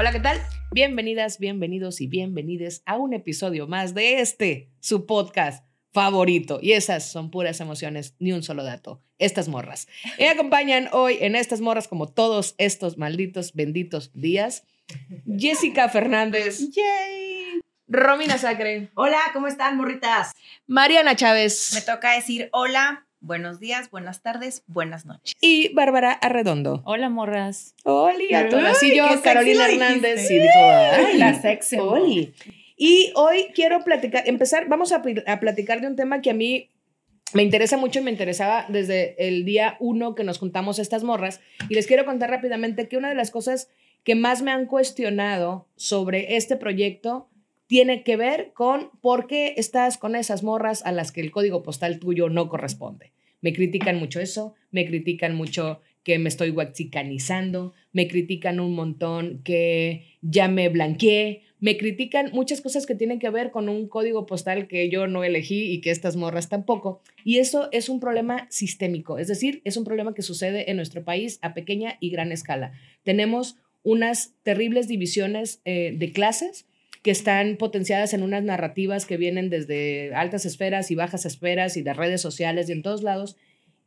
Hola, ¿qué tal? Bienvenidas, bienvenidos y bienvenides a un episodio más de este, su podcast favorito. Y esas son puras emociones, ni un solo dato. Estas morras. Me acompañan hoy en estas morras, como todos estos malditos, benditos días, Jessica Fernández, ¡Yay! Romina Sacre, Hola, ¿cómo están, morritas? Mariana Chávez Me toca decir hola, buenos días, buenas tardes, buenas noches. y Bárbara Arredondo. Hola, morras. Oli, a todas. Y yo, Carolina Hernández, dijo, ay, La sexy. Oli. Y hoy quiero platicar, empezar, vamos a, a platicar de un tema que a mí me interesa mucho y me interesaba desde el día uno que nos juntamos estas morras. Y les quiero contar rápidamente que una de las cosas que más me han cuestionado sobre este proyecto tiene que ver con por qué estás con esas morras a las que el código postal tuyo no corresponde. Me critican mucho eso, me critican mucho que me estoy waxicanizando, me critican un montón que ya me blanqueé, me critican muchas cosas que tienen que ver con un código postal que yo no elegí y que estas morras tampoco. Y eso es un problema sistémico, es decir, es un problema que sucede en nuestro país a pequeña y gran escala. Tenemos unas terribles divisiones eh, de clases que están potenciadas en unas narrativas que vienen desde altas esferas y bajas esferas y de redes sociales y en todos lados.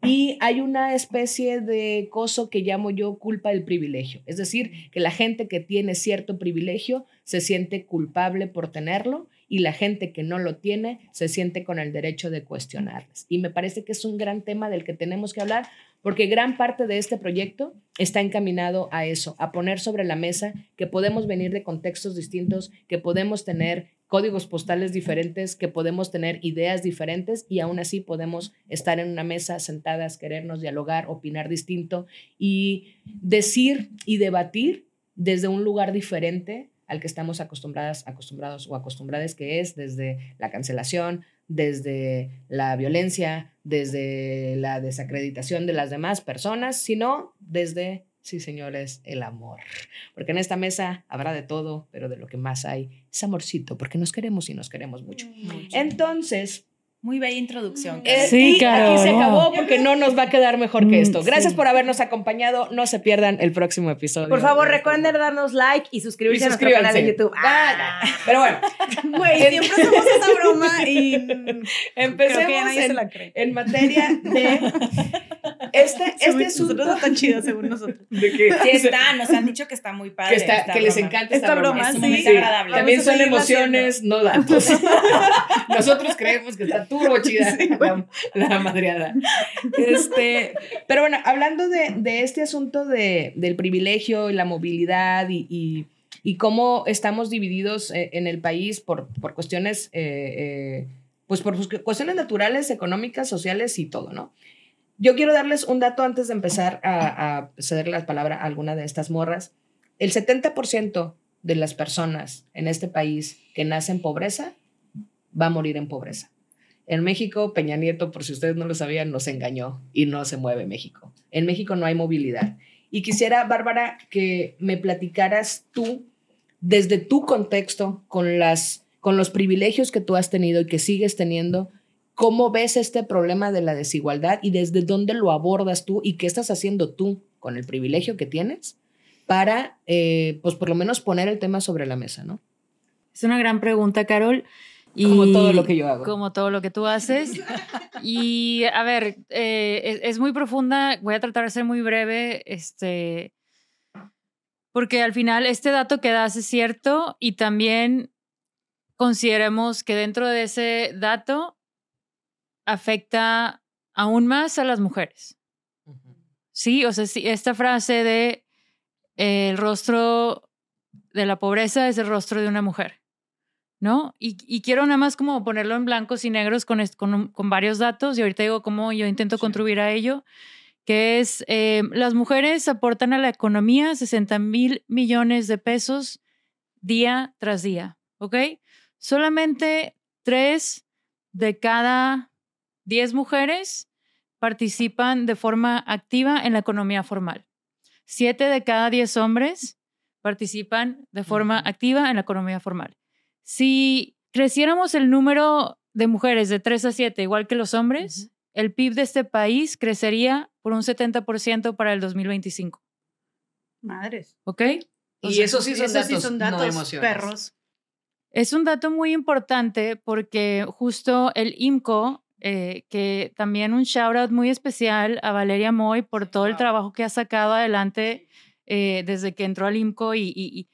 Y hay una especie de coso que llamo yo culpa del privilegio. Es decir, que la gente que tiene cierto privilegio se siente culpable por tenerlo y la gente que no lo tiene se siente con el derecho de cuestionarles. Y me parece que es un gran tema del que tenemos que hablar porque gran parte de este proyecto está encaminado a eso, a poner sobre la mesa que podemos venir de contextos distintos, que podemos tener códigos postales diferentes, que podemos tener ideas diferentes y aún así podemos estar en una mesa sentadas, querernos dialogar, opinar distinto y decir y debatir desde un lugar diferente al que estamos acostumbradas, acostumbrados o acostumbradas que es desde la cancelación, desde la violencia, desde la desacreditación de las demás personas, sino desde, sí señores, el amor. Porque en esta mesa habrá de todo, pero de lo que más hay es amorcito, porque nos queremos y nos queremos mucho. Entonces, Muy bella introducción. eh, Sí, y Caro, aquí se acabó porque no nos va a quedar mejor que Mm, esto. Gracias sí. por habernos acompañado. No se pierdan el próximo episodio. Por favor, de- recuerden darnos like y y suscribirse a nuestro canal de. YouTube. Ah, ya. Pero bueno, Güey, siempre hacemos esa broma y empecemos creo que nadie se en, la cree. en materia de este, este asunto. Nosotros no tan chido según nosotros. de que, Sí está, nos han dicho que está muy padre. que, está- esta que les encanta esta, Esta broma. broma, Es sí. agradable. También son emociones, no datos. Nosotros creemos que está turbo chida la, la madreada. Este, pero bueno, hablando de, de este asunto de, del privilegio y la movilidad y, y- y cómo estamos divididos eh, en el país por, por cuestiones, eh, eh, pues por cuestiones naturales, económicas, sociales y todo, ¿no? Yo quiero darles un dato antes de empezar a, a ceder la palabra a alguna de estas morras. El 70% de las personas en este país que nacen en pobreza va a morir en pobreza. En México, Peña Nieto, por si ustedes no lo sabían, nos engañó y no se mueve México. En México no hay movilidad. Y quisiera, Bárbara, que me platicaras tú, desde tu contexto, con, las, con los privilegios que tú has tenido y que sigues teniendo, cómo ves este problema de la desigualdad y desde dónde lo abordas tú y qué estás haciendo tú con el privilegio que tienes para, eh, pues por lo menos poner el tema sobre la mesa, ¿no? Es una gran pregunta, Carol. Y Como todo lo que yo hago. Como todo lo que tú haces. y a ver, eh, es, es muy profunda. Voy a tratar de ser muy breve. Este. Porque al final este dato que das es cierto y también consideremos que dentro de ese dato afecta aún más a las mujeres. Sí, o sea, sí, esta frase de eh, el rostro de la pobreza es el rostro de una mujer. ¿No? Y, y quiero nada más como ponerlo en blancos y negros con varios datos y ahorita digo cómo yo intento contribuir a ello, que es eh, las mujeres aportan a la economía 60 mil millones de pesos día tras día, ¿ok? Solamente tres de cada 10 mujeres participan de forma activa en la economía formal. Siete de cada 10 hombres participan de forma activa en la economía formal. Si creciéramos el número de mujeres de 3 a 7 igual que los hombres, el PIB de este país crecería por un 70% para el 2025, Madres. ¿ok? Y sea, esos sí son esos datos, son no datos, emociones. perros. Es un dato muy importante porque justo el IMCO, eh, que también un shout out muy especial a Valeria Moy por todo el trabajo que ha sacado adelante eh, desde que entró al IMCO y, y,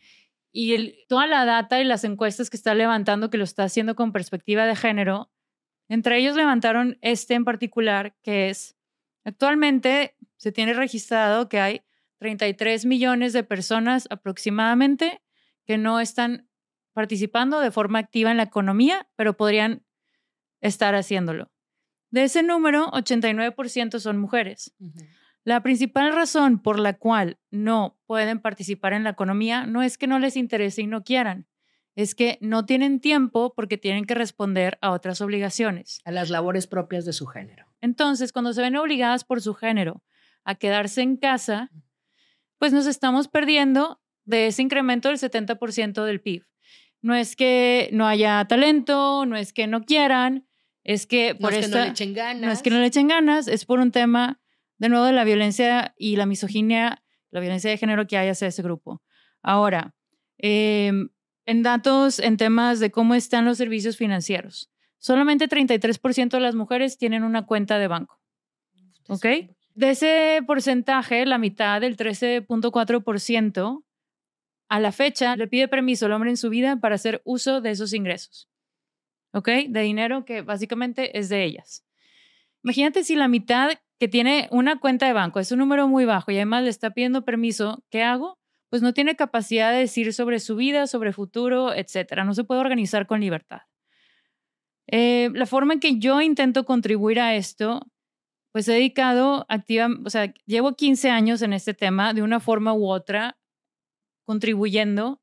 y- toda la data y las encuestas que está levantando, que lo está haciendo con perspectiva de género. Entre ellos levantaron este en particular, que es, actualmente se tiene registrado que hay 33 millones de personas aproximadamente que no están participando de forma activa en la economía, pero podrían estar haciéndolo. De ese número, 89% son mujeres. La principal razón por la cual no pueden participar en la economía no es que no les interese y no quieran, es que no tienen tiempo porque tienen que responder a otras obligaciones. A las labores propias de su género. Entonces, cuando se ven obligadas por su género a quedarse en casa, pues nos estamos perdiendo de ese incremento del 70% del PIB. No es que no haya talento, no es que no quieran, es que No por es que no esta- le echen ganas. no es que no le echen ganas, es por un tema, de nuevo, de la violencia y la misoginia, la violencia de género que hay hacia ese grupo. Ahora, em, en datos, en temas de cómo están los servicios financieros, solamente 33% de las mujeres tienen una cuenta de banco. ¿Ok? De ese porcentaje, la mitad, del 13.4%, a la fecha le pide permiso al hombre en su vida para hacer uso de esos ingresos. ¿Ok? De dinero que básicamente es de ellas. Imagínate si la mitad que tiene una cuenta de banco es un número muy bajo y además le está pidiendo permiso, ¿qué hago? Pues no tiene capacidad de decir sobre su vida, sobre futuro, etcétera. No se puede organizar con libertad. Eh, la forma en que yo intento contribuir a esto, pues he dedicado activa, o sea, llevo 15 años en este tema de una forma u otra, contribuyendo.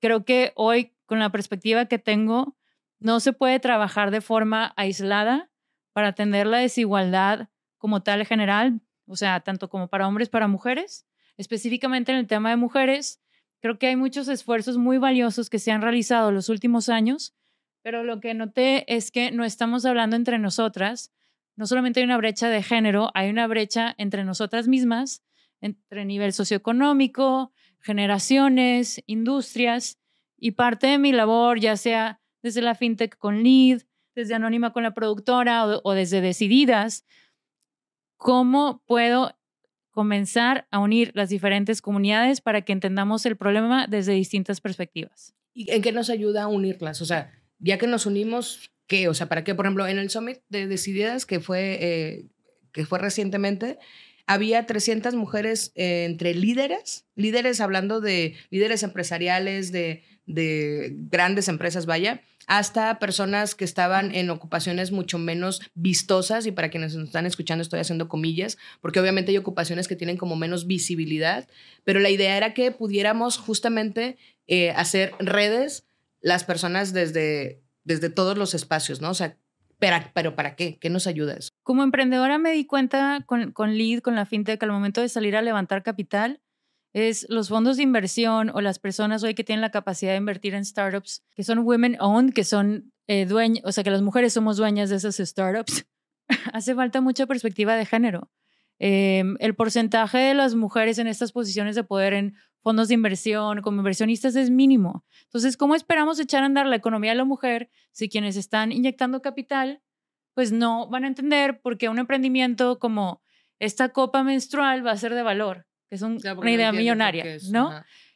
Creo que hoy, con la perspectiva que tengo, no se puede trabajar de forma aislada para atender la desigualdad como tal general, o sea, tanto como para hombres, para mujeres. Específicamente en el tema de mujeres, creo que hay muchos esfuerzos muy valiosos que se han realizado los últimos años, pero lo que noté es que no estamos hablando entre nosotras. No solamente hay una brecha de género, hay una brecha entre nosotras mismas, entre nivel socioeconómico, generaciones, industrias, y parte de mi labor, ya sea desde la fintech con Lead, desde Anónima con la productora o, o desde Decididas, cómo puedo comenzar a unir las diferentes comunidades para que entendamos el problema desde distintas perspectivas. ¿Y en qué nos ayuda a unirlas? O sea, ya que nos unimos, ¿qué? O sea, ¿para qué? Por ejemplo, en el Summit de Decididas, que fue, eh, que fue recientemente, había 300 mujeres eh, entre líderes, líderes hablando de líderes empresariales, de, de grandes empresas, vaya, hasta personas que estaban en ocupaciones mucho menos vistosas y para quienes nos están escuchando estoy haciendo comillas, porque obviamente hay ocupaciones que tienen como menos visibilidad, pero la idea era que pudiéramos justamente eh, hacer redes las personas desde, desde todos los espacios, ¿no? O sea, pero, pero ¿para qué? ¿Qué nos ayuda eso? Como emprendedora me di cuenta con, con Lead, con la fintech, al momento de salir a levantar capital, es los fondos de inversión o las personas hoy que tienen la capacidad de invertir en startups que son women owned, que son eh, dueñas, o sea, que las mujeres somos dueñas de esas startups. Hace falta mucha perspectiva de género. Eh, el porcentaje de las mujeres en estas posiciones de poder en fondos de inversión, como inversionistas, es mínimo. Entonces, ¿cómo esperamos echar a andar la economía de la mujer si quienes están inyectando capital, pues no van a entender por qué un emprendimiento como esta copa menstrual va a ser de valor? Que es un- una idea millonaria, ¿no?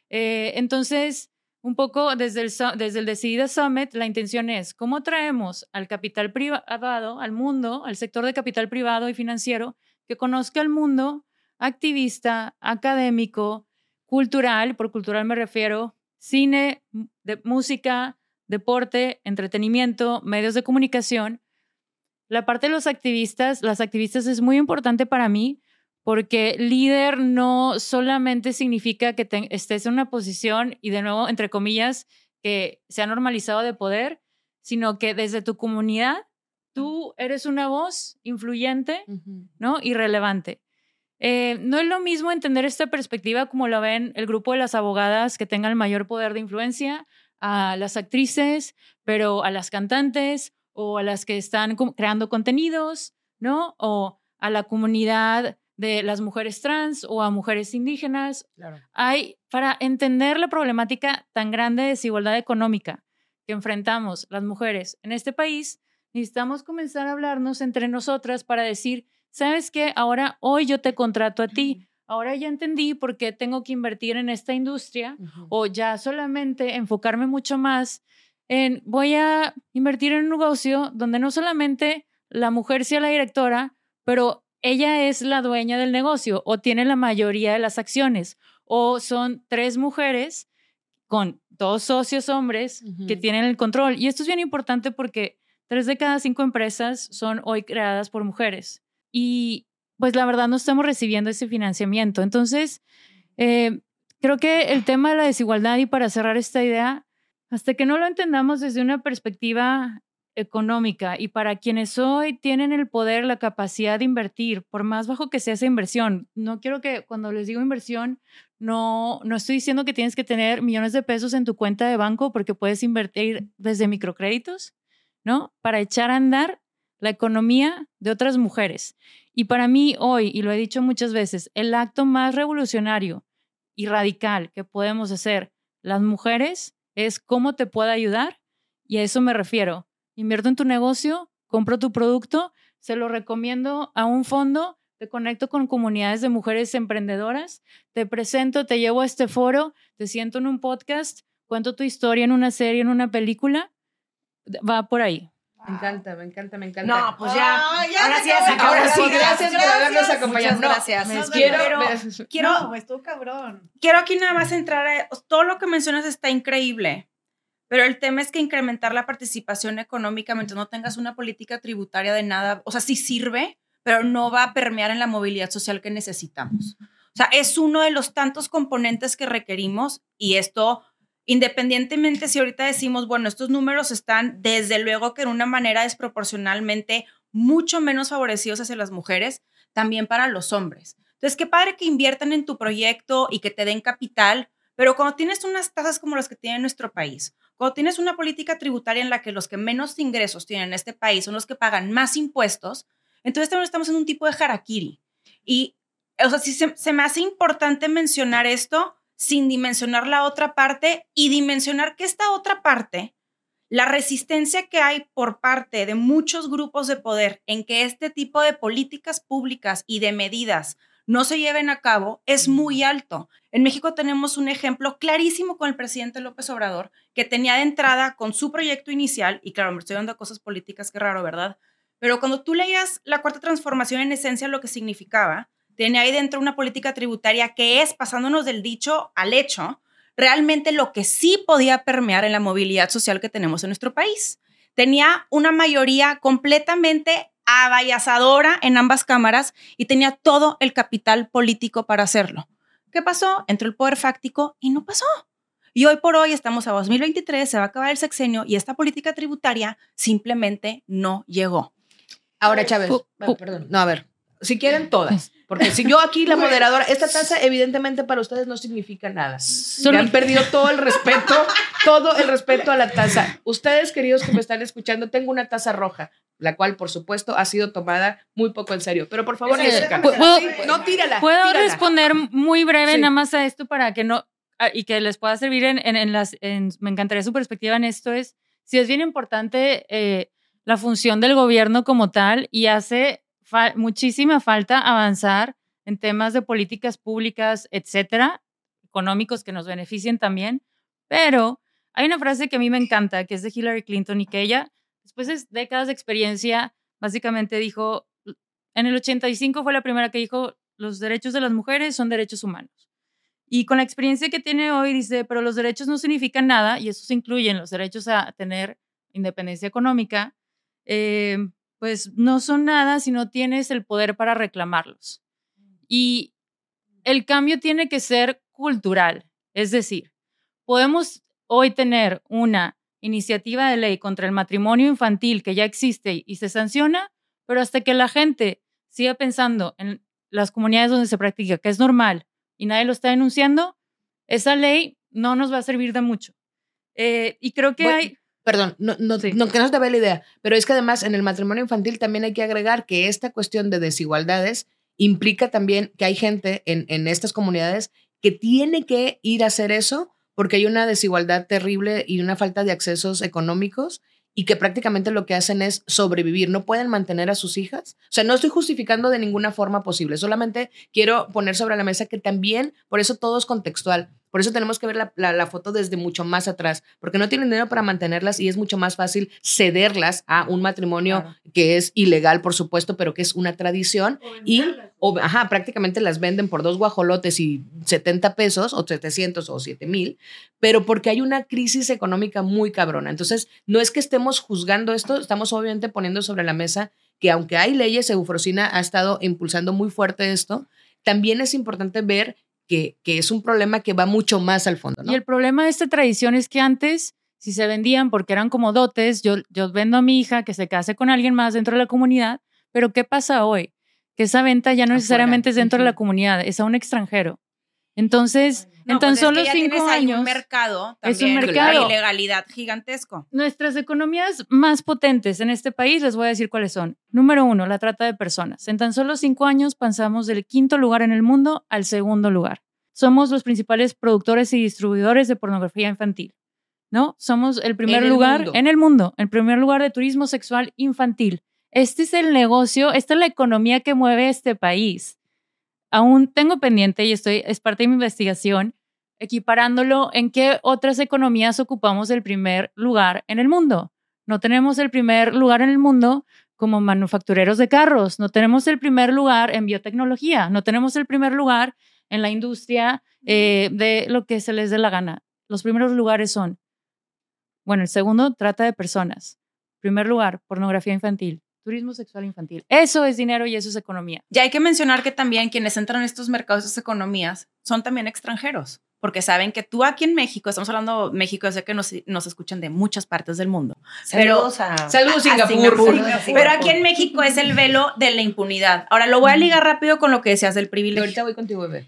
Eh, entonces, un poco desde el, desde el Decidida Summit, la intención es cómo traemos al capital privado, al mundo, al sector de capital privado y financiero, que conozca al mundo activista, académico, cultural, por cultural me refiero, cine, de música, deporte, entretenimiento, medios de comunicación. La parte de los activistas, las activistas es muy importante para mí porque líder no solamente significa que te- estés en una posición y de nuevo, entre comillas, que se ha normalizado de poder, sino que desde tu comunidad tú eres una voz influyente, ¿no? Y relevante. Eh, no es lo mismo entender esta perspectiva como lo ven el grupo de las abogadas que tengan el mayor poder de influencia, a las actrices, pero a las cantantes o a las que están creando contenidos, ¿no? O a la comunidad de las mujeres trans o a mujeres indígenas. Claro. Hay, para entender la problemática tan grande de desigualdad económica que enfrentamos las mujeres en este país, necesitamos comenzar a hablarnos entre nosotras para decir, ¿sabes qué? Ahora, hoy yo te contrato a ti. Ahora ya entendí por qué tengo que invertir en esta industria o ya solamente enfocarme mucho más en voy a invertir en un negocio donde no solamente la mujer sea la directora, pero ella es la dueña del negocio o tiene la mayoría de las acciones o son tres mujeres con dos socios hombres que tienen el control. Y esto es bien importante porque tres de cada cinco empresas son hoy creadas por mujeres. Y pues la verdad no estamos recibiendo ese financiamiento. Entonces, eh, creo que el tema de la desigualdad y para cerrar esta idea, hasta que no lo entendamos desde una perspectiva económica y para quienes hoy tienen el poder, la capacidad de invertir, por más bajo que sea esa inversión, no quiero que cuando les digo inversión, no, no estoy diciendo que tienes que tener millones de pesos en tu cuenta de banco porque puedes invertir desde microcréditos, ¿no? Para echar a andar la economía de otras mujeres. Y para mí hoy, y lo he dicho muchas veces, el acto más revolucionario y radical que podemos hacer las mujeres es cómo te puedo ayudar. Y a eso me refiero. Invierto en tu negocio, compro tu producto, se lo recomiendo a un fondo, te conecto con comunidades de mujeres emprendedoras, te presento, te llevo a este foro, te siento en un podcast, cuento tu historia en una serie, en una película. Va por ahí. Me encanta, me encanta, me encanta. No, pues ya. Ay, ya ahora sí. Ahora sí, podcast. gracias por habernos acompañado. Muchas No, gracias. me Nos quiero, me- Quiero, No, estuvo cabrón. quiero aquí nada más entrar a todo lo que mencionas está increíble, pero el tema es que incrementar la participación económica mientras no tengas una política tributaria de nada, o sea, sí sirve, pero no va a permear en la movilidad social que necesitamos. O sea, es uno de los tantos componentes que requerimos y esto, independientemente si ahorita decimos, bueno, estos números están desde luego que en una manera desproporcionalmente mucho menos favorecidos hacia las mujeres, también para los hombres. Entonces, qué padre que inviertan en tu proyecto y que te den capital, pero cuando tienes unas tasas como las que tiene nuestro país, cuando tienes una política tributaria en la que los que menos ingresos tienen en este país son los que pagan más impuestos, entonces también estamos en un tipo de harakiri. Y, o sea, sí se, se me hace importante mencionar esto sin dimensionar la otra parte y dimensionar que esta otra parte, la resistencia que hay por parte de muchos grupos de poder en que este tipo de políticas públicas y de medidas no se lleven a cabo es muy alto. En México tenemos un ejemplo clarísimo con el presidente López Obrador, que tenía de entrada con su proyecto inicial, y claro, me estoy dando cosas políticas, qué raro, ¿verdad? Pero cuando tú leías la cuarta transformación en esencia lo que significaba, tenía ahí dentro una política tributaria que es, pasándonos del dicho al hecho, realmente lo que sí podía permear en la movilidad social que tenemos en nuestro país. Tenía una mayoría completamente avallazadora en ambas cámaras y tenía todo el capital político para hacerlo. ¿Qué pasó? Entró el poder fáctico y no pasó. Y hoy por hoy estamos a 2023, se va a acabar el sexenio y esta política tributaria simplemente no llegó. Ahora, Chávez, perdón, no, a ver, si quieren todas, porque si yo aquí la moderadora, esta taza evidentemente para ustedes no significa nada. Solo- Me han perdido todo el respeto, todo el respeto a la taza. Ustedes, queridos que me están escuchando, tengo una taza roja, la cual, por supuesto, ha sido tomada muy poco en serio. Pero por favor, Sí, Jessica, no tírala. Puedo tírala. responder muy breve Sí. nada más a esto para que no, ah, y que les pueda servir en, en, en las, en- me encantaría su perspectiva en esto, es, si es bien importante eh, la función del gobierno como tal y hace muchísima falta avanzar en temas de políticas públicas, etcétera, económicos que nos beneficien también, pero hay una frase que a mí me encanta, que es de Hillary Clinton y que ella, después de décadas de experiencia, básicamente dijo, en el 85 fue la primera que dijo, los derechos de las mujeres son derechos humanos. Y con la experiencia que tiene hoy, dice, pero los derechos no significan nada, y eso se incluyen los derechos a tener independencia económica, eh, pues no son nada si no tienes el poder para reclamarlos. Y el cambio tiene que ser cultural, es decir, podemos hoy tener una iniciativa de ley contra el matrimonio infantil que ya existe y se sanciona, pero hasta que la gente siga pensando en las comunidades donde se practica que es normal y nadie lo está denunciando, esa ley no nos va a servir de mucho. Eh, y creo que hay... Perdón, no, no, no, que no se te vea la idea, pero es que además en el matrimonio infantil también hay que agregar que esta cuestión de desigualdades implica también que hay gente en, en estas comunidades que tiene que ir a hacer eso porque hay una desigualdad terrible y una falta de accesos económicos y que prácticamente lo que hacen es sobrevivir, no pueden mantener a sus hijas. O sea, no estoy justificando de ninguna forma posible, solamente quiero poner sobre la mesa que también, por eso todo es contextual. Por eso tenemos que ver la, foto desde mucho más atrás, porque no tienen dinero para mantenerlas y es mucho más fácil cederlas a un matrimonio que es ilegal, por supuesto, pero que es una tradición. y ajá, prácticamente las venden por dos guajolotes y 70 pesos, o 700 o 7 mil, pero porque hay una crisis económica muy cabrona. Entonces, no es que estemos juzgando esto, estamos obviamente poniendo sobre la mesa que aunque hay leyes, Eufrosina ha estado impulsando muy fuerte esto, también es importante ver que, es un problema que va mucho más al fondo. Y el problema de esta tradición es que antes, si se vendían porque eran como dotes, yo, yo vendo a mi hija que se case con alguien más dentro de la comunidad, pero ¿qué pasa hoy? Que esa venta ya no necesariamente es dentro de la comunidad, es a un extranjero. Entonces, en tan solo cinco años. un mercado es un mercado. de ilegalidad gigantesco. Nuestras economías más potentes en este país, les voy a decir cuáles son. Número uno, la trata de personas. En tan solo cinco años pasamos del quinto lugar en el mundo al segundo lugar. Somos los principales productores y distribuidores de pornografía infantil. ¿No? Somos el primer lugar en el mundo, el primer lugar de turismo sexual infantil. Este es el negocio, esta es la economía que mueve este país aún tengo pendiente y estoy, es parte de mi investigación, equiparándolo en qué otras economías ocupamos el primer lugar en el mundo. No tenemos el primer lugar en el mundo como manufactureros de carros, no tenemos el primer lugar en biotecnología, no tenemos el primer lugar en la industria eh, de lo que se les dé la gana. Los primeros lugares son, bueno, el segundo trata de personas. Primer lugar, pornografía infantil. Turismo sexual infantil. Eso es dinero y eso es economía. Y hay que mencionar que también quienes entran en estos mercados, estas economías, son también extranjeros, porque saben que tú aquí en México, estamos hablando México, sé que nos, nos escuchan de muchas partes del mundo. Saludos pero, a, saludos Singapur. Pero aquí en México es el velo de la impunidad. Ahora lo voy a ligar rápido con lo que decías del privilegio. ahorita voy contigo, bebé.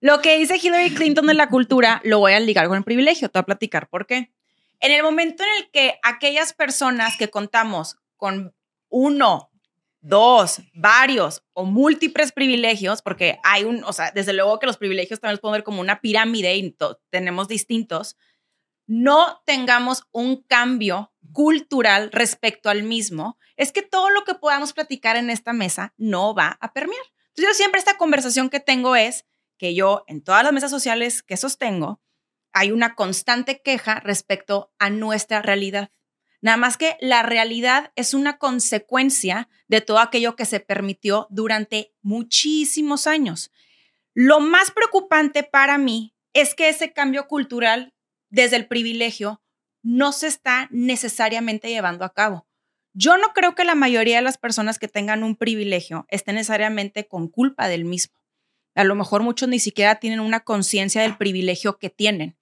Lo que dice Hillary Clinton de la cultura, lo voy a ligar con el privilegio. Te voy a platicar por qué. En el momento en el que aquellas personas que contamos con uno, dos, varios o múltiples privilegios, porque hay un, o sea, desde luego que los privilegios también los podemos ver como una pirámide y tenemos distintos, no tengamos un cambio cultural respecto al mismo, es que todo lo que podamos platicar en esta mesa no va a permear. Entonces yo siempre esta conversación que tengo es que yo en todas las mesas sociales que sostengo, hay una constante queja respecto a nuestra realidad. Nada más que la realidad es una consecuencia de todo aquello que se permitió durante muchísimos años. Lo más preocupante para mí es que ese cambio cultural desde el privilegio no se está necesariamente llevando a cabo. Yo no creo que la mayoría de las personas que tengan un privilegio estén necesariamente con culpa del mismo. A lo mejor muchos ni siquiera tienen una conciencia del privilegio que tienen.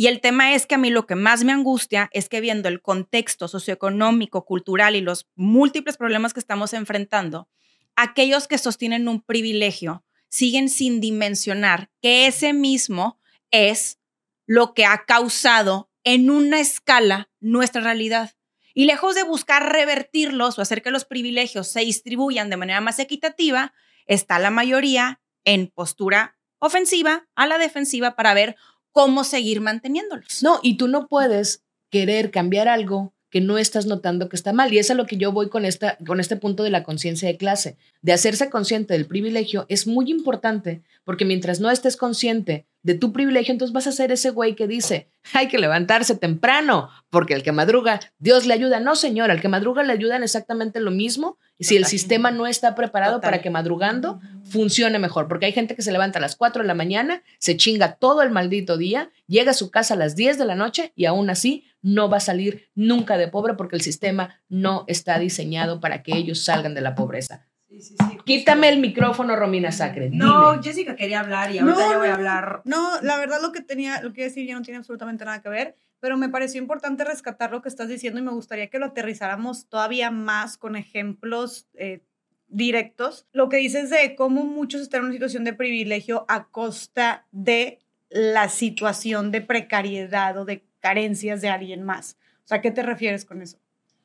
Y el tema es que a mí lo que más me angustia es que viendo el contexto socioeconómico, cultural y los múltiples problemas que estamos enfrentando, aquellos que sostienen un privilegio siguen sin dimensionar que ese mismo es lo que ha causado en una escala nuestra realidad. Y lejos de buscar revertirlos o hacer que los privilegios se distribuyan de manera más equitativa, está la mayoría en postura ofensiva a la defensiva para ver cómo seguir manteniéndolos. No, y tú no puedes querer cambiar algo que no estás notando que está mal. Y eso es a lo que yo voy con, esta, con este punto de la conciencia de clase. De hacerse consciente del privilegio es muy importante porque mientras no estés consciente de tu privilegio, entonces vas a ser ese güey que dice, hay que levantarse temprano porque el que madruga, Dios le ayuda. No, señor, al que madruga le ayudan exactamente lo mismo si el sistema no está preparado Total. para que madrugando funcione mejor, porque hay gente que se levanta a las 4 de la mañana, se chinga todo el maldito día, llega a su casa a las 10 de la noche y aún así no va a salir nunca de pobre porque el sistema no está diseñado para que ellos salgan de la pobreza. Sí, sí, sí. Quítame el micrófono, Romina Sacre. No, dime. Jessica quería hablar y ahorita No, yo voy a hablar. No, la verdad lo que tenía, lo que iba a decir ya no tiene absolutamente nada que ver, pero me pareció importante rescatar lo que estás diciendo y me gustaría que lo aterrizáramos todavía más con ejemplos eh, directos. Lo que dices de cómo muchos están en una situación de privilegio a costa de la situación de precariedad o de carencias de alguien más. O sea, ¿qué te refieres con eso?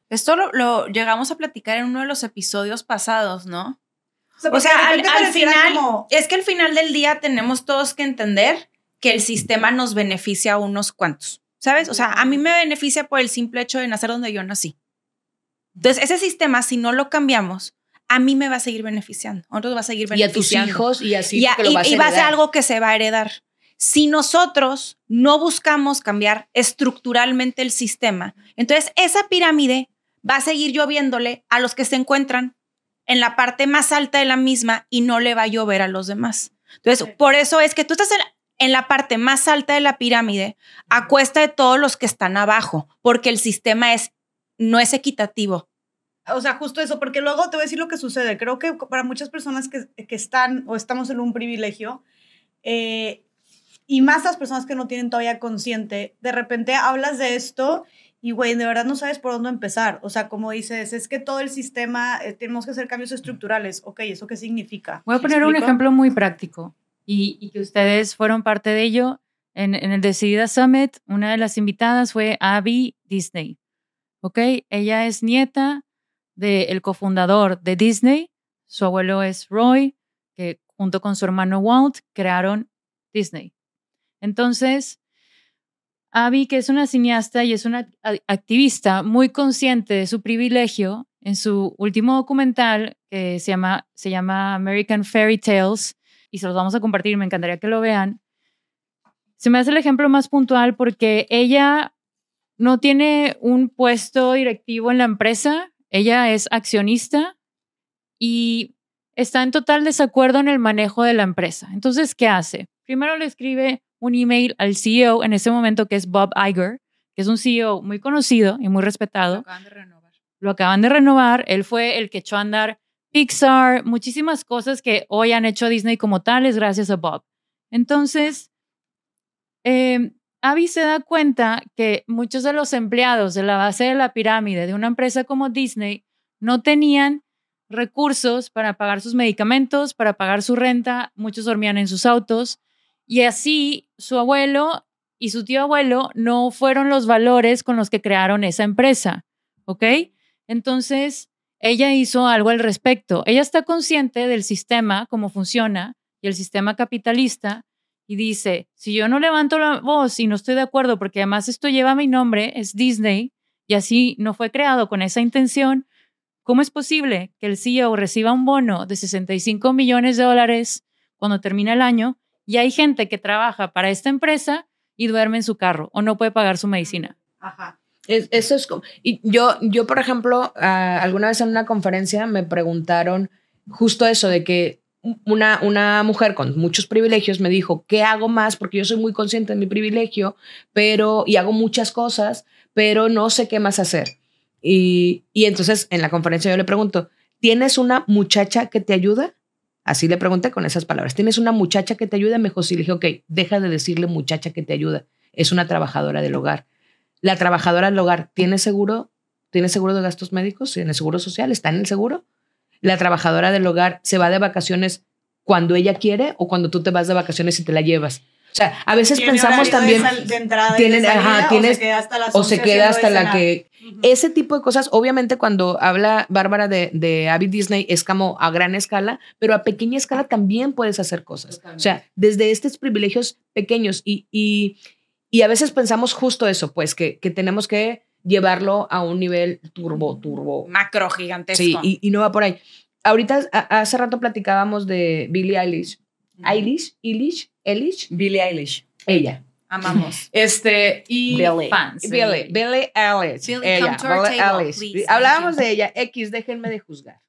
Esto lo, lo llegamos a platicar en uno de los episodios pasados, ¿no? O sea, al, final, como- es que al final del día tenemos todos que entender que el sistema nos beneficia a unos cuantos, ¿sabes? O sea, a mí me beneficia por el simple hecho de nacer donde yo nací. Entonces, ese sistema, si no lo cambiamos, a mí me va a seguir beneficiando, a otros va a seguir Y a tus beneficiando. hijos y así Y, a- y- vas a y va a ser algo que se va a heredar. Si nosotros no buscamos cambiar estructuralmente el sistema, entonces esa pirámide va a seguir lloviéndole a los que se encuentran en la parte más alta de la misma y no le va a llover a los demás. Entonces, por eso es que tú estás en, en la parte más alta de la pirámide a cuesta de todos los que están abajo, porque el sistema es, no es equitativo. O sea, justo eso, porque luego te voy a decir lo que sucede. Creo que para muchas personas que, que están o estamos en un privilegio, eh, y más las personas que no tienen todavía consciente, de repente hablas de esto y, güey, de verdad no sabes por dónde empezar. O sea, como dices, es que todo el sistema, eh, tenemos que hacer cambios estructurales. Ok, ¿eso qué significa? Voy a ¿Me poner un ejemplo muy práctico y, que ustedes fueron parte de ello. En, el Decidida Summit, una de las invitadas fue Abby Disney. ¿Ok? Ella es nieta del cofundador de Disney. Su abuelo es Roy, que junto con su hermano Walt crearon Disney. Entonces, Abby, que es una cineasta y es una activista muy consciente de su privilegio, en su último documental que se llama, se llama American Fairy Tales, y se los vamos a compartir, me encantaría que lo vean, se me hace el ejemplo más puntual porque ella no tiene un puesto directivo en la empresa, ella es accionista y está en total desacuerdo en el manejo de la empresa. Entonces, ¿qué hace? Primero le escribe un email al CEO en ese momento que es Bob Iger, que es un CEO muy conocido y muy respetado. Acaban de renovar. Lo acaban de renovar, él fue el que echó a andar Pixar, muchísimas cosas que hoy han hecho Disney como tales gracias a Bob. Entonces, eh, Abby se da cuenta que muchos de los empleados de la base de la pirámide de una empresa como Disney no tenían recursos para pagar sus medicamentos, para pagar su renta, muchos dormían en sus autos y así su abuelo y su tío abuelo no fueron los valores con los que crearon esa empresa, ¿ok? Entonces, ella hizo algo al respecto. Ella está consciente del sistema, cómo funciona y el sistema capitalista y dice, si yo no levanto la voz y no estoy de acuerdo porque además esto lleva mi nombre, es Disney y así no fue creado con esa intención, ¿cómo es posible que el CEO reciba un bono de 65 millones de dólares cuando termina el año y hay gente que trabaja para esta empresa y duerme en su carro o no puede pagar su medicina? Ajá. Es- eso es como. Y yo, yo, por ejemplo, alguna vez en una conferencia me preguntaron justo eso de que una, una mujer con muchos privilegios me dijo, ¿qué hago más? Porque yo soy muy consciente de mi privilegio, pero, y hago muchas cosas, pero no sé qué más hacer. Y, y entonces en la conferencia yo le pregunto, ¿tienes una muchacha que te ayuda? Así le pregunté con esas palabras. ¿Tienes una muchacha que te ayuda? Me dijo, sí. Le dije, ok, deja de decirle muchacha que te ayuda. Es una trabajadora del hogar. La trabajadora del hogar tiene seguro, tiene seguro de gastos médicos, tiene seguro social, está en el seguro. La trabajadora del hogar se va de vacaciones cuando ella quiere o cuando tú te vas de vacaciones y te la llevas. O sea, a veces ¿Tiene pensamos de también sal- de entrada tienen- de salida, ajá, o tienes- se queda hasta las o se 11 queda hasta de la que ese tipo de cosas, obviamente cuando habla Bárbara de, de Abby Disney es como a gran escala, pero a pequeña escala también puedes hacer cosas. O sea, desde estos privilegios pequeños y, y, y a veces pensamos justo eso, pues que, que tenemos que llevarlo a un nivel turbo, turbo. Macro gigantesco. Sí, y, y no va por ahí. Ahorita, a- hace rato platicábamos de Billie Eilish. Eilish, Eilish, Eilish, Billie Eilish. ella. Amamos. Este, y Billie. Fans. Billie, Billie Eilish. Billie, ella, Billie table, Eilish. please. Hablábamos de ella, X, déjenme de juzgar.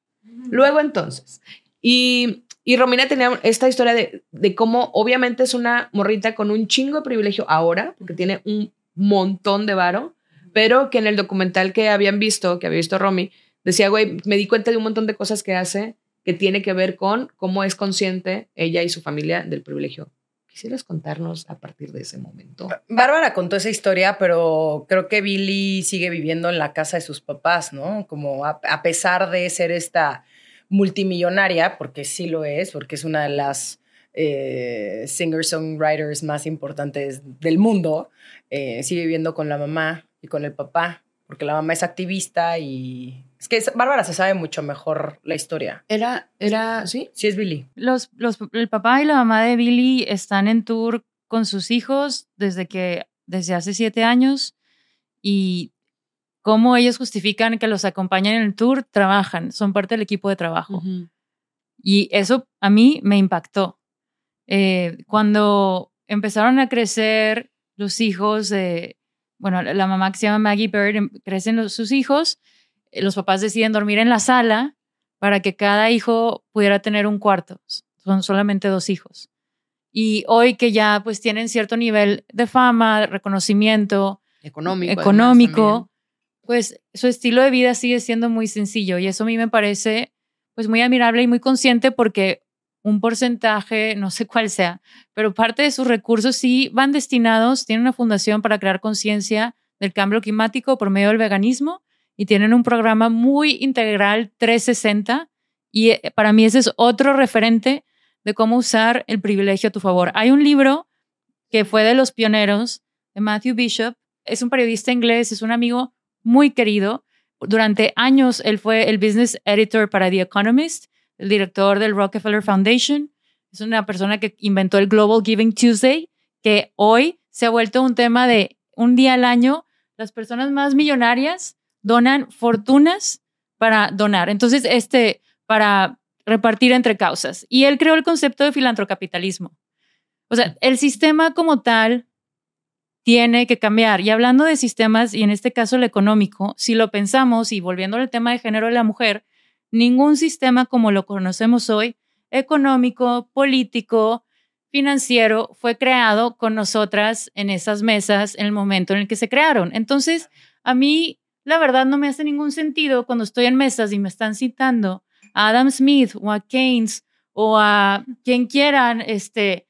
Luego entonces, y, y Romina tenía esta historia de, de cómo obviamente es una morrita con un chingo de privilegio ahora, porque tiene un montón de varo, pero que en el documental que habían visto, que había visto Romy, decía, güey, me di cuenta de un montón de cosas que hace que tiene que ver con cómo es consciente ella y su familia del privilegio. ¿Quisieras contarnos a partir de ese momento? Bárbara contó esa historia, pero creo que Billy sigue viviendo en la casa de sus papás, ¿no? Como a, a pesar de ser esta multimillonaria, porque sí lo es, porque es una de las eh, singer-songwriters más importantes del mundo, eh, sigue viviendo con la mamá y con el papá, porque la mamá es activista y... Es que es- Bárbara se sabe mucho mejor la historia. Era, era, ¿sí? Sí es Billy. Los, los, el papá y la mamá de Billy están en tour con sus hijos desde que desde hace siete años y cómo ellos justifican que los acompañan en el tour, trabajan, son parte del equipo de trabajo. Y eso a mí me impactó. Eh, cuando empezaron a crecer los hijos de, bueno, la mamá que se llama Maggie Bird, em- crecen los- sus hijos, eh, los papás deciden dormir en la sala para que cada hijo pudiera tener un cuarto. Son solamente dos hijos. Y hoy que ya pues tienen cierto nivel de fama, reconocimiento, económico, pues su estilo de vida sigue siendo muy sencillo y eso a mí me parece pues muy admirable y muy consciente porque un porcentaje, no sé cuál sea, pero parte de sus recursos sí van destinados, tienen una fundación para crear conciencia del cambio climático por medio del veganismo y tienen un programa muy integral 360 y eh, para mí ese es otro referente de cómo usar el privilegio a tu favor. Hay un libro que fue de los pioneros de Matthew Bishop, es un periodista inglés, es un amigo muy querido. Durante años él fue el business editor para The Economist, el director del Rockefeller Foundation. Es una persona que inventó el Global Giving Tuesday, que hoy se ha vuelto un tema de un día al año. Las personas más millonarias donan fortunas para donar. Entonces, este, para repartir entre causas. Y él creó el concepto de filantrocapitalismo. O sea, el sistema como tal tiene que cambiar. Y hablando de sistemas, y en este caso el económico, si lo pensamos y volviendo al tema de género de la mujer, ningún sistema como lo conocemos hoy, económico, político, financiero, fue creado con nosotras en esas mesas en el momento en el que se crearon. Entonces, a mí, la verdad, no me hace ningún sentido cuando estoy en mesas y me están citando a Adam Smith o a Keynes o a quien quieran, este,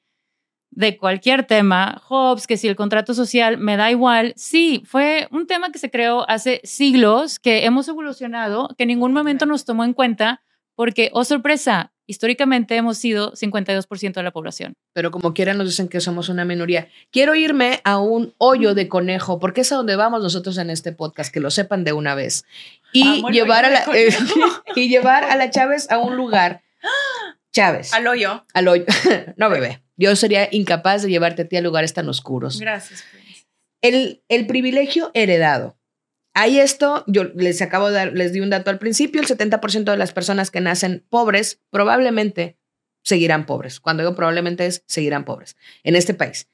de cualquier tema, Hobbes, que si el contrato social me da igual, sí, fue un tema que se creó hace siglos, que hemos evolucionado, que en ningún momento nos tomó en cuenta, porque, oh sorpresa, históricamente hemos sido 52% de la población. Pero como quiera nos dicen que somos una minoría. Quiero irme a un hoyo de conejo, porque es a donde vamos nosotros en este podcast, que lo sepan de una vez. Y el llevar a la eh, y llevar a la Chávez a un lugar. Chávez. Al hoyo. al hoyo. no, bebé. Yo sería incapaz de llevarte a ti a lugares tan oscuros. Gracias. El, el privilegio heredado. Hay esto, yo les acabo de dar, les di un dato al principio, el 70% de las personas que nacen pobres probablemente seguirán pobres. Cuando digo probablemente es seguirán pobres en este país.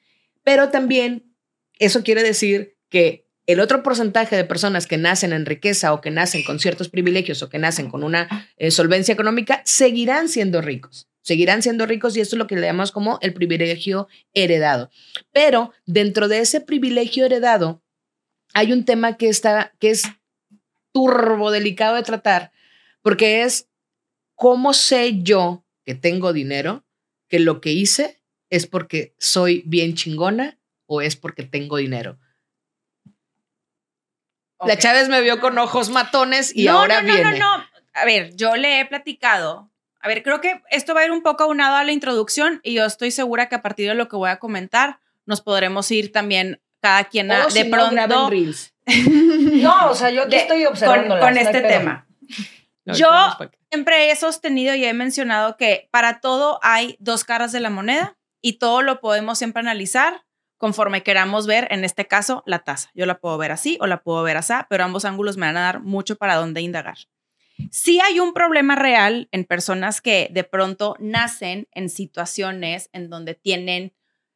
Pero también eso quiere decir que el otro porcentaje de personas que nacen en riqueza o que nacen con ciertos privilegios o que nacen con una eh, solvencia económica seguirán siendo ricos. Seguirán siendo ricos y esto es lo que le llamamos como el privilegio heredado. Pero dentro de ese privilegio heredado hay un tema que está que es turbo delicado de tratar porque es cómo sé yo que tengo dinero que lo que hice es porque soy bien chingona o es porque tengo dinero. La. Chávez me vio con ojos matones y no, ahora no, no, viene. no, no. A ver, yo le he platicado. A ver, creo que esto va a ir un poco aunado a la introducción y yo estoy segura que a partir de lo que voy a comentar nos podremos ir también cada quien a- O si de no, pronto reels. No, o sea, yo te de- estoy con, observando. con este tema. No, Yo-. Siempre he sostenido y he mencionado que para todo hay dos caras de la moneda y todo lo podemos siempre analizar conforme queramos ver, en este caso, la tasa. Yo la puedo ver así o la puedo ver así, pero ambos ángulos me van a dar mucho para dónde indagar. Sí hay un problema real en personas que de pronto nacen en situaciones en donde tienen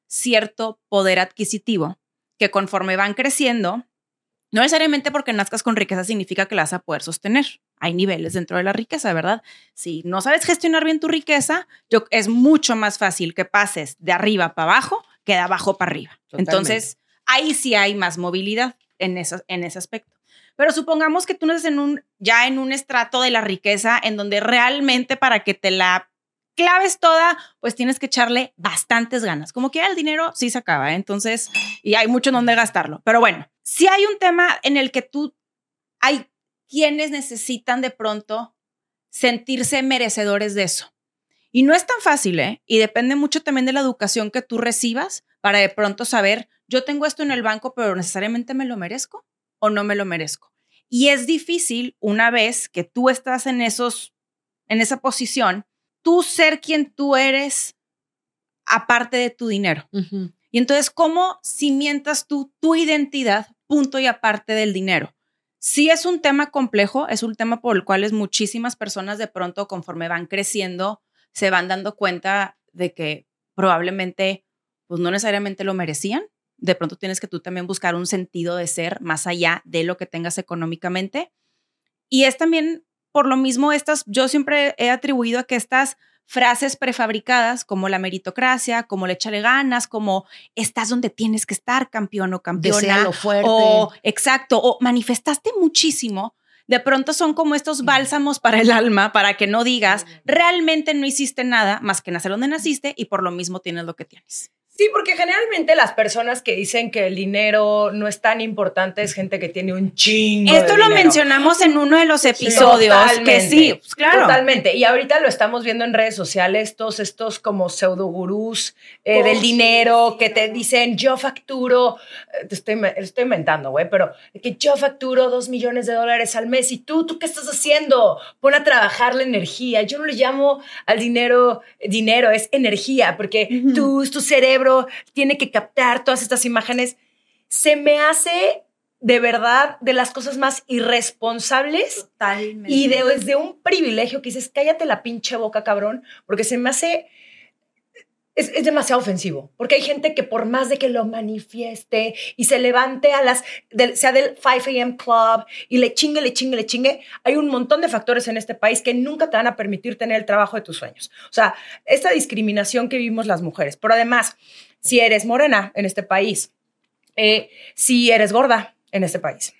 cierto poder adquisitivo, que conforme van creciendo, no necesariamente porque nazcas con riqueza significa que la vas a poder sostener. hay niveles dentro de la riqueza, ¿verdad? Si no sabes gestionar bien tu riqueza, yo, es mucho más fácil que pases de arriba para abajo que de abajo para arriba. Totalmente. Entonces, ahí sí hay más movilidad en, eso, en ese aspecto. Pero supongamos que tú no estás en un, ya en un estrato de la riqueza en donde realmente para que te la claves toda, pues tienes que echarle bastantes ganas. Como que el dinero sí se acaba, ¿eh? entonces, y hay mucho donde gastarlo. Pero bueno, si hay un tema en el que tú, hay quienes necesitan de pronto sentirse merecedores de eso. Y no es tan fácil, ¿eh? Y depende mucho también de la educación que tú recibas para de pronto saber, yo tengo esto en el banco, pero necesariamente me lo merezco o no me lo merezco. Y es difícil una vez que tú estás en esos, en esa posición, tú ser quien tú eres aparte de tu dinero. Y entonces, ¿cómo cimientas tú tu identidad punto y aparte del dinero? Sí es un tema complejo, es un tema por el cual es muchísimas personas de pronto conforme van creciendo se van dando cuenta de que probablemente pues no necesariamente lo merecían. De pronto tienes que tú también buscar un sentido de ser más allá de lo que tengas económicamente. Y es también por lo mismo estas yo siempre he atribuido a que estas frases prefabricadas como la meritocracia, como le échale ganas, como estás donde tienes que estar, campeón o campeona. Deséalo fuerte. O exacto, o manifestaste muchísimo. De pronto son como estos bálsamos para el alma, para que no digas, realmente no hiciste nada más que nacer donde naciste y por lo mismo tienes lo que tienes. Sí, porque generalmente las personas que dicen que el dinero no es tan importante es gente que tiene un chingo. de Esto lo dinero. mencionamos en uno de los episodios, que sí, pues, claro. Totalmente. Y ahorita lo estamos viendo en redes sociales, todos estos como pseudo gurús eh, Oh, del dinero sí, que te dicen yo facturo, eh, te estoy, estoy inventando, güey, pero que yo facturo dos millones de dólares al mes y tú, ¿tú qué estás haciendo? Pon a trabajar la energía. Yo no le llamo al dinero dinero, es energía, porque Ujú. tú, tu cerebro tiene que captar todas estas imágenes. Se me hace de verdad de las cosas más irresponsables Totalmente. y de- desde un privilegio que dices, cállate la pinche boca, cabrón, porque se me hace... Es, es demasiado ofensivo, porque hay gente que por más de que lo manifieste y se levante a las, del- sea del 5 a.m. club y le chingue, le chingue, le chingue, hay un montón de factores en este país que nunca te van a permitir tener el trabajo de tus sueños. O sea, esta discriminación que vivimos las mujeres. Pero además, si eres morena en este país, eh, si eres gorda en este país,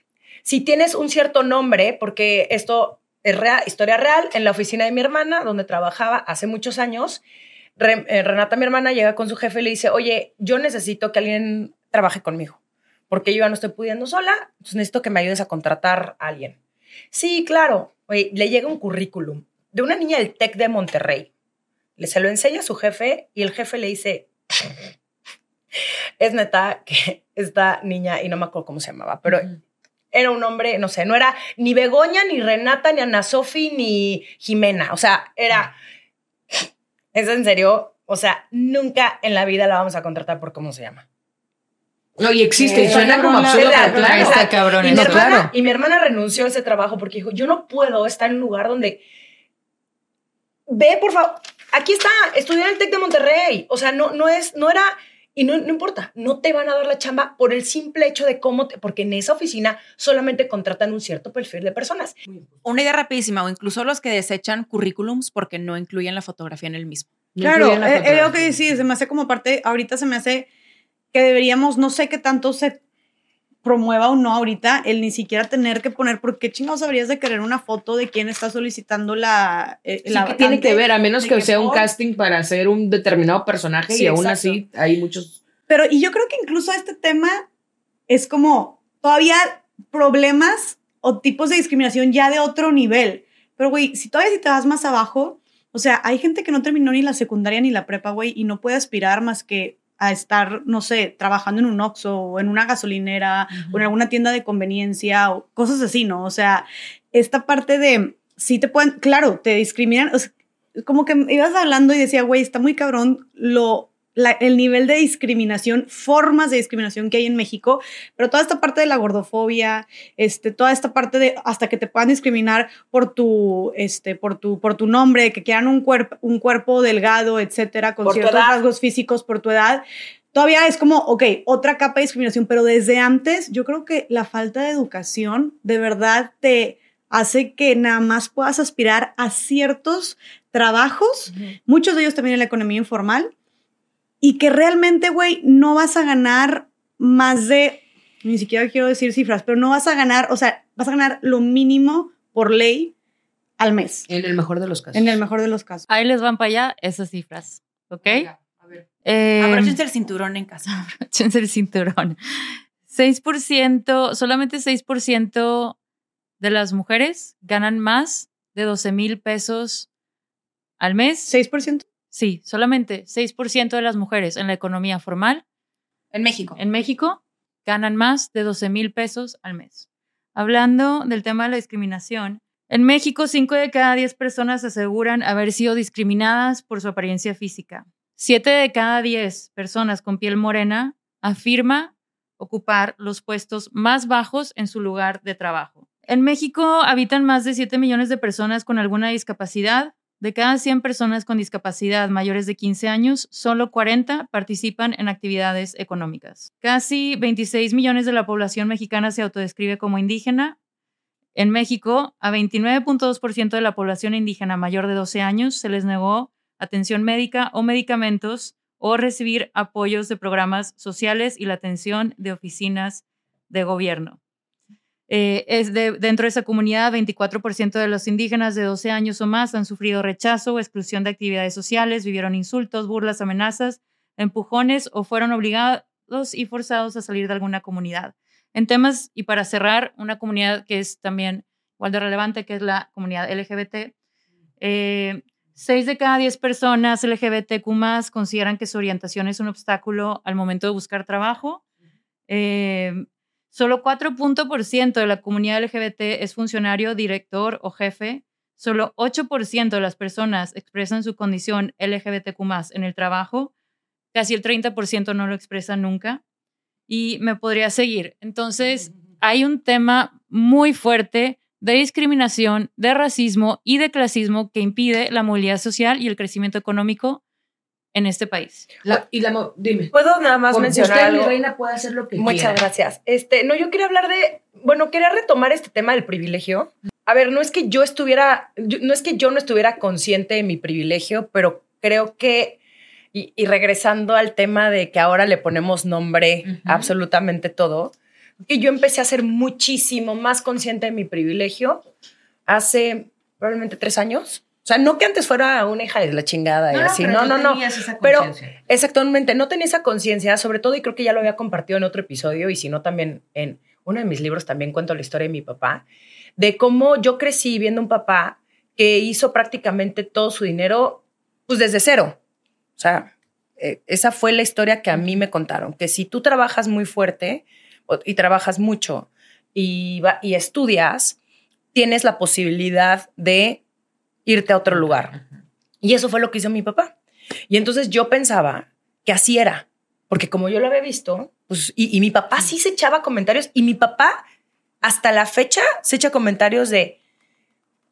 si tienes un cierto nombre, porque esto es real, historia real, en la oficina de mi hermana, donde trabajaba hace muchos años, Re- eh, Renata, mi hermana, llega con su jefe y le dice, oye, yo necesito que alguien trabaje conmigo, porque yo ya no estoy pudiendo sola, entonces necesito que me ayudes a contratar a alguien. Sí, claro. Oye, le llega un currículum de una niña del TEC de Monterrey. Le se lo enseña a su jefe y el jefe le dice, es neta que esta niña, y no me acuerdo cómo se llamaba, pero era un hombre, no sé, no era ni Begoña, ni Renata, ni Ana Sofi, ni Jimena. O sea, era. Es en serio. O sea, nunca en la vida la vamos a contratar por cómo se llama. No, y existe, y suena como absurdo, claro. Está cabrón. Y mi, hermana, claro. y mi hermana renunció a ese trabajo porque dijo, yo no puedo estar en un lugar donde... Ve, por favor. Aquí está, estudié en el TEC de Monterrey. O sea, no, no es, no era... Y no, no importa, no te van a dar la chamba por el simple hecho de cómo, te- porque en esa oficina solamente contratan un cierto perfil de personas. Una idea rapidísima, o incluso los que desechan currículums porque no incluyen la fotografía en el mismo. No Claro, es, lo que fotografía. decís, se me hace como parte, ahorita se me hace que deberíamos, no sé qué tanto se promueva o no ahorita, el ni siquiera tener que poner, ¿por qué chingados habrías de querer una foto de quién está solicitando la... eh, Sí, la que tiene que ver, a menos que que sea un casting para hacer un determinado personaje Sí, y aún exacto. así hay muchos... Pero, y yo creo que incluso este tema es como todavía problemas o tipos de discriminación ya de otro nivel. Pero, güey, si todavía si te vas más abajo, o sea, hay gente que no terminó ni la secundaria ni la prepa, güey, y no puede aspirar más que a estar, no sé, trabajando en un Oxxo o en una gasolinera o en alguna tienda de conveniencia o cosas así, ¿no? O sea, esta parte de, sí te pueden, claro, te discriminan, o sea, como que ibas hablando y decía, güey, está muy cabrón lo, la- el nivel de discriminación, formas de discriminación que hay en México, pero toda esta parte de la gordofobia, este, toda esta parte de hasta que te puedan discriminar por tu, este, por tu, por tu nombre, que quieran un cuerpo, un cuerpo delgado, etcétera, con ciertos rasgos físicos por tu edad. Todavía es como, ok, otra capa de discriminación, pero desde antes yo creo que la falta de educación de verdad te hace que nada más puedas aspirar a ciertos trabajos, muchos de ellos también en la economía informal, y que realmente, güey, no vas a ganar más de, ni siquiera quiero decir cifras, pero no vas a ganar, o sea, vas a ganar lo mínimo por ley al mes. En el mejor de los casos. En el mejor de los casos. Ahí les van para allá esas cifras, ¿ok? Venga, a ver. Eh, Abróchense el cinturón en casa. abróchense el cinturón. 6%, solamente 6% de las mujeres ganan más de 12 mil pesos al mes. ¿6%? Sí, solamente 6% de las mujeres en la economía formal En México. en México ganan más de 12 mil pesos al mes. Hablando del tema de la discriminación, en México 5 de cada 10 personas aseguran haber sido discriminadas por su apariencia física. 7 de cada 10 personas con piel morena afirma ocupar los puestos más bajos en su lugar de trabajo. En México habitan más de 7 millones de personas con alguna discapacidad. De cada 100 personas con discapacidad mayores de 15 años, solo 40 participan en actividades económicas. Casi 26 millones de la población mexicana se autodescribe como indígena. En México, a 29.2% de la población indígena mayor de 12 años se les negó atención médica o medicamentos o recibir apoyos de programas sociales y la atención de oficinas de gobierno. Eh, es de, dentro de esa comunidad, 24% de los indígenas de 12 años o más han sufrido rechazo o exclusión de actividades sociales, vivieron insultos, burlas, amenazas, empujones o fueron obligados y forzados a salir de alguna comunidad. En temas, y para cerrar, una comunidad que es también igual de relevante, que es la comunidad LGBT, eh, 6 de cada 10 personas LGBTQ consideran que su orientación es un obstáculo al momento de buscar trabajo. Eh, Solo 4% de la comunidad LGBT es funcionario, director o jefe. Solo 8% de las personas expresan su condición LGBTQ en el trabajo. Casi el 30% no lo expresan nunca. Y me podría seguir. Entonces, hay un tema muy fuerte de discriminación, de racismo y de clasismo que impide la movilidad social y el crecimiento económico en este país. La- y la, dime. ¿Puedo nada más mencionar usted, algo? mi reina, puede hacer lo que Muchas quiera. gracias. Este, no, yo quería hablar de, bueno, quería retomar este tema del privilegio. A ver, no es que yo estuviera, yo- no es que yo no estuviera consciente de mi privilegio, pero creo que, y, y regresando al tema de que ahora le ponemos nombre a absolutamente todo, que yo empecé a ser muchísimo más consciente de mi privilegio hace probablemente tres años. O sea, no que antes fuera una hija de la chingada y así, no, no, no. tenías esa Pero-. Exactamente, no tenía esa conciencia, sobre todo, y creo que ya lo había compartido en otro episodio, y si no, también en uno de mis libros también cuento la historia de mi papá, de cómo yo crecí viendo un papá que hizo prácticamente todo su dinero, pues desde cero. O sea, eh, esa fue la historia que a mí me contaron, que si tú trabajas muy fuerte y trabajas mucho y, va- y estudias, tienes la posibilidad de irte a otro lugar. Y eso fue lo que hizo mi papá. Y entonces yo pensaba que así era, porque como yo lo había visto, pues, y, y mi papá sí se echaba comentarios, y mi papá hasta la fecha se echa comentarios de,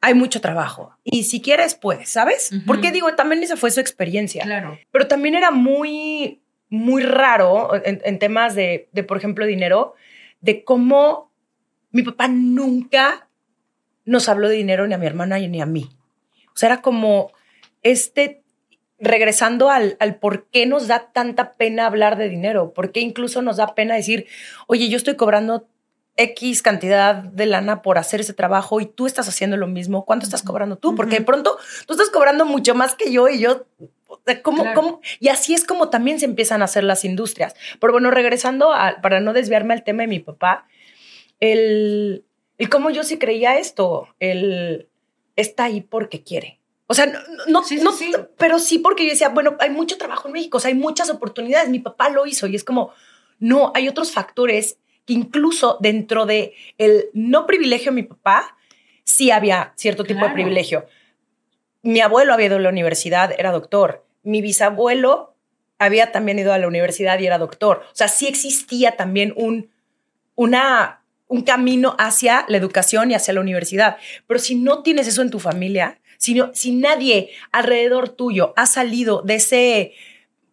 hay mucho trabajo, y si quieres, puedes, ¿sabes? Porque digo, también esa fue su experiencia. Claro. Pero también era muy, muy raro en, en temas de, de, por ejemplo, dinero, de cómo mi papá nunca nos habló de dinero ni a mi hermana ni a mí. O sea, era como este, regresando al, al por qué nos da tanta pena hablar de dinero, por qué incluso nos da pena decir, oye, yo estoy cobrando X cantidad de lana por hacer ese trabajo y tú estás haciendo lo mismo, ¿cuánto estás cobrando tú? Porque de pronto tú estás cobrando mucho más que yo y yo, o sea, ¿cómo, Claro. cómo? Y así es como también se empiezan a hacer las industrias. Pero bueno, regresando a, para no desviarme al tema de mi papá, el, el cómo yo sí creía esto, el está ahí porque quiere. O sea, no, no, Sí, sí, no- sí. pero sí porque yo decía, bueno, hay mucho trabajo en México, o sea, hay muchas oportunidades, mi papá lo hizo y es como, no, hay otros factores que incluso dentro de el no privilegio de mi papá, sí había cierto tipo de privilegio. Mi abuelo había ido a la universidad, era doctor. Mi bisabuelo había también ido a la universidad y era doctor. O sea, sí existía también un, una, un camino hacia la educación y hacia la universidad. Pero si no tienes eso en tu familia, si, no- si nadie alrededor tuyo ha salido de ese,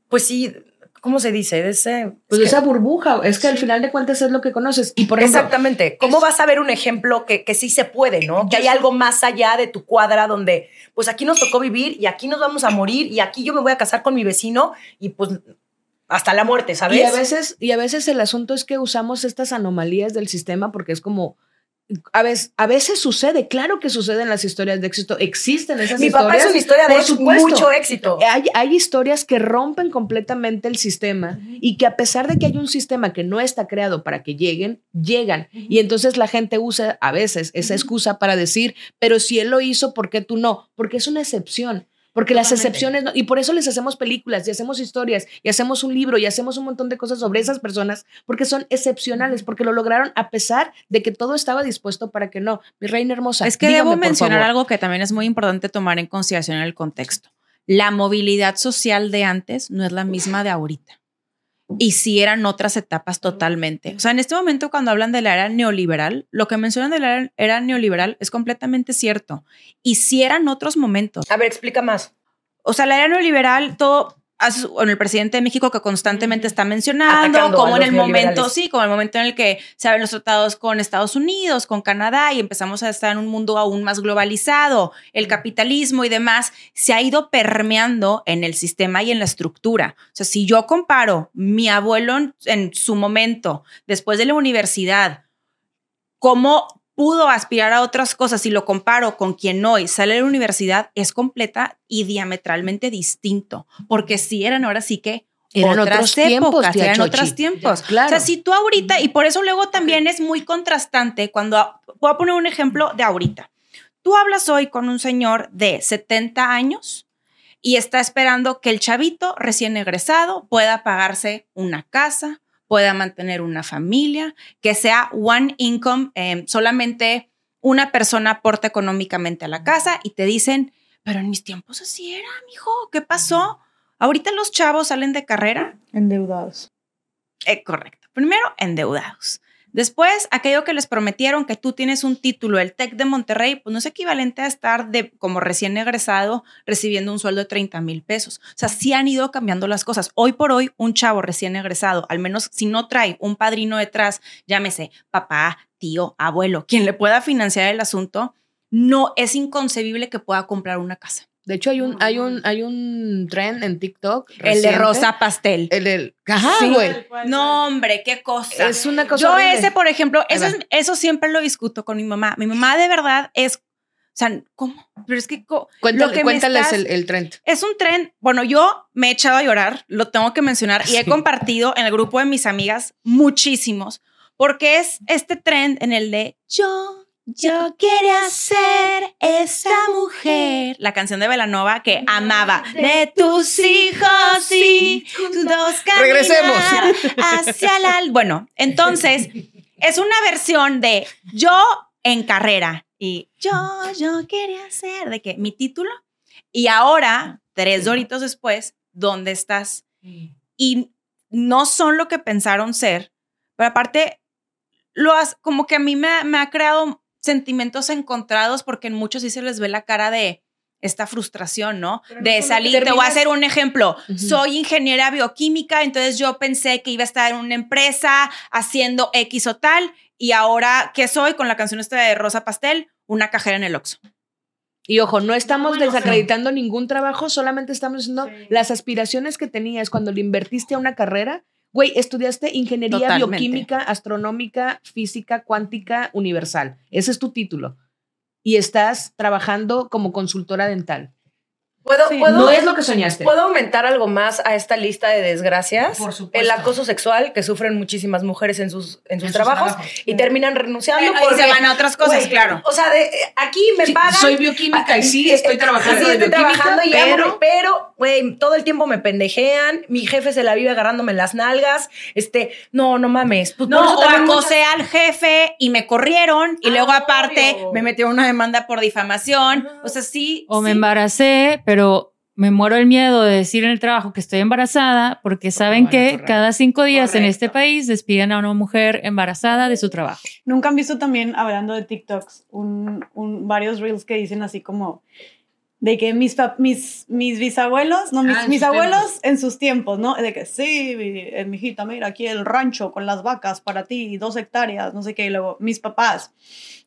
pues sí, ¿cómo se dice? De ese, Pues es que- esa burbuja, es que al final de cuentas es lo que conoces. Y por ejemplo, Exactamente. ¿Cómo vas a ver un ejemplo que, que sí se puede, ¿no? Que hay algo más allá de tu cuadra donde, pues aquí nos tocó vivir y aquí nos vamos a morir y aquí yo me voy a casar con mi vecino y pues hasta la muerte, ¿sabes? Y a veces, y a veces el asunto es que usamos estas anomalías del sistema porque es como. A veces, a veces sucede, claro que sucede en las historias de éxito. Existen esas mi historias. papá es una historia de supuesto. mucho éxito. Hay, hay historias que rompen completamente el sistema y que a pesar de que hay un sistema que no está creado para que lleguen, llegan. Y entonces la gente usa a veces esa excusa para decir, pero si él lo hizo, ¿por qué tú no? Porque es una excepción. Porque las excepciones, no- y por eso les hacemos películas y hacemos historias y hacemos un libro y hacemos un montón de cosas sobre esas personas, porque son excepcionales, porque lo lograron a pesar de que todo estaba dispuesto para que no. Mi reina hermosa. Es que dígame, debo mencionar favor. algo que también es muy importante tomar en consideración en el contexto. La movilidad social de antes no es la misma de ahorita. Y sí eran otras etapas totalmente. O sea, en este momento cuando hablan de la era neoliberal, lo que mencionan de la era- era neoliberal es completamente cierto. Y sí eran otros momentos. A ver, explica más. O sea, la era neoliberal, todo, bueno, el presidente de México que constantemente está mencionando, Atacando como en el momento, sí, como el momento en el que se abren los tratados con Estados Unidos, con Canadá y empezamos a estar en un mundo aún más globalizado, el capitalismo y demás, se ha ido permeando en el sistema y en la estructura. O sea, si yo comparo mi abuelo en, en su momento, después de la universidad, cómo pudo aspirar a otras cosas y lo comparo con quien hoy sale de la universidad, es completa y diametralmente distinto, porque si eran ahora sí que Eran otras otros tiempos, épocas, tía eran Chochi. otros tiempos. Claro. O sea, si tú ahorita, y por eso luego también es muy contrastante cuando, voy a poner un ejemplo de ahorita. Tú hablas hoy con un señor de 70 años y está esperando que el chavito recién egresado pueda pagarse una casa, pueda mantener una familia, que sea one income, eh, solamente una persona aporta económicamente a la casa y te dicen, pero en mis tiempos así era, mijo, ¿qué pasó? Ahorita los chavos salen de carrera. Endeudados. Eh, correcto. Primero, endeudados. Después, aquello que les prometieron que tú tienes un título, el TEC de Monterrey, pues no es equivalente a estar de, como recién egresado recibiendo un sueldo de 30 mil pesos. O sea, sí han ido cambiando las cosas. Hoy por hoy, un chavo recién egresado, al menos si no trae un padrino detrás, llámese papá, tío, abuelo, quien le pueda financiar el asunto, no es inconcebible que pueda comprar una casa. De hecho, hay un, hay un, hay un trend en TikTok. El de rosa pastel. El del. Ajá, Sí. güey. No, hombre, qué cosa. Es una cosa. Yo horrible. ese, por ejemplo, eso, es- eso siempre lo discuto con mi mamá. Mi mamá de verdad es, o sea, ¿cómo? Pero es que Cuéntale- lo que me cuéntales estás- el, el trend. es un tren. Bueno, yo me he echado a llorar, lo tengo que mencionar, y he compartido en el grupo de mis amigas muchísimos, porque es este tren en el de yo, yo quería ser esa mujer. La canción de Velanova que amaba. De tus hijos y tus dos Regresemos. hacia la... Bueno, entonces es una versión de yo en carrera y yo, yo quería ser, de que mi título y ahora, tres doritos después, ¿dónde estás? Y no son lo que pensaron ser, pero aparte, lo has, como que a mí me ha creado sentimientos encontrados porque en muchos sí se les ve la cara de esta frustración, ¿no? De salir, te voy a hacer un ejemplo. Soy ingeniera bioquímica, entonces yo pensé que iba a estar en una empresa haciendo X o tal, y ahora, ¿qué soy? Con la canción esta de Rosa Pastel, una cajera en el Oxxo. Y ojo, no estamos bueno, desacreditando ningún trabajo, solamente estamos diciendo Sí. las aspiraciones que tenías cuando le invertiste a una carrera. Güey, estudiaste ingeniería Totalmente. bioquímica, astronómica, física, cuántica, universal. Ese es tu título. Y estás trabajando como consultora dental. ¿Puedo, Sí, puedo, No es lo que soñaste. ¿Puedo aumentar algo más a esta lista de desgracias? Por supuesto. El acoso sexual que sufren muchísimas mujeres en sus, en sus En sus trabajos y terminan renunciando Ahí porque se van a otras cosas, claro. O sea, de, eh, aquí me Sí, pagan. soy bioquímica y sí, estoy trabajando Sí, de estoy bioquímica, trabajando y amo, pero- güey, todo el tiempo me pendejean. Mi jefe se la vive agarrándome las nalgas. Este, no, no mames. Pues por No, eso o también muchas- acosé al jefe y me corrieron y Ah, luego aparte obvio. me metieron una demanda por difamación. O sea, sí. O me embaracé, pero me muero el miedo de decir en el trabajo que estoy embarazada porque saben que cada cinco días en este país despiden a una mujer embarazada de su trabajo. Nunca han visto también, hablando de TikToks, un, un- varios reels que dicen así como, de que mis, mis, mis bisabuelos, no, mis, Ah, mis abuelos en sus tiempos, ¿no? De que sí, mi, eh, mijita, mira aquí el rancho con las vacas para ti, dos hectáreas, no sé qué. Y luego mis papás,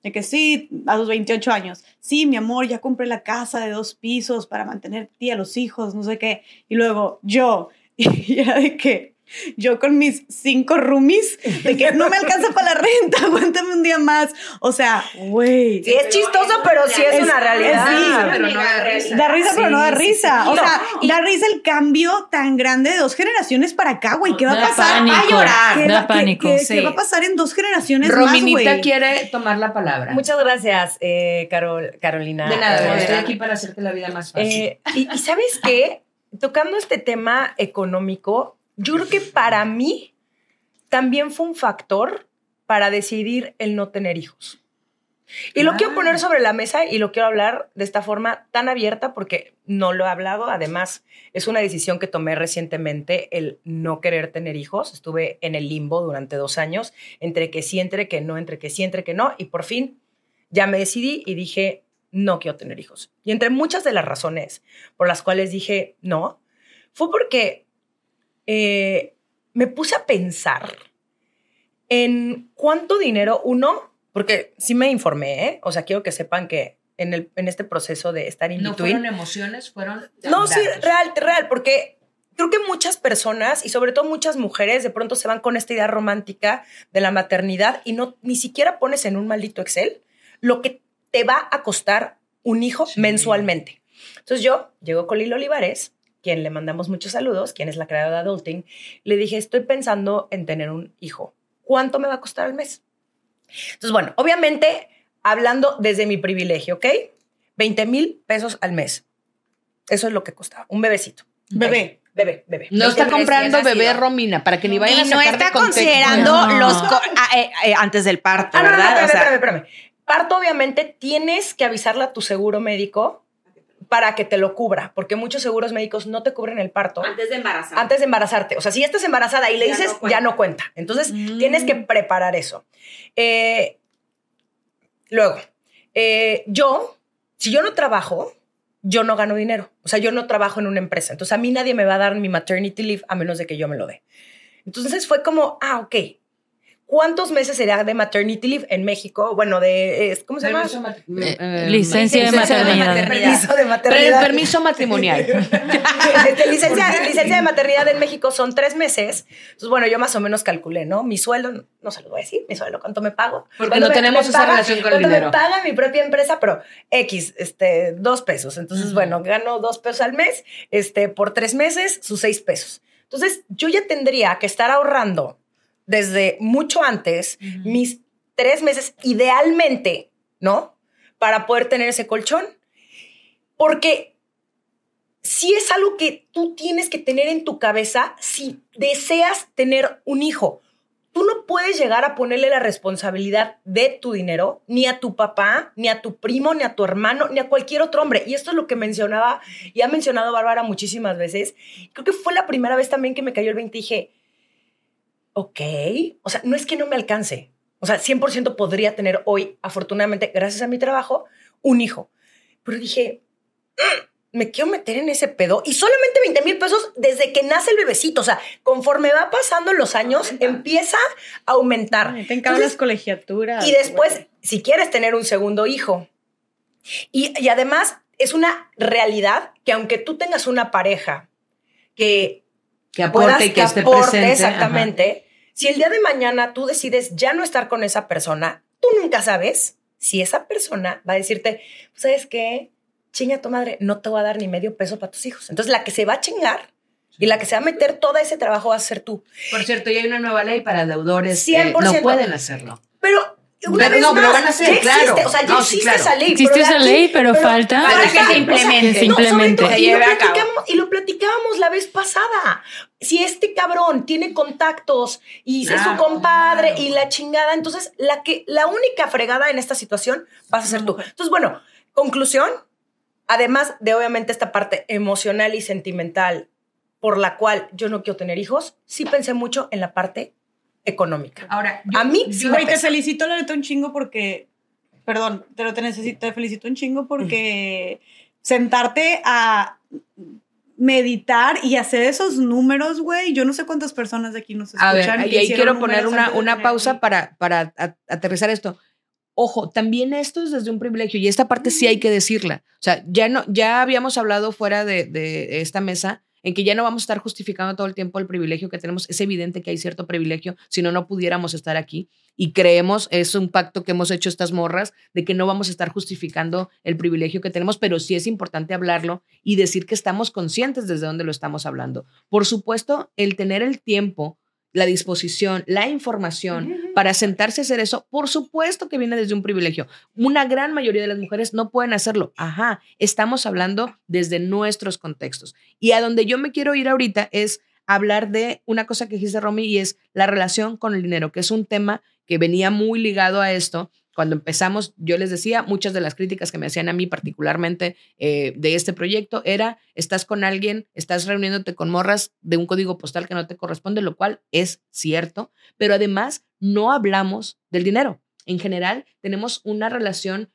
de que sí, a los 28 años, sí, mi amor, ya compré la casa de dos pisos para mantener a ti, a los hijos, no sé qué. Y luego yo, y era de que yo con mis cinco roomies, de que no me alcanza para la renta, aguántame un día más. O sea, güey. Sí, es chistoso, pero sí es, Es- una realidad. es- sí, pero no da risa. Da risa, pero no da Sí, sí, risa. sí. O No, sea, y- da risa el cambio tan grande de dos generaciones para acá, güey. ¿Qué va a pasar? pánico, a llorar. ¿Qué da va- qué- pánico, qué- sí. qué va a pasar en dos generaciones Rominita más, güey? quiere tomar la palabra. Muchas gracias, eh, Carol, Carolina. de nada, Eh, estoy aquí para hacerte la vida más fácil. Eh, y, y sabes qué, tocando este tema económico, yo creo que para mí también fue un factor para decidir el no tener hijos. Y lo quiero poner sobre la mesa y lo quiero hablar de esta forma tan abierta porque no lo he hablado. Además, es una decisión que tomé recientemente el no querer tener hijos. Estuve en el limbo durante dos años, entre que sí, entre que no, entre que sí, entre que no. Y por fin ya me decidí y dije, no quiero tener hijos. Y entre muchas de las razones por las cuales dije no, fue porque eh, me puse a pensar en cuánto dinero uno, porque sí me informé, ¿eh? o sea, quiero que sepan que en, el, en este proceso de estar in no between, fueron emociones, fueron. no, sí, real, real, porque creo que muchas personas y sobre todo muchas mujeres de pronto se van con esta idea romántica de la maternidad y no ni siquiera pones en un maldito Excel lo que te va a costar un hijo Sí. mensualmente. Entonces yo llego con Lilo Olivares, quien le mandamos muchos saludos, quien es la creadora de Adulting, le dije, estoy pensando en tener un hijo. ¿Cuánto me va a costar al mes? Entonces, bueno, obviamente, hablando desde mi privilegio, ¿ok? 20 mil pesos al mes. Eso es lo que costaba. Un bebecito. Bebé. Bebé, bebé. No 20 está comprando bebé. Romina para que ni vayan Y a no está considerando No. los co- ah, eh, eh, antes del parto, Ah, no, no, ¿verdad? espérame, O sea, espérame, espérame. Parto, obviamente, tienes que avisarle a tu seguro médico para que te lo cubra, porque muchos seguros médicos no te cubren el parto antes de embarazar. antes de embarazarte. O sea, si ya estás embarazada y le Ya dices, no ya no cuenta. Entonces, Mm. tienes que preparar eso. Eh, luego, eh, yo, si yo no trabajo, yo no gano dinero. O sea, yo no trabajo en una empresa. Entonces, a mí nadie me va a dar mi maternity leave a menos de que yo me lo dé. Entonces, fue como, ah, ok. ¿Cuántos meses sería de maternity leave en México? Bueno, de, ¿cómo se llama? Eh, eh, licencia de licencia maternidad. Permiso de Pero maternidad. el permiso matrimonial. Este, licencia, licencia de maternidad en México son tres meses. Entonces, bueno, yo más o menos calculé, ¿no? Mi sueldo, no se lo voy a decir, mi sueldo, ¿cuánto me pago? Porque ¿Cuánto no me- tenemos me esa paga? relación con el ¿Cuánto dinero. me paga mi propia empresa? Pero X, este, dos pesos. Entonces, bueno, gano dos pesos al mes, este, por tres meses, sus seis pesos. Entonces, yo ya tendría que estar ahorrando desde mucho antes mis tres meses, idealmente, ¿no? Para poder tener ese colchón. Porque si es algo que tú tienes que tener en tu cabeza si deseas tener un hijo. Tú no puedes llegar a ponerle la responsabilidad de tu dinero ni a tu papá, ni a tu primo, ni a tu hermano, ni a cualquier otro hombre. Y esto es lo que mencionaba y ha mencionado Bárbara muchísimas veces. Creo que fue la primera vez también que me cayó el 20 y dije, ok, o sea, no es que no me alcance. O sea, 100% podría tener hoy, afortunadamente, gracias a mi trabajo, un hijo. Pero dije, "Mm, me quiero meter en ese pedo y solamente 20 mil pesos desde que nace el bebecito. O sea, conforme va pasando los años, empieza a aumentar. Ay, Te encargan las colegiaturas. y después, si quieres tener un segundo hijo. Y, y además, es una realidad que aunque tú tengas una pareja que Que aporte puedas y que esté aporte, presente. Exactamente. Si el día de mañana tú decides ya no estar con esa persona, tú nunca sabes si esa persona va a decirte, "Pues, ¿sabes qué? Chinga tu madre, no te voy a dar ni medio peso para tus hijos. Entonces, la que se va a chingar y la que se va a meter todo ese trabajo va a ser tú. Por cierto, ya hay una nueva ley para deudores. que 100%. no pueden hacerlo. Pero, una Pero vez no, pero más, van a hacer, ya claro. existe, o sea, ya No, sí, existe claro. esa ley. Existe pero esa aquí- ley, pero falta- Para que se o sea, implemente. Que se no, sobre implemente. todo, Se y, lo lleve a cabo. platicamos, y lo platicábamos la vez pasada. Si este cabrón tiene contactos y es Ah, su compadre claro. y la chingada, entonces la que la única fregada en esta situación vas a ser tú. Entonces, bueno, conclusión, además de obviamente esta parte emocional y sentimental por la cual yo no quiero tener hijos, sí pensé mucho en la parte económica. Ahora, yo- A mí sí me Güey, te felicito la neta un chingo porque. Perdón, pero te necesito, te felicito un chingo porque sentarte a meditar y hacer esos números, güey. Yo no sé cuántas personas de aquí nos A escuchan. ver, que y ahí quiero poner una, una pausa para, para a- aterrizar esto. Ojo, también esto es desde un privilegio y esta parte sí hay que decirla. O sea, ya, no, ya habíamos hablado fuera de, de esta mesa en que ya no vamos a estar justificando todo el tiempo el privilegio que tenemos. Es evidente que hay cierto privilegio, si no, no pudiéramos estar aquí. Y creemos, es un pacto que hemos hecho estas morras, de que no vamos a estar justificando el privilegio que tenemos, pero sí es importante hablarlo y decir que estamos conscientes desde dónde lo estamos hablando. Por supuesto, el tener el tiempo, la disposición, la información para sentarse a hacer eso, por supuesto que viene desde un privilegio. Una gran mayoría de las mujeres no pueden hacerlo. Ajá, estamos hablando desde nuestros contextos. Y a donde yo me quiero ir ahorita es hablar de una cosa que dijiste, Romy, y es la relación con el dinero, que es un tema que venía muy ligado a esto. Cuando empezamos, yo les decía, muchas de las críticas que me hacían a mí particularmente eh, de este proyecto era, estás con alguien, estás reuniéndote con morras de un código postal que no te corresponde, lo cual es cierto, pero además no hablamos del dinero. En general, tenemos una relación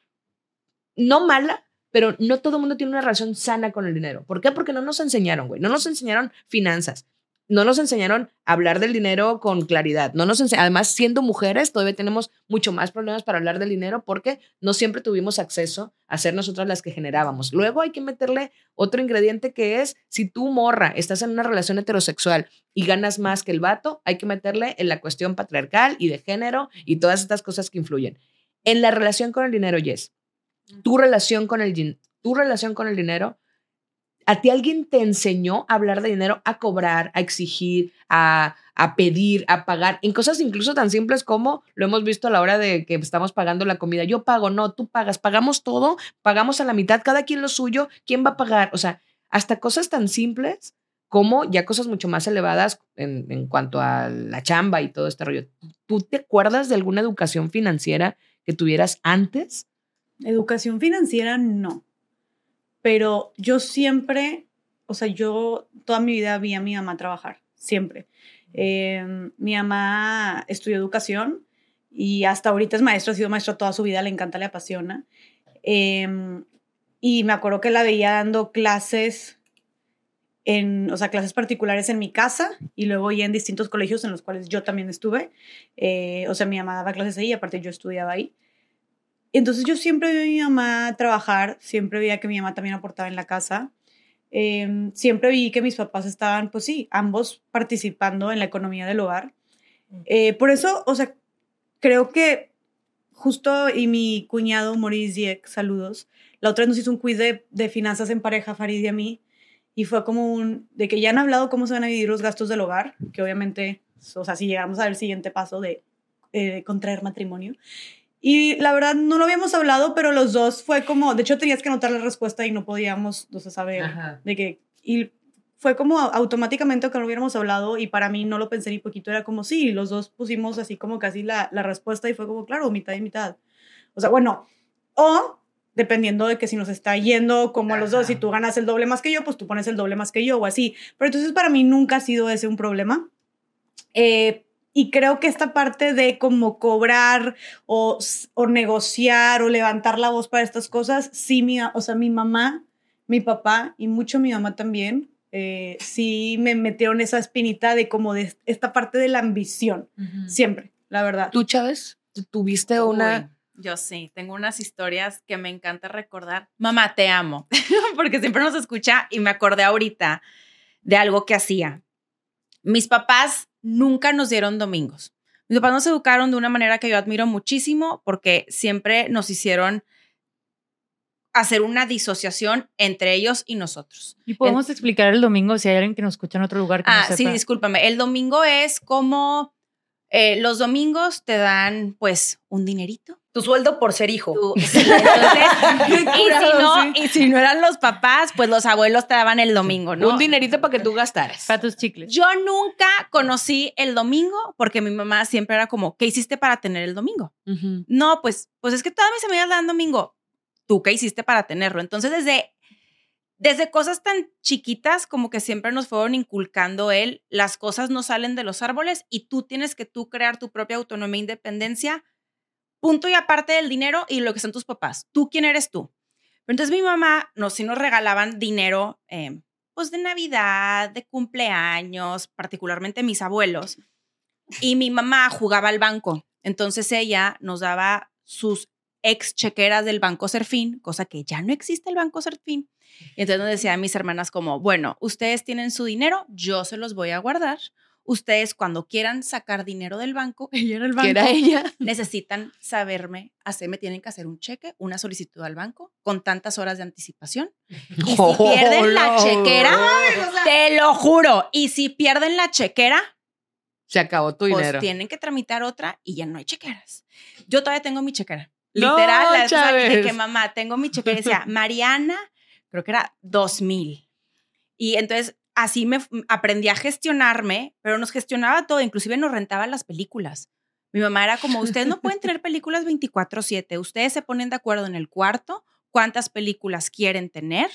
no mala, pero no todo el mundo tiene una relación sana con el dinero. ¿Por qué? Porque no nos enseñaron, güey. No nos enseñaron finanzas. No nos enseñaron a hablar del dinero con claridad. No nos Además, siendo mujeres, todavía tenemos mucho más problemas para hablar del dinero porque no siempre tuvimos acceso a ser nosotras las que generábamos. Luego hay que meterle otro ingrediente que es, si tú, morra, estás en una relación heterosexual y ganas más que el vato, hay que meterle en la cuestión patriarcal y de género y todas estas cosas que influyen. En la relación con el dinero, Jess, tu relación con el, tu relación con el dinero, ¿a ti alguien te enseñó a hablar de dinero, a cobrar, a exigir, a, a pedir, a pagar, en cosas incluso tan simples como lo hemos visto a la hora de que estamos pagando la comida? Yo pago, no, tú pagas, pagamos todo, pagamos a la mitad, cada quien lo suyo, ¿quién va a pagar? O sea, hasta cosas tan simples como ya cosas mucho más elevadas en, en cuanto a la chamba y todo este rollo. ¿Tú te acuerdas de alguna educación financiera que tuvieras antes? Educación financiera, no. Pero yo siempre, o sea, yo toda mi vida vi a mi mamá trabajar, siempre. Eh, mi mamá estudió educación y hasta ahorita es maestra, ha sido maestra toda su vida, le encanta, le apasiona. Eh, y me acuerdo que la veía dando clases en, o sea, clases particulares en mi casa y luego ya en distintos colegios en los cuales yo también estuve. Eh, o sea, mi mamá daba clases ahí y aparte yo estudiaba ahí. Entonces yo siempre vi a mi mamá trabajar, siempre veía que mi mamá también aportaba en la casa. Eh, siempre vi que mis papás estaban, pues sí, ambos participando en la economía del hogar. Eh, por eso, o sea, creo que justo y mi cuñado Maurice Dieck, saludos, la otra vez nos hizo un quiz de, de finanzas en pareja, Farid y a mí, y fue como un, de que ya han hablado cómo se van a dividir los gastos del hogar, que obviamente, o sea, si llegamos al siguiente paso de eh, contraer matrimonio. Y la verdad no lo habíamos hablado, pero los dos fue como, de hecho tenías que anotar la respuesta y no podíamos, no sé, saber Ajá. de que, y fue como automáticamente que lo hubiéramos hablado y para mí no lo pensé ni poquito, era como, sí, los dos pusimos así como casi la, la respuesta y fue como, claro, mitad y mitad. O sea, bueno, o dependiendo de que si nos está yendo como a los dos, si tú ganas el doble más que yo, pues tú pones el doble más que yo o así. Pero entonces para mí nunca ha sido ese un problema. Eh, y creo que esta parte de como cobrar o, o negociar o levantar la voz para estas cosas, sí, mi, o sea, mi mamá, mi papá y mucho mi mamá también, eh, sí me metieron esa espinita de como de esta parte de la ambición, siempre, la verdad. ¿Tú, Chávez, tú tuviste una... Uy, yo sí, tengo unas historias que me encanta recordar. Mamá, te amo, porque siempre nos escucha y me acordé ahorita de algo que hacía. Mis papás nunca nos dieron domingos. Mis papás nos educaron de una manera que yo admiro muchísimo porque siempre nos hicieron hacer una disociación entre ellos y nosotros. Y podemos explicar el domingo si hay alguien que nos escucha en otro lugar que Ah, no sí, discúlpame. El domingo es como eh, los domingos te dan pues un dinerito. Tu sueldo por ser hijo. Tú- sí, entonces, y, si no, y si no eran los papás, pues los abuelos te daban el domingo, ¿no? Un dinerito para que tú gastaras. Para tus chicles. Yo nunca conocí el domingo porque mi mamá siempre era como, ¿qué hiciste para tener el domingo? No, pues, pues es que todas mis amigas dan domingo. ¿Tú qué hiciste para tenerlo? Entonces, desde, desde cosas tan chiquitas como que siempre nos fueron inculcando él, las cosas no salen de los árboles y tú tienes que tú crear tu propia autonomía e independencia, punto y aparte del dinero y lo que son tus papás. ¿Tú quién eres tú? Pero entonces mi mamá, nos sí nos regalaban dinero, eh, pues de Navidad, de cumpleaños, particularmente mis abuelos. Y mi mamá jugaba al banco. Entonces ella nos daba sus ex chequeras del Banco Serfín, cosa que ya no existe el Banco Serfín. Y entonces decía a mis hermanas como, bueno, ustedes tienen su dinero, yo se los voy a guardar. Ustedes cuando quieran sacar dinero del banco, ella era el banco, Que era ella. necesitan saberme, hacerme, tienen que hacer un cheque, una solicitud al banco con tantas horas de anticipación. Y si pierden la chequera, te lo juro, y si pierden la chequera, Se acabó tu pues dinero. tienen que tramitar otra y ya no hay chequeras. Yo todavía tengo mi chequera. Literal, la vez pasada que mamá, tengo mi chequera, decía Mariana, creo que era 2000. Y entonces así me aprendí a gestionarme, pero nos gestionaba todo, inclusive nos rentaba las películas. Mi mamá era como, ustedes no pueden tener películas 24/7, ustedes se ponen de acuerdo en el cuarto cuántas películas quieren tener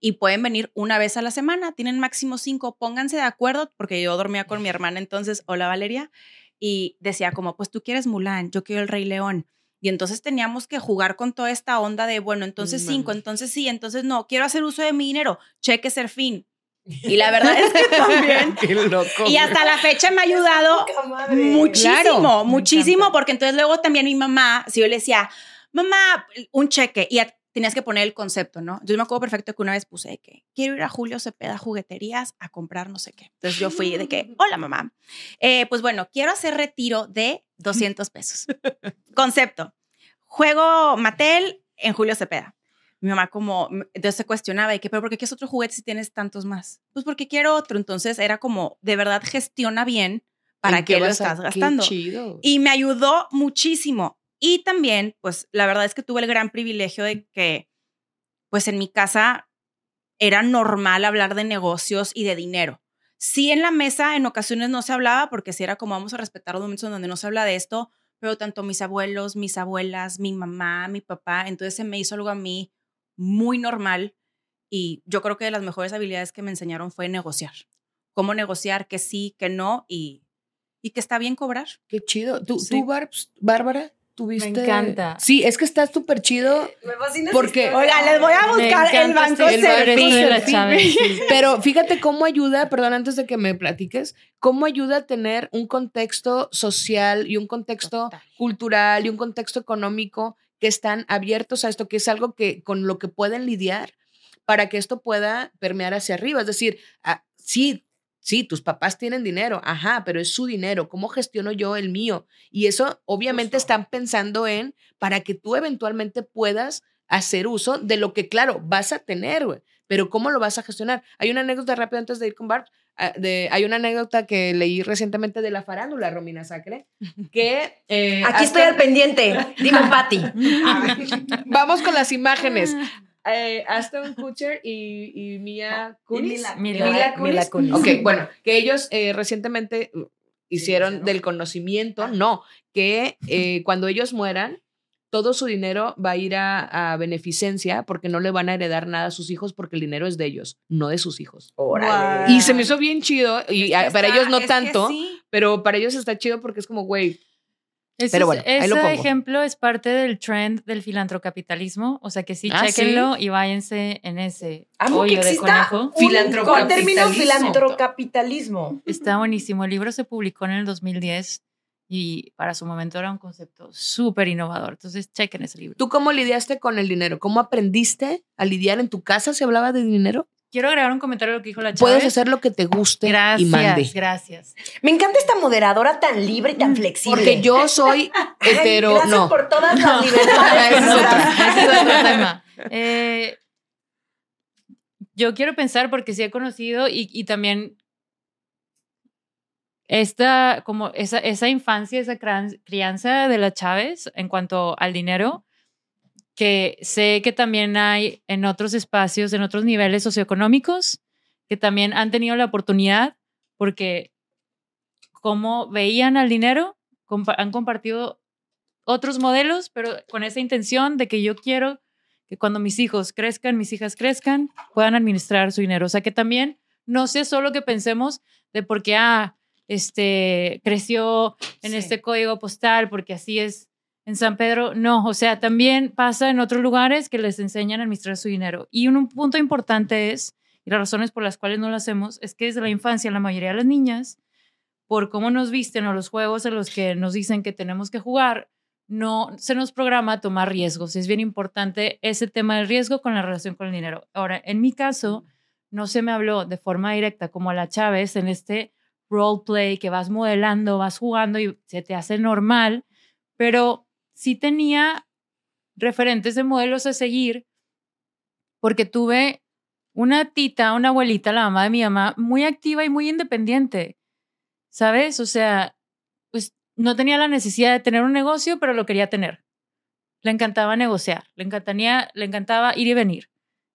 y pueden venir una vez a la semana, tienen máximo cinco, pónganse de acuerdo, porque yo dormía con mi hermana entonces, hola Valeria, y decía como, pues tú quieres Mulan, yo quiero el Rey León. Y entonces teníamos que jugar con toda esta onda de, bueno, entonces Mm, cinco, entonces sí, entonces no, quiero hacer uso de mi dinero, cheque ser fin. Y la verdad es que también Qué loco. y hasta la fecha me ha ayudado muchísimo, Claro, me muchísimo, encanta. porque entonces luego también mi mamá, si yo le decía, mamá, un cheque, y ya tenías que poner el concepto, ¿no? Yo me acuerdo perfecto que una vez puse de que quiero ir a Julio Cepeda Jugueterías a comprar no sé qué. Entonces yo fui de que, hola mamá, Eh, pues bueno, quiero hacer retiro de 200 pesos. Concepto, juego Mattel en Julio Cepeda. Mi mamá como, entonces se cuestionaba y que, pero ¿por qué quieres otro juguete si tienes tantos más? Pues porque quiero otro. Entonces era como, de verdad gestiona bien para ¿En qué, lo a- estás gastando. Qué chido. Y me ayudó muchísimo. Y también, pues la verdad es que tuve el gran privilegio de que, pues en mi casa era normal hablar de negocios y de dinero. Sí, en la mesa en ocasiones no se hablaba porque sí era como vamos a respetar los momentos en donde no se habla de esto, pero tanto mis abuelos, mis abuelas, mi mamá, mi papá, entonces se me hizo algo a mí muy normal y yo creo que de las mejores habilidades que me enseñaron fue negociar. Cómo negociar que sí, que no y, y que está bien cobrar. Qué chido. ¿Tú, Sí. tú Barbs- Bárbara, tuviste. encanta. Sí, es que estás súper chido. Me fascina Porque-. Oiga, les voy a Me buscar el encanta banco este- el sí. Pero fíjate cómo ayuda, perdón, antes de que me platiques, cómo ayuda a tener un contexto social y un contexto Total. cultural y un contexto económico que están abiertos a esto, que es algo que con lo que pueden lidiar para que esto pueda permear hacia arriba. Es decir, ah, sí, sí, tus papás tienen dinero, ajá, pero es su dinero, ¿cómo gestiono yo el mío? Y eso obviamente Justo. están pensando en para que tú eventualmente puedas hacer uso de lo que, claro, vas a tener, güey. Pero ¿cómo lo vas a gestionar? Hay una anécdota rápida antes de ir con Barb. Ah, De, hay una anécdota que leí recientemente de la farándula, Romina Sacre, que... eh, Aquí hasta- estoy al pendiente. Dime, Patti. Vamos con las imágenes. Eh, Aston Kutcher y, y Mia Kunis. Mila- Mila- Mila Kunis. Mila Kunis. Ok, bueno, que ellos eh, recientemente uh, hicieron del conocimiento, no, que eh, cuando ellos mueran, todo su dinero va a ir a, a beneficencia porque no le van a heredar nada a sus hijos porque el dinero es de ellos, no de sus hijos. Órale. Y se me hizo bien chido, y Es que para está- ellos no que tanto, sí. pero para ellos está chido porque es como, güey, Ese Pero es- bueno, ahí lo ese pongo. ejemplo es parte del trend del filantrocapitalismo, o sea que sí, Ah, ¿sí? chequenlo y váyanse en ese Amo que hoyo de exista conejo. término filantrocapitalismo. Está buenísimo. El libro se publicó en el 2010 y para su momento era un concepto súper innovador. Entonces, chequen ese libro. ¿tú cómo lidiaste con el dinero? ¿Cómo aprendiste a lidiar en tu casa? ¿Se hablaba de dinero? Quiero agregar un comentario a lo que dijo la Chávez. Puedes hacer lo que te guste Gracias, y mande. gracias. Me encanta esta moderadora tan libre y tan flexible. Porque yo soy hetero, gracias no. por todas las libertades. ese es otro tema. Eh, yo quiero pensar porque sí he conocido y, y también esta, como esa, esa infancia, esa crianza de la Chávez en cuanto al dinero, que sé que también hay en otros espacios, en otros niveles socioeconómicos, que también han tenido la oportunidad porque como veían al dinero, han compartido otros modelos, pero con esa intención de que yo quiero que cuando mis hijos crezcan, mis hijas crezcan, puedan administrar su dinero. O sea, que también no sea solo que pensemos de porque, ah, este, creció en Sí. este código postal, porque así es En San Pedro, no. O sea, también pasa en otros lugares que les enseñan a administrar su dinero. Y un, un punto importante es, y las razones por las cuales no lo hacemos, es que desde la infancia la mayoría de las niñas, por cómo nos visten o los juegos en los que nos dicen que tenemos que jugar, no se nos programa a tomar riesgos. Es bien importante ese tema del riesgo con la relación con el dinero. Ahora, en mi caso, no se me habló de forma directa como a la Chávez en este role play que vas modelando, vas jugando y se te hace normal, pero sí tenía referentes de modelos a seguir porque tuve una tita, una abuelita, la mamá de mi mamá, muy activa y muy independiente, ¿sabes? O sea, pues no tenía la necesidad de tener un negocio, pero lo quería tener. Le encantaba negociar, le, encantaría, le encantaba ir y venir.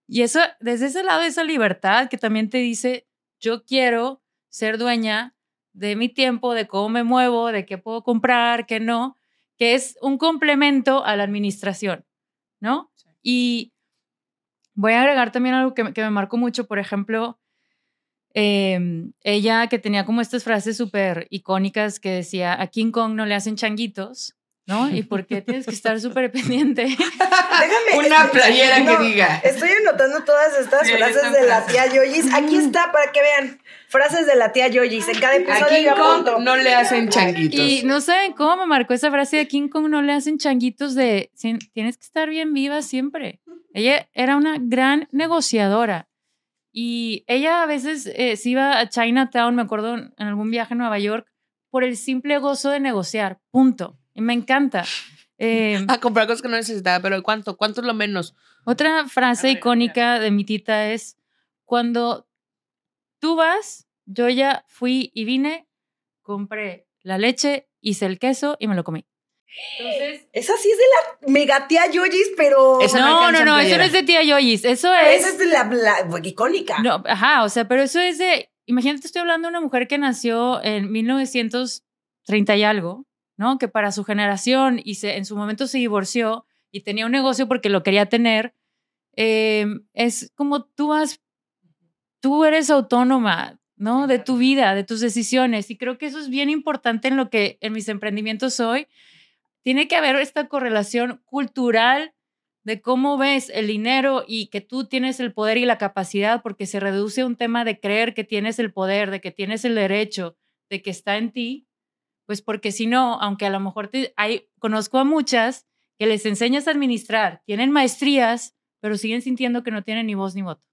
Y eso, desde ese lado, esa libertad que también te dice, yo quiero ser dueña de mi tiempo, de cómo me muevo, de qué puedo comprar, qué no, que es un complemento a la administración, ¿no? Y voy a agregar también algo que, me- que me marcó mucho, por ejemplo, eh, ella que tenía como estas frases súper icónicas que decía, a King Kong no le hacen changuitos, ¿no? ¿Y por qué tienes que estar súper pendiente? Déjame. Una playera no, que diga. Estoy anotando todas estas Sí, frases de la tía Yoyis. Aquí está para que vean. Frases de la tía Yoyis. En cada episodio Aquí yo apunto. no le hacen changuitos. Y no saben cómo me marcó esa frase de King Kong, no le hacen changuitos de "Tien- tienes que estar bien viva siempre. Ella era una gran negociadora y ella a veces eh, se iba a Chinatown, me acuerdo en algún viaje a Nueva York, por el simple gozo de negociar, punto. Y me encanta. Eh, A comprar cosas que no necesitaba, pero ¿cuánto? ¿Cuánto es lo menos? otra frase icónica de mi tita es, cuando tú vas, yo ya fui y vine, compré la leche, hice el queso y me lo comí. Entonces, Esa sí es de la mega tía Yoyis, pero. No no, no, eso no es de tía Yoyis, eso Esa es... es de la, la- icónica. No, ajá, o sea, pero eso es de... Imagínate, estoy hablando de una mujer que nació en 1930 y algo, ¿no? Que para su generación y se, en su momento se divorció y tenía un negocio porque lo quería tener. eh, es como tú vas, tú eres autónoma, ¿no? De tu vida, de tus decisiones. Y creo que eso es bien importante en lo que en mis emprendimientos hoy. Tiene que haber esta correlación cultural de cómo ves el dinero y que tú tienes el poder y la capacidad, porque se reduce a un tema de creer que tienes el poder, de que tienes el derecho, de que está en ti, pues porque si no, aunque a lo mejor te, hay, conozco a muchas que les enseñas a administrar, tienen maestrías, pero siguen sintiendo que no tienen ni voz ni voto.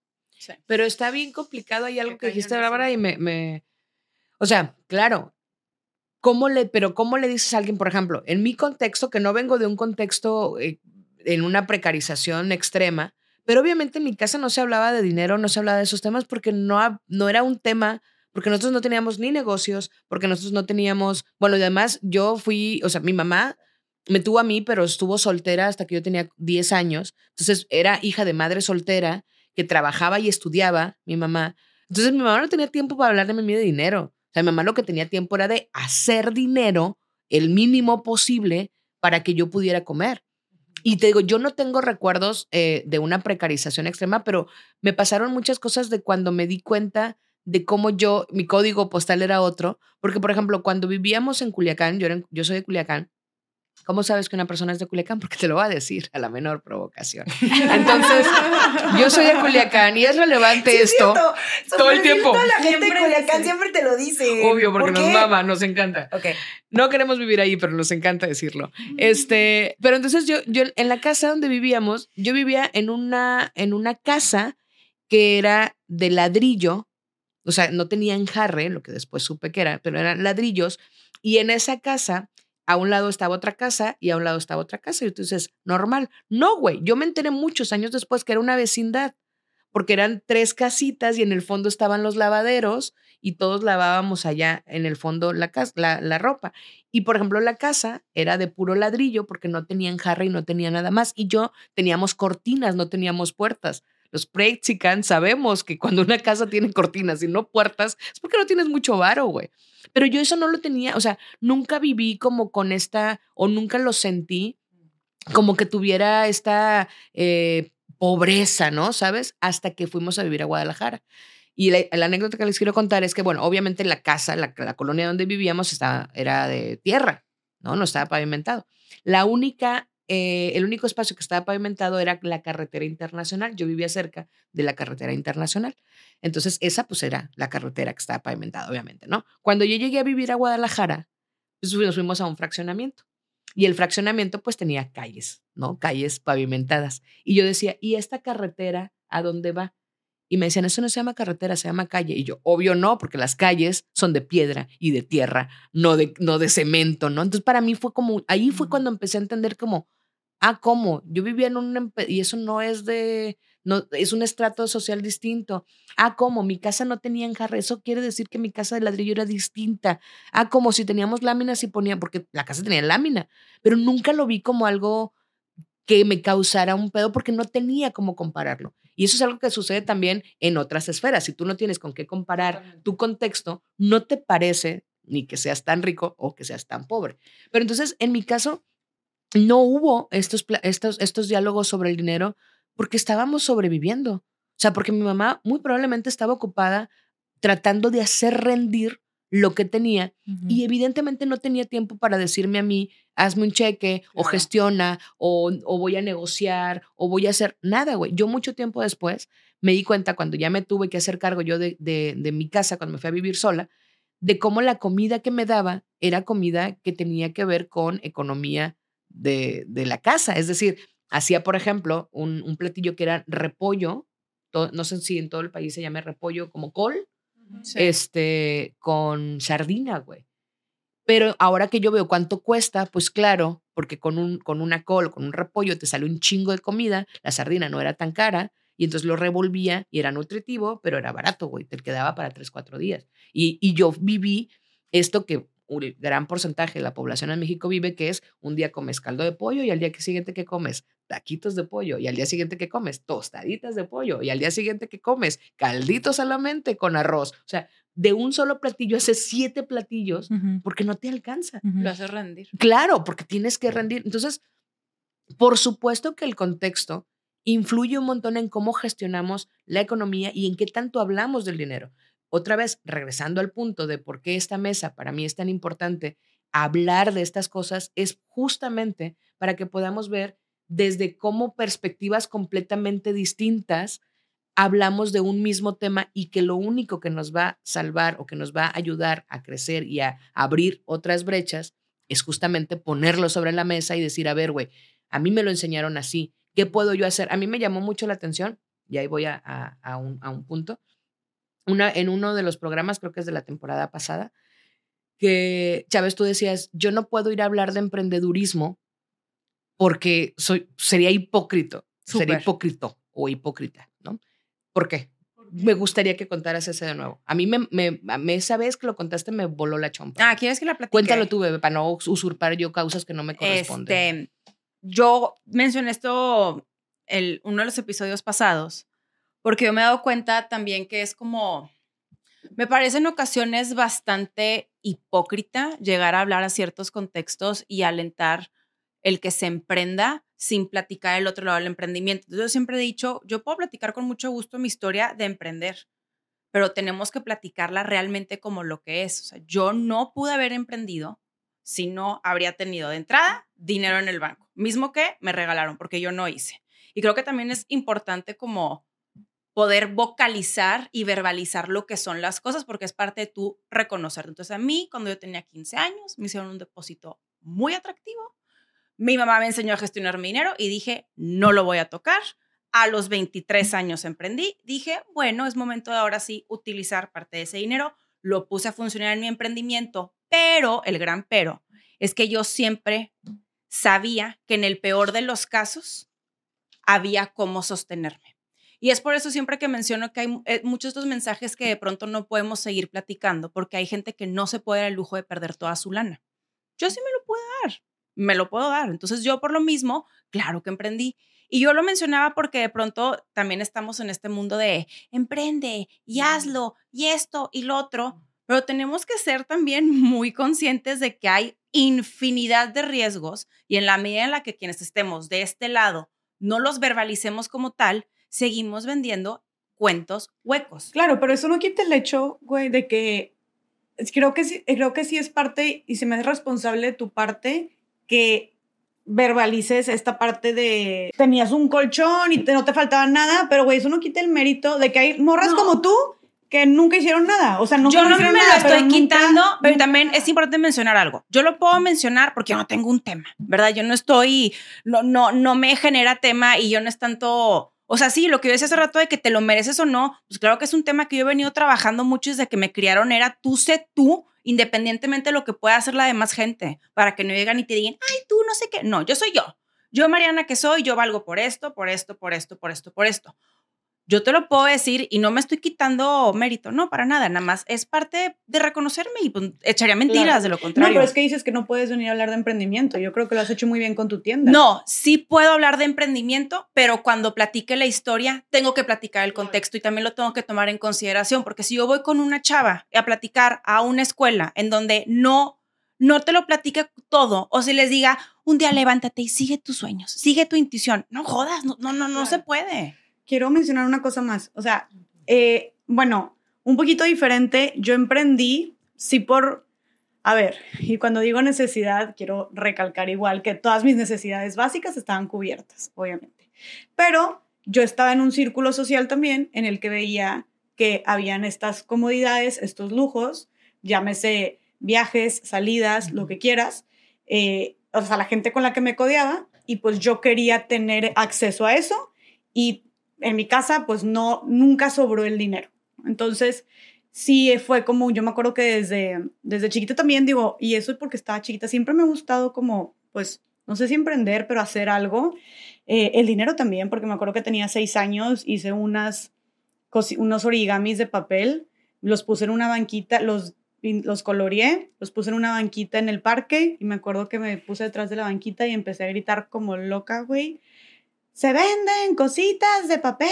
Pero está bien complicado. Hay algo que dijiste. Bárbara, y me, me. O sea, claro. ¿Cómo le, pero cómo le dices a alguien, por ejemplo, en mi contexto, que no vengo de un contexto eh, en una precarización extrema, pero obviamente en mi casa no se hablaba de dinero, no se hablaba de esos temas porque no, ha- no era un tema, porque nosotros no teníamos ni negocios, porque nosotros no teníamos, bueno, y además yo fui, o sea, mi mamá me tuvo a mí, pero estuvo soltera hasta que yo tenía 10 años, entonces era hija de madre soltera que trabajaba y estudiaba, mi mamá. Entonces mi mamá no tenía tiempo para hablarme a mí de dinero. O sea, mi mamá lo que tenía tiempo era de hacer dinero el mínimo posible para que yo pudiera comer. Y te digo, yo no tengo recuerdos eh, de una precarización extrema, pero me pasaron muchas cosas de cuando me di cuenta de cómo yo, mi código postal era otro. Porque, por ejemplo, cuando vivíamos en Culiacán, yo, era yo soy de Culiacán, ¿cómo sabes que una persona es de Culiacán? Porque te lo va a decir a la menor provocación. Entonces, yo soy de Culiacán y es relevante Sí, esto. todo el tiempo. La gente de Culiacán dice. siempre te lo dice. Obvio, porque ¿Por nos mama, nos encanta. No queremos vivir ahí, pero nos encanta decirlo. Este, pero entonces yo, yo en la casa donde vivíamos, yo vivía en una, en una casa que era de ladrillo, o sea, no tenía enjarre, lo que después supe que era, pero eran ladrillos, y en esa casa, a un lado estaba otra casa y a un lado estaba otra casa, y entonces, normal. No, güey, yo me enteré muchos años después que era una vecindad, porque eran tres casitas y en el fondo estaban los lavaderos y todos lavábamos allá en el fondo la, cas- la, ropa. Y por ejemplo, la casa era de puro ladrillo porque no tenían jarra y no tenía nada más. Y yo teníamos cortinas, no teníamos puertas. Los Prexicans sabemos que cuando una casa tiene cortinas y no puertas, es porque no tienes mucho varo, güey. Pero yo eso no lo tenía, o sea, nunca viví como con esta, o nunca lo sentí como que tuviera esta eh, pobreza, ¿no? ¿Sabes? Hasta que fuimos a vivir a Guadalajara. Y la, anécdota que les quiero contar es que, bueno, obviamente la casa, la, colonia donde vivíamos era de tierra. ¿no? No estaba pavimentado. La única, eh, el único espacio que estaba pavimentado era la carretera internacional. Yo vivía cerca de la carretera internacional. Entonces, esa pues era la carretera que estaba pavimentada, obviamente, ¿no? Cuando yo llegué a vivir a Guadalajara, pues nos fuimos a un fraccionamiento. Y el fraccionamiento pues tenía calles, ¿no? Calles pavimentadas. Y yo decía, ¿y esta carretera a dónde va? Y me decían, eso no se llama carretera, se llama calle. Y yo, obvio no, porque las calles son de piedra y de tierra, no de, no de cemento, ¿no? Entonces para mí fue como, ahí fue cuando empecé a entender como, ah, ¿cómo? Yo vivía en un, y eso no es de, no, es un estrato social distinto. Ah, ¿cómo? Mi casa no tenía enjarre, eso quiere decir que mi casa de ladrillo era distinta. Ah, como si teníamos láminas y ponía, porque la casa tenía lámina, pero nunca lo vi como algo que me causara un pedo porque no tenía cómo compararlo. Y eso es algo que sucede también en otras esferas. Si tú no tienes con qué comparar tu contexto, no te parece ni que seas tan rico o que seas tan pobre. Pero entonces, en mi caso, no hubo estos, estos, estos diálogos sobre el dinero porque estábamos sobreviviendo. O sea, porque mi mamá muy probablemente estaba ocupada tratando de hacer rendir lo que tenía y evidentemente no tenía tiempo para decirme a mí, hazme un cheque o gestiona o, o, voy a negociar o voy a hacer nada, güey. Yo mucho tiempo después me di cuenta cuando ya me tuve que hacer cargo yo de, de, de, mi casa, cuando me fui a vivir sola, de cómo la comida que me daba era comida que tenía que ver con economía de, de la casa. Es decir, hacía, por ejemplo, un, un platillo que era repollo, no sé si en todo el país se llama repollo como col, este, con sardina, güey. Pero ahora que yo veo cuánto cuesta, pues claro, porque con, un, con una col, con un repollo, te sale un chingo de comida, la sardina no era tan cara, y entonces lo revolvía y era nutritivo, pero era barato, güey, te quedaba para tres, cuatro días. Y, y yo viví esto que un gran porcentaje de la población en México vive, que es un día comes caldo de pollo y al día siguiente que comes taquitos de pollo y al día siguiente que comes tostaditas de pollo y al día siguiente que comes calditos solamente con arroz. O sea, de un solo platillo haces siete platillos porque no te alcanza. Lo haces rendir. Claro, porque tienes que rendir. Entonces, por supuesto que el contexto influye un montón en cómo gestionamos la economía y en qué tanto hablamos del dinero. Otra vez, regresando al punto de por qué esta mesa para mí es tan importante, hablar de estas cosas es justamente para que podamos ver desde cómo perspectivas completamente distintas hablamos de un mismo tema y que lo único que nos va a salvar o que nos va a ayudar a crecer y a abrir otras brechas es justamente ponerlo sobre la mesa y decir, a ver, güey, a mí me lo enseñaron así, ¿qué puedo yo hacer? A mí me llamó mucho la atención, y ahí voy a, a, un, a un punto, una, en uno de los programas, creo que es de la temporada pasada, que, Chávez, tú decías, yo no puedo ir a hablar de emprendedurismo porque soy, sería hipócrita, sería hipócrita o hipócrita, ¿no? ¿Por qué? Me gustaría que contaras ese de nuevo. A mí me, me, esa vez que lo contaste me voló la chompa. Ah, ¿quieres que la platique? Cuéntalo tú, bebé, para no usurpar yo causas que no me corresponden. Este, yo mencioné esto el, uno de los episodios pasados, porque yo me he dado cuenta también que es como, me parece en ocasiones bastante hipócrita llegar a hablar a ciertos contextos y alentar el que se emprenda sin platicar el otro lado del emprendimiento. Yo siempre he dicho, yo puedo platicar con mucho gusto mi historia de emprender, pero tenemos que platicarla realmente como lo que es. O sea, yo no pude haber emprendido si no habría tenido de entrada dinero en el banco, mismo que me regalaron, porque yo no hice. Y creo que también es importante como poder vocalizar y verbalizar lo que son las cosas, porque es parte de tu reconocer. Entonces, a mí, cuando yo tenía 15 años, me hicieron un depósito muy atractivo mi mamá me enseñó a gestionar mi dinero y dije, no lo voy a tocar. A los 23 años emprendí. Dije, bueno, es momento de ahora sí utilizar parte de ese dinero. Lo puse a funcionar en mi emprendimiento, pero el gran pero es que yo siempre sabía que en el peor de los casos había cómo sostenerme. Y es por eso siempre que menciono que hay eh, muchos de estos mensajes que de pronto no podemos seguir platicando, porque hay gente que no se puede dar el lujo de perder toda su lana. Yo sí me lo puedo dar me lo puedo dar. Entonces yo por lo mismo, claro que emprendí. Y yo lo mencionaba porque de pronto también estamos en este mundo de emprende y hazlo y esto y lo otro, pero tenemos que ser también muy conscientes de que hay infinidad de riesgos y en la medida en la que quienes estemos de este lado no los verbalicemos como tal, seguimos vendiendo cuentos huecos. Claro, pero eso no quita el hecho, güey, de que creo que, sí, creo que sí es parte y se me es responsable de tu parte que verbalices esta parte de tenías un colchón y te, no te faltaba nada, pero güey, eso no quita el mérito de que hay morras No. como tú que nunca hicieron nada. O sea, no yo no me lo nada, pero estoy nunca- quitando, pero nunca- también es importante mencionar algo. Yo lo puedo mencionar porque yo no tengo un tema, ¿verdad? Yo no estoy, no, no, no me genera tema y yo no es tanto, o sea, sí, lo que yo decía hace rato de que te lo mereces o no, pues claro que es un tema que yo he venido trabajando mucho desde que me criaron, era tú sé tú, independientemente de lo que pueda hacer la demás gente, para que no llegan y te digan, ay, tú no sé qué. No, yo soy yo. Yo, Mariana, que soy, yo valgo por esto, por esto, por esto, por esto, por esto yo te lo puedo decir y no me estoy quitando mérito, no, para nada, nada más es parte de reconocerme y pues, echaría mentiras Claro. de lo No, contrario. pero es que dices que no puedes venir a hablar de emprendimiento. Yo creo que lo has hecho muy bien con tu tienda. No, sí puedo hablar de emprendimiento, pero cuando platique la historia, tengo que platicar el contexto y también lo tengo que tomar en consideración, porque si yo voy con una chava a platicar a una escuela en donde no, no te lo platique todo, o si les diga, un día levántate y sigue tus sueños, sigue tu intuición, no jodas, no, no, no, no se puede. Quiero mencionar una cosa más. O sea, eh, bueno, un poquito diferente. Yo emprendí, sí por, a ver, y cuando digo necesidad, quiero recalcar igual que todas mis necesidades básicas estaban cubiertas, obviamente. Pero yo estaba en un círculo social también en el que veía que habían estas comodidades, estos lujos, llámese viajes, salidas, lo que quieras, eh, o sea, la gente con la que me codeaba, y pues yo quería tener acceso a eso, y en mi casa, pues no, nunca sobró el dinero. Entonces, sí fue como, yo me acuerdo que desde, desde chiquita también digo, y eso es porque estaba chiquita, siempre me ha gustado como, pues, no sé si emprender, pero hacer algo. Eh, el dinero también, porque me acuerdo que tenía seis años, hice unas, unos origamis de papel, los puse en una banquita, los, los coloreé, los puse en una banquita en el parque y me acuerdo que me puse detrás de la banquita y empecé a gritar como loca, güey. Se venden cositas de papel,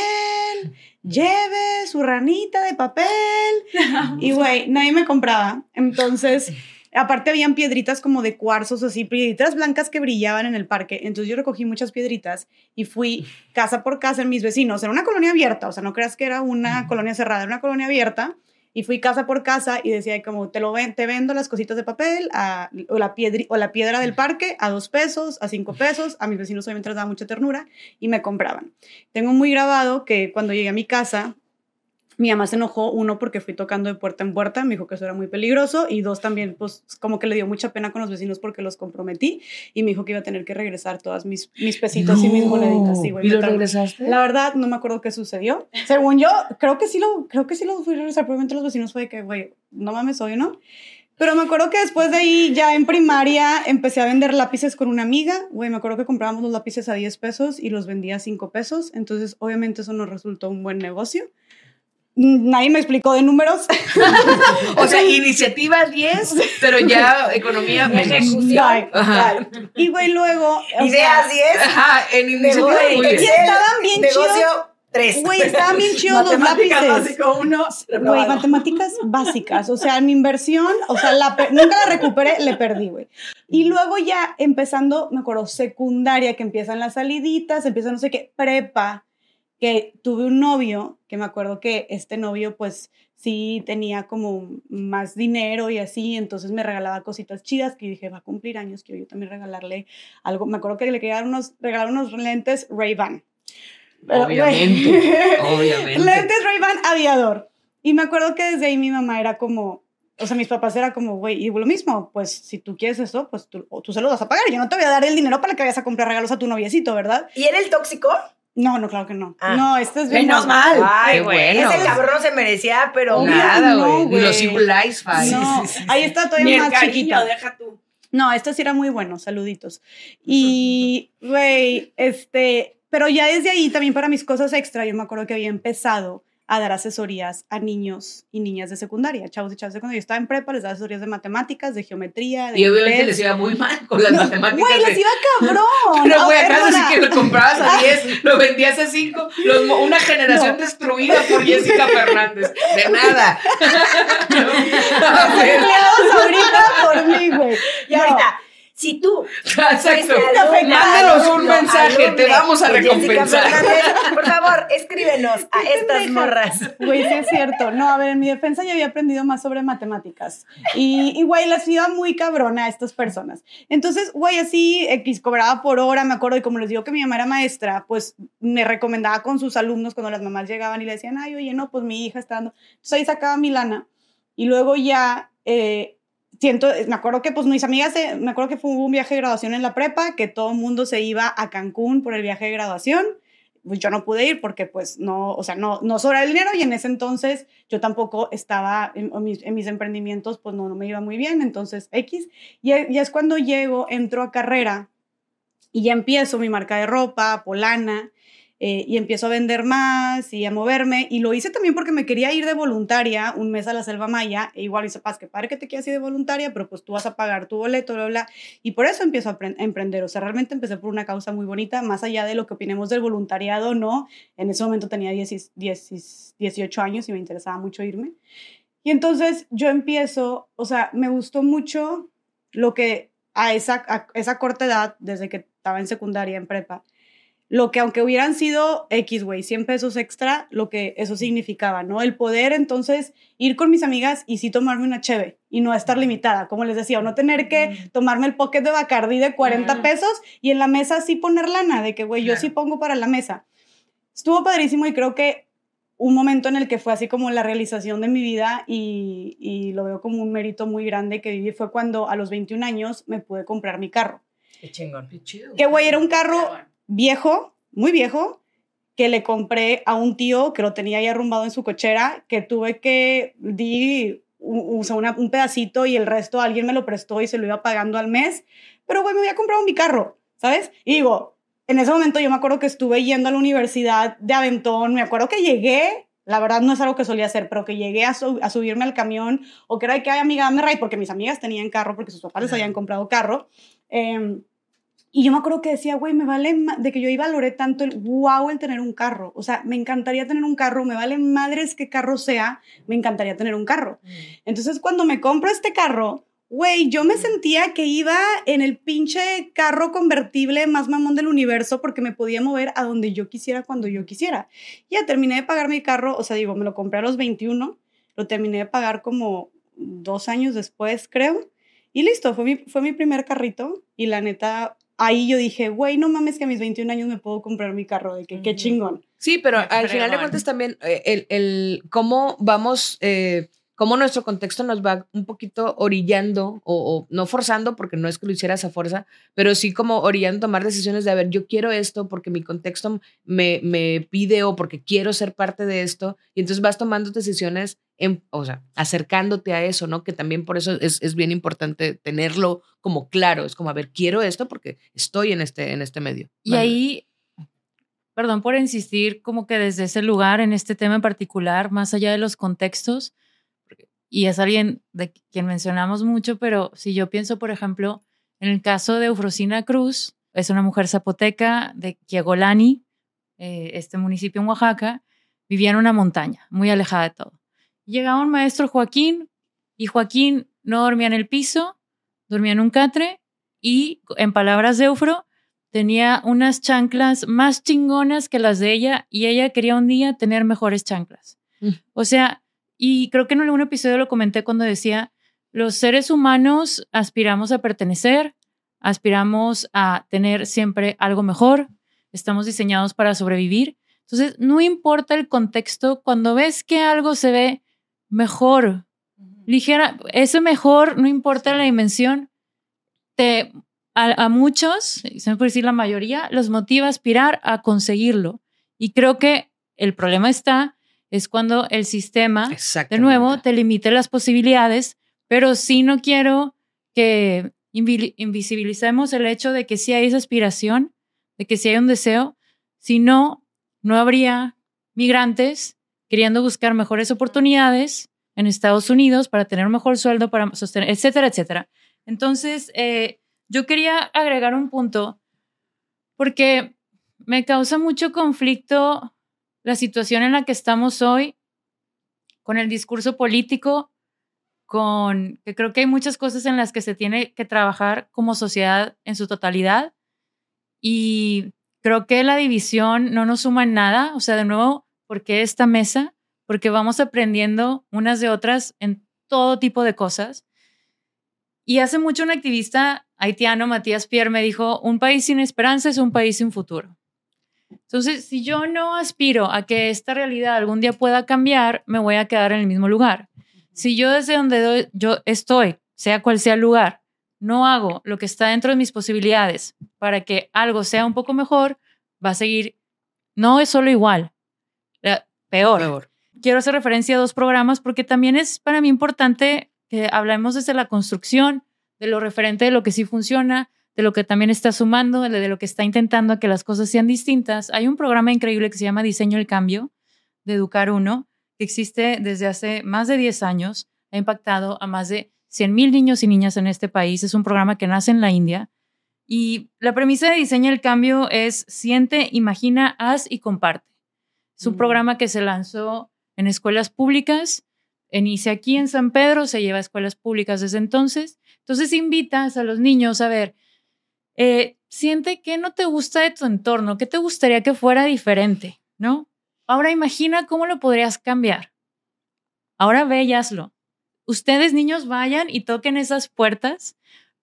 lleve su ranita de papel. Y güey, nadie me compraba. Entonces, aparte habían piedritas como de cuarzos así, piedritas blancas que brillaban en el parque. Entonces yo recogí muchas piedritas y fui casa por casa en mis vecinos. Era una colonia abierta, o sea, no creas que era una colonia cerrada, era una colonia abierta. Y fui casa por casa y decía como, te, lo ven, te vendo las cositas de papel a- o, la piedri- o la piedra del parque a dos pesos, a cinco pesos. A mis vecinos obviamente les daba mucha ternura y me compraban. Tengo muy grabado que cuando llegué a mi casa, mi mamá se enojó, uno, porque fui tocando de puerta en puerta, me dijo que eso era muy peligroso, y dos, también, pues, como que le dio mucha pena con los vecinos porque los comprometí, y me dijo que iba a tener que regresar todas mis, mis pesitos y mis moneditas. Sí, ¿Y lo regresaste? La verdad, no me acuerdo qué sucedió. Según yo, creo que sí lo, creo que sí lo fui a regresar. Probablemente los vecinos fue de que, güey, no mames, hoy no. Pero me acuerdo que después de ahí, ya en primaria, empecé a vender lápices con una amiga. Güey, me acuerdo que comprábamos los lápices a 10 pesos y los vendía a 5 pesos. Entonces, obviamente, eso nos resultó un buen negocio. Mm, Nadie me explicó de números. O sea, iniciativa 10, pero ya economía menos. Ay, Ajá. ay. Y güey, luego. Ideas sea, 10. Ajá, en iniciativa Negocio, muy bien. Y estaban bien chidos. 3. Güey, estaban bien chidos los Matemáticas lápices. básico uno. Güey, matemáticas básicas. O sea, mi inversión, o sea, la nunca la recuperé, le perdí, güey. Y luego ya empezando, me acuerdo, secundaria, que empiezan las saliditas, empieza no sé qué, prepa, que tuve un novio, que me acuerdo que este novio, pues sí tenía como más dinero y así, entonces me regalaba cositas chidas que dije, va a cumplir años, quiero yo también regalarle algo. Me acuerdo que le quería unos, regalar unos lentes Ray-Ban. Obviamente, obviamente. Lentes Ray-Ban aviador. Y me acuerdo que desde ahí mi mamá era como, o sea, mis papás era como, güey, y lo mismo, pues si tú quieres eso, pues tú, o tú se lo vas a pagar. Yo no te voy a dar el dinero para que vayas a comprar regalos a tu noviecito, ¿verdad? ¿Y era el tóxico? No, no, claro que no. Ah. No, este es bien. Menos mal. Ay, Qué güey. bueno. Ese cabrón no se merecía, pero Obvio. Nada, no, güey. Ni los Life Five. No, ahí está Ni todavía el más cariño, chiquita. deja tú. No, este sí era muy bueno, saluditos. Y, güey, este, pero ya desde ahí también para mis cosas extra, yo me acuerdo que había empezado a dar asesorías a niños y niñas de secundaria, chavos y chavas de secundaria. Yo estaba en prepa, les daba asesorías de matemáticas, de geometría, de Y obviamente inglés. les iba muy mal con las matemáticas. Güey, les iba cabrón. Pero, güey, acaso sí que lo comprabas a 10, lo vendías a 5, una generación destruida por Jessica Fernández. De nada. A ver. Empleados ahorita por mí, güey. Y No. ahorita, Si tú Exacto. Mándanos un mensaje, te alumne vamos a recompensar. Por favor, escríbenos a estas morras. Güey, sí es cierto. No, a ver, en mi defensa yo había aprendido más sobre matemáticas. Y, y güey, las iba muy cabrona a estas personas. Entonces, güey, así, X cobraba por hora, me acuerdo, y como les digo que mi mamá era maestra, pues me recomendaba con sus alumnos cuando las mamás llegaban y le decían, ay, oye, no, pues mi hija está dando. Entonces ahí sacaba mi lana. Y luego ya, eh, siento, me acuerdo que pues mis amigas, me acuerdo que fue un viaje de graduación en la prepa, que todo el mundo se iba a Cancún por el viaje de graduación pues yo no pude ir porque pues no, o sea, no, no sobra el dinero y en ese entonces yo tampoco estaba en, en mis, en mis emprendimientos, pues no, no me iba muy bien, entonces X. Y, y es cuando llego, entro a carrera y ya empiezo mi marca de ropa, Polana, eh, y empiezo a vender más y a moverme. Y lo hice también porque me quería ir de voluntaria un mes a la Selva Maya. E igual dice, paz, que padre que te quieras ir de voluntaria, pero pues tú vas a pagar tu boleto, bla, bla. Y por eso empiezo a, emprender. O sea, realmente empecé por una causa muy bonita, más allá de lo que opinemos del voluntariado, no. En ese momento tenía 10, 10, 18 años y me interesaba mucho irme. Y entonces yo empiezo, o sea, me gustó mucho lo que a esa, a esa corta edad, desde que estaba en secundaria, en prepa, lo que aunque hubieran sido X, güey, 100 pesos extra, lo que eso significaba, ¿no? El poder entonces ir con mis amigas y sí tomarme una cheve y no estar limitada, como les decía, o no tener que tomarme el pocket de Bacardí de 40 pesos y en la mesa sí poner lana, de que, güey, yo sí pongo para la mesa. Estuvo padrísimo y creo que un momento en el que fue así como la realización de mi vida y, y lo veo como un mérito muy grande que viví fue cuando a los 21 años me pude comprar mi carro. Qué chingón. Que, güey, era un carro viejo, muy viejo, que le compré a un tío que lo tenía ahí arrumbado en su cochera, que tuve que di un, una- un pedacito y el resto alguien me lo prestó y se lo iba pagando al mes. Pero, güey, me había comprado mi carro, ¿sabes? Y digo, en ese momento yo me acuerdo que estuve yendo a la universidad de Aventón, me acuerdo que llegué, la verdad no es algo que solía hacer, pero que llegué a, su- a subirme al camión o que era de que, ay, amiga, dame ride, porque mis amigas tenían carro, porque sus papás les habían comprado carro. Em, y yo me acuerdo que decía, güey, me vale, de que yo ahí valoré tanto el wow el tener un carro. O sea, me encantaría tener un carro, me vale madres qué carro sea, me encantaría tener un carro. Entonces, cuando me compro este carro, güey, yo me sentía que iba en el pinche carro convertible más mamón del universo porque me podía mover a donde yo quisiera cuando yo quisiera. Ya terminé de pagar mi carro, o sea, digo, me lo compré a los 21, lo terminé de pagar como dos años después, creo. Y listo, fue mi, fue mi primer carrito y la neta, ahí yo dije, güey, no mames que a mis 21 años me puedo comprar mi carro, de que qué chingón. Sí, pero al final de cuentas también eh, el, el cómo vamos, eh, cómo nuestro contexto nos va un poquito orillando o, o no forzando, porque no es que lo hicieras a fuerza, pero sí como orillando tomar decisiones de, a ver, yo quiero esto porque mi contexto me, me pide o porque quiero ser parte de esto. Y entonces vas tomando decisiones, en, o sea, acercándote a eso, ¿no? Que también por eso es, es bien importante tenerlo como claro. Es como, a ver, quiero esto porque estoy en este, en este medio. Y Manda. ahí, perdón por insistir, como que desde ese lugar, en este tema en particular, más allá de los contextos, y es alguien de quien mencionamos mucho, pero si yo pienso, por ejemplo, en el caso de Eufrosina Cruz, es una mujer zapoteca de Quiegolani, eh, este municipio en Oaxaca, vivía en una montaña, muy alejada de todo. Llegaba un maestro Joaquín y Joaquín no dormía en el piso, dormía en un catre y, en palabras de Eufro, tenía unas chanclas más chingonas que las de ella y ella quería un día tener mejores chanclas. Mm. O sea, y creo que en algún episodio lo comenté cuando decía, los seres humanos aspiramos a pertenecer, aspiramos a tener siempre algo mejor, estamos diseñados para sobrevivir. Entonces, no importa el contexto, cuando ves que algo se ve mejor, ligera, ese mejor, no importa la dimensión, te, a, a muchos, se me puede decir la mayoría, los motiva a aspirar a conseguirlo. Y creo que el problema está, es cuando el sistema, de nuevo, te limite las posibilidades, pero sí no quiero que invi- invisibilicemos el hecho de que sí hay esa aspiración, de que sí hay un deseo, si no, no habría migrantes queriendo buscar mejores oportunidades en Estados Unidos para tener un mejor sueldo, para sostener, etcétera, etcétera. Entonces, eh, yo quería agregar un punto porque me causa mucho conflicto la situación en la que estamos hoy con el discurso político con que creo que hay muchas cosas en las que se tiene que trabajar como sociedad en su totalidad y creo que la división no nos suma en nada, o sea, de nuevo, ¿por qué esta mesa? Porque vamos aprendiendo unas de otras en todo tipo de cosas. Y hace mucho un activista haitiano, Matías Pierre, me dijo, un país sin esperanza es un país sin futuro. Entonces, si yo no aspiro a que esta realidad algún día pueda cambiar, me voy a quedar en el mismo lugar. Si yo desde donde yo estoy, sea cual sea el lugar, no hago lo que está dentro de mis posibilidades para que algo sea un poco mejor, va a seguir, no es solo igual, peor. peor. Quiero hacer referencia a dos programas porque también es para mí importante que hablemos desde la construcción, de lo referente de lo que sí funciona, de lo que también está sumando, de lo que está intentando a que las cosas sean distintas. Hay un programa increíble que se llama Diseño el Cambio de Educar Uno, que existe desde hace más de 10 años, ha impactado a más de 100 mil niños y niñas en este país. Es un programa que nace en la India. Y la premisa de Diseño el Cambio es siente, imagina, haz y comparte. Es un mm. programa que se lanzó en escuelas públicas, inicia aquí en San Pedro, se lleva a escuelas públicas desde entonces. Entonces invitas a los niños a ver, eh, siente qué no te gusta de tu entorno, qué te gustaría que fuera diferente, ¿no? Ahora imagina cómo lo podrías cambiar. Ahora ve y hazlo. Ustedes, niños, vayan y toquen esas puertas.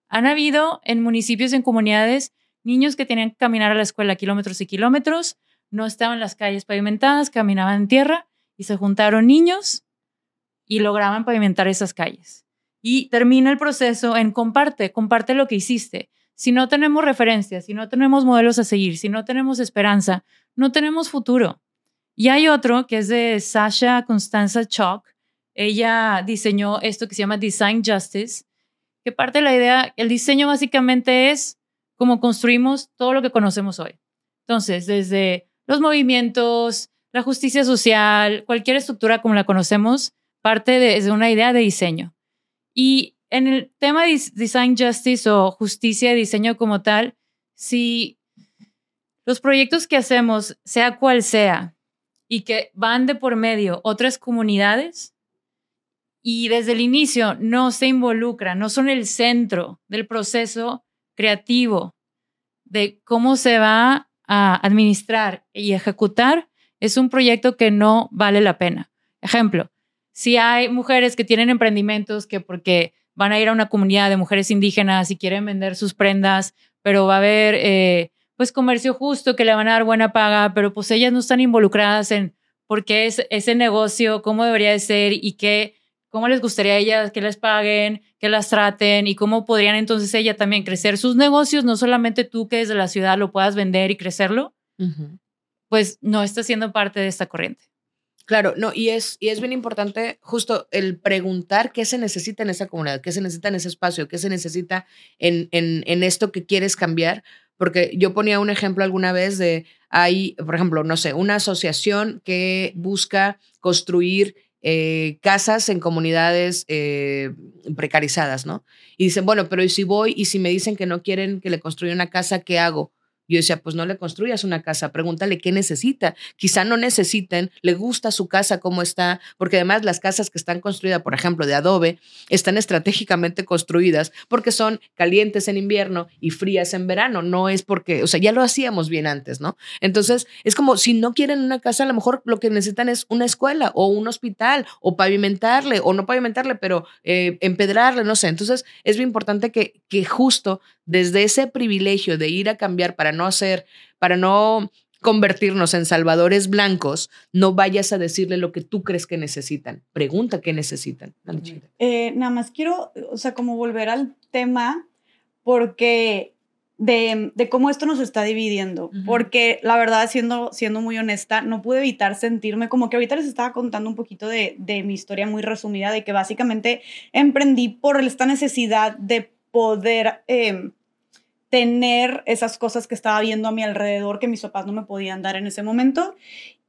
Han habido en municipios, en comunidades, niños que tenían que caminar a la escuela kilómetros y kilómetros, no estaban las calles pavimentadas, caminaban en tierra y se juntaron niños y lograban pavimentar esas calles. Y termina el proceso en comparte, comparte lo que hiciste. Si no tenemos referencias, si no tenemos modelos a seguir, si no tenemos esperanza, no tenemos futuro. Y hay otro que es de Sasha Constanza Chalk. Ella diseñó esto que se llama Design Justice, que parte de la idea, el diseño básicamente es cómo construimos todo lo que conocemos hoy. Entonces, desde los movimientos, la justicia social, cualquier estructura como la conocemos, parte de, de una idea de diseño. Y en el tema de design justice o justicia de diseño como tal, si los proyectos que hacemos, sea cual sea, y que van de por medio otras comunidades, y desde el inicio no se involucran, no son el centro del proceso creativo de cómo se va a administrar y ejecutar, es un proyecto que no vale la pena. Ejemplo, si hay mujeres que tienen emprendimientos que porque van a ir a una comunidad de mujeres indígenas y quieren vender sus prendas, pero va a haber eh, pues comercio justo que le van a dar buena paga, pero pues ellas no están involucradas en por qué es ese negocio, cómo debería de ser y qué, cómo les gustaría a ellas que les paguen, que las traten y cómo podrían entonces ella también crecer sus negocios, no solamente tú que desde la ciudad lo puedas vender y crecerlo, pues no está siendo parte de esta corriente. Claro, no, y es, y es bien importante justo el preguntar qué se necesita en esa comunidad, qué se necesita en ese espacio, qué se necesita en, en, en esto que quieres cambiar, porque yo ponía un ejemplo alguna vez de, hay, por ejemplo, no sé, una asociación que busca construir eh, casas en comunidades eh, precarizadas, ¿no? Y dicen, bueno, pero ¿y si voy y si me dicen que no quieren que le construya una casa, qué hago? Yo decía, pues no le construyas una casa, pregúntale qué necesita. Quizá no necesiten, le gusta su casa cómo está, porque además las casas que están construidas, por ejemplo, de adobe, están estratégicamente construidas porque son calientes en invierno y frías en verano. No es porque, o sea, ya lo hacíamos bien antes, ¿no? Entonces, es como si no quieren una casa, a lo mejor lo que necesitan es una escuela o un hospital o pavimentarle o no pavimentarle, pero eh, empedrarle, no sé. Entonces, es muy importante que, que justo desde ese privilegio de ir a cambiar para no hacer, para no convertirnos en salvadores blancos, no vayas a decirle lo que tú crees que necesitan. Pregunta qué necesitan. Eh, nada más quiero, o sea, como volver al tema, porque de, de cómo esto nos está dividiendo, porque la verdad, siendo, siendo muy honesta, no pude evitar sentirme como que ahorita les estaba contando un poquito de, de mi historia muy resumida, de que básicamente emprendí por esta necesidad de poder em, tener esas cosas que estaba viendo a mi alrededor que mis papás no me podían dar en ese momento.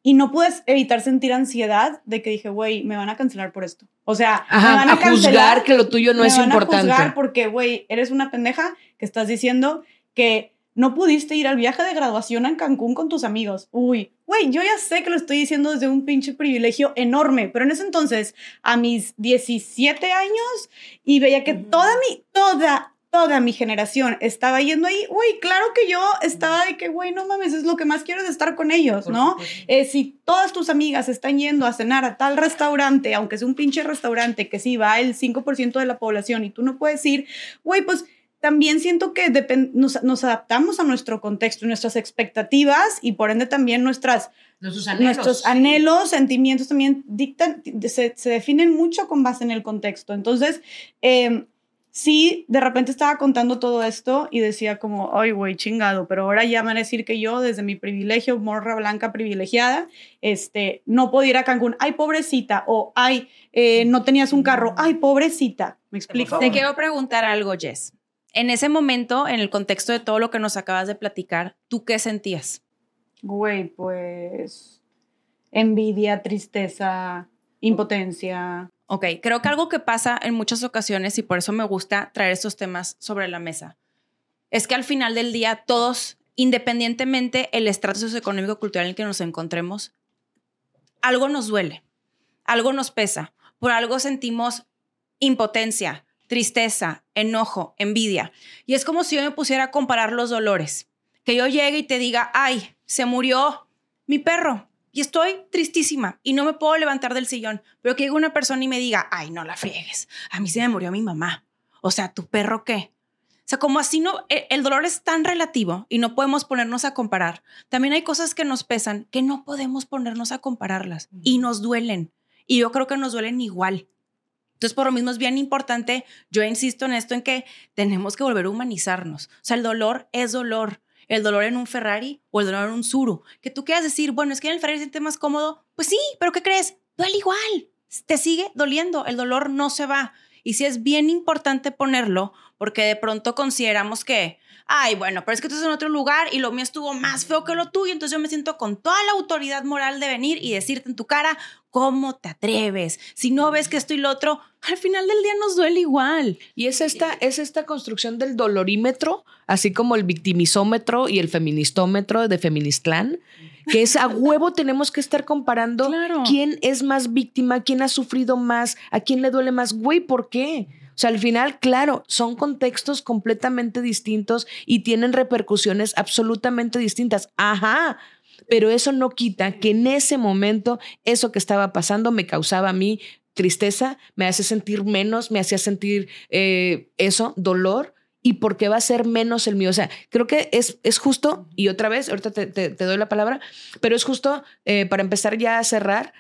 Y no puedes evitar sentir ansiedad de que dije, güey, me van a cancelar por esto. O sea, me van a, juzgar que lo tuyo no es importante. A juzgar porque, güey, eres una pendeja que estás diciendo que no pudiste ir al viaje de graduación a Cancún con tus amigos. Uy, güey, yo ya sé que lo estoy diciendo desde un pinche privilegio enorme, pero en ese entonces, a mis 17 años, y veía que toda mi, toda, toda mi generación estaba yendo ahí, uy, claro que yo estaba de que, güey, no mames, es lo que más quiero es estar con ellos, ¿no? Eh, si todas tus amigas están yendo a cenar a tal restaurante, aunque sea un pinche restaurante que sí va el 5% de la población y tú no puedes ir, güey, pues también siento que nos, nos adaptamos a nuestro contexto y nuestras expectativas y por ende también nuestras, Nuestros anhelos. nuestros sí. anhelos, sentimientos también dictan, se, se definen mucho con base en el contexto. Entonces, eh, sí, de repente estaba contando todo esto y decía como, ay, güey, chingado, pero ahora ya me van a decir que yo, desde mi privilegio, morra blanca privilegiada, este, no puedo ir a Cancún, ay, pobrecita, o ay, eh, no tenías un carro, ay, pobrecita. ¿Me explico? Te quiero preguntar algo, Jess. En ese momento, en el contexto de todo lo que nos acabas de platicar, ¿tú qué sentías? Güey, pues envidia, tristeza, impotencia. Ok, creo que algo que pasa en muchas ocasiones y por eso me gusta traer estos temas sobre la mesa es que al final del día todos, independientemente el estrato socioeconómico cultural en el que nos encontremos, algo nos duele, algo nos pesa, por algo sentimos impotencia, tristeza, enojo, envidia. Y es como si yo me pusiera a comparar los dolores. Que yo llegue y te diga, ay, se murió mi perro y estoy tristísima y no me puedo levantar del sillón. Pero que llegue una persona y me diga, ay, no la friegues, a mí se me murió mi mamá. O sea, ¿tu perro qué? O sea, como así no, e- el dolor es tan relativo y no podemos ponernos a comparar. También hay cosas que nos pesan que no podemos ponernos a compararlas y nos duelen. Y yo creo que nos duelen igual. Entonces, por lo mismo es bien importante, yo insisto en esto, en que tenemos que volver a humanizarnos. O sea, el dolor es dolor. El dolor en un Ferrari o el dolor en un Suru. Que tú quieras decir, bueno, es que en el Ferrari se siente más cómodo. Pues sí, pero ¿qué crees? Duele igual. Te sigue doliendo. El dolor no se va. Y sí es bien importante ponerlo porque de pronto consideramos que, ay, bueno, pero es que tú estás en otro lugar y lo mío estuvo más feo que lo tuyo, entonces yo me siento con toda la autoridad moral de venir y decirte en tu cara, ¿cómo te atreves? Si no ves que esto y lo otro, al final del día nos duele igual. Y es esta, es esta construcción del dolorímetro, así como el victimizómetro y el feministómetro de Feministlán, que es a huevo tenemos que estar comparando Claro. quién es más víctima, quién ha sufrido más, a quién le duele más. Güey, ¿por qué? O sea, al final, claro, son contextos completamente distintos y tienen repercusiones absolutamente distintas. Ajá. Pero eso no quita que en ese momento eso que estaba pasando me causaba a mí tristeza, me hace sentir menos, me hacía sentir eh, eso, dolor, y porque va a ser menos el mío. O sea, creo que es, es justo, y otra vez, ahorita te, te- doy la palabra, pero es justo eh, para empezar ya a cerrar,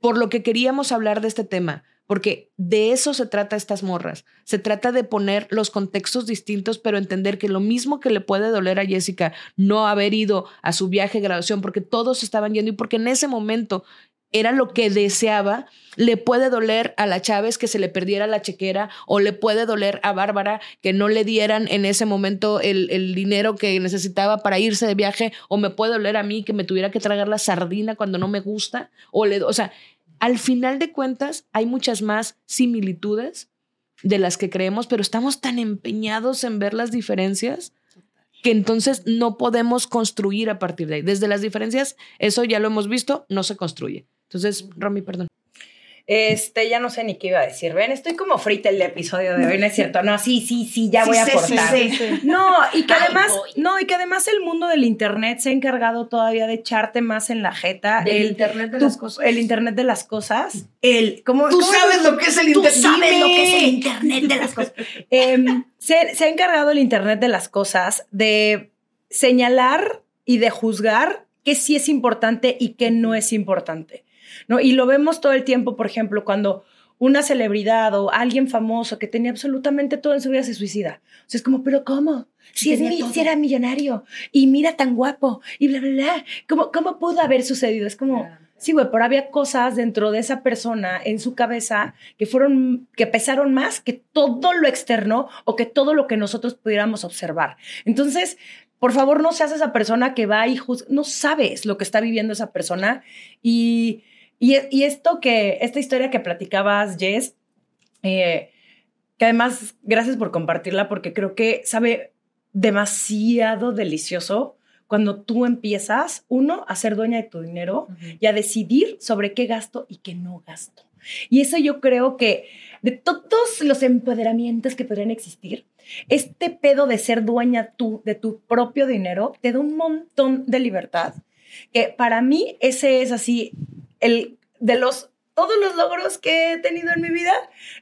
por lo que queríamos hablar de este tema, porque de eso se trata estas morras. Se trata de poner los contextos distintos, pero entender que lo mismo que le puede doler a Jessica no haber ido a su viaje de graduación, porque todos estaban yendo y porque en ese momento era lo que deseaba, le puede doler a la Chávez que se le perdiera la chequera o le puede doler a Bárbara que no le dieran en ese momento el, el dinero que necesitaba para irse de viaje o me puede doler a mí que me tuviera que tragar la sardina cuando no me gusta o le, o sea, al final de cuentas hay muchas más similitudes de las que creemos, pero estamos tan empeñados en ver las diferencias que entonces no podemos construir a partir de ahí. Desde las diferencias, eso ya lo hemos visto, no se construye. Entonces, Romy, perdón. Este, ya no sé ni qué iba a decir. Ven, estoy como frita el episodio de hoy, ¿no es cierto? No, sí, sí, sí, ya Sí voy a sé, sí sé. No, y que además, no, y que además el mundo del internet se ha encargado todavía de echarte más en la jeta. Del el internet de tú- las cosas. El internet de las cosas. El, ¿cómo, Tú cómo sabes lo que es el Tú internet. sabes lo que es el internet de las cosas. Em, se, se ha encargado el internet de las cosas de señalar y de juzgar qué sí es importante y qué no es importante. ¿No? Y lo vemos todo el tiempo, por ejemplo, cuando una celebridad o alguien famoso que tenía absolutamente todo en su vida se suicida. O sea, es como, pero ¿cómo? Si, es mi- si era millonario y mira tan guapo y bla, bla, bla. ¿Cómo, cómo pudo haber sucedido? Es como, sí, güey, pero había cosas dentro de esa persona en su cabeza que fueron, que pesaron más que todo lo externo o que todo lo que nosotros pudiéramos observar. Entonces, por favor, no seas esa persona que va y juzga, no sabes lo que está viviendo esa persona y, y, y esto que, esta historia que platicabas, Jess, eh, que además, gracias por compartirla porque creo que sabe demasiado delicioso cuando tú empiezas, uno, a ser dueña de tu dinero y a decidir sobre qué gasto y qué no gasto. Y eso yo creo que de todos los empoderamientos que podrían existir, este pedo de ser dueña tú de tu propio dinero te da un montón de libertad. Que para mí ese es así el de los todos los logros que he tenido en mi vida,